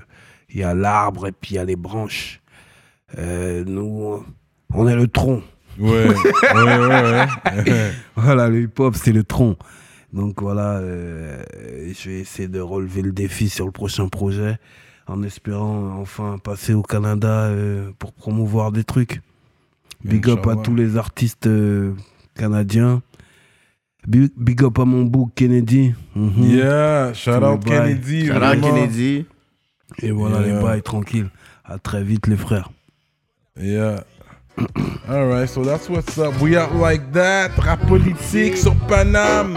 Speaker 3: Il y a l'arbre et puis il y a les branches. Euh, nous, on est le tronc.
Speaker 1: Ouais, [laughs] ouais, ouais, ouais. [laughs]
Speaker 3: Voilà, le hip-hop, c'est le tronc. Donc voilà, euh, je vais essayer de relever le défi sur le prochain projet en espérant enfin passer au Canada euh, pour promouvoir des trucs. Big up à tous les artistes euh, canadiens. Big, big up à mon bouc Kennedy. Mhm.
Speaker 1: Yeah, shout out. Kennedy.
Speaker 2: Shout out. Kennedy.
Speaker 3: Et voilà
Speaker 1: Yeah.
Speaker 3: les bails, tranquille. À très vite les frères.
Speaker 1: Yeah. [coughs] All right, so that's what's up. We out like that. Rap politique sur Paname.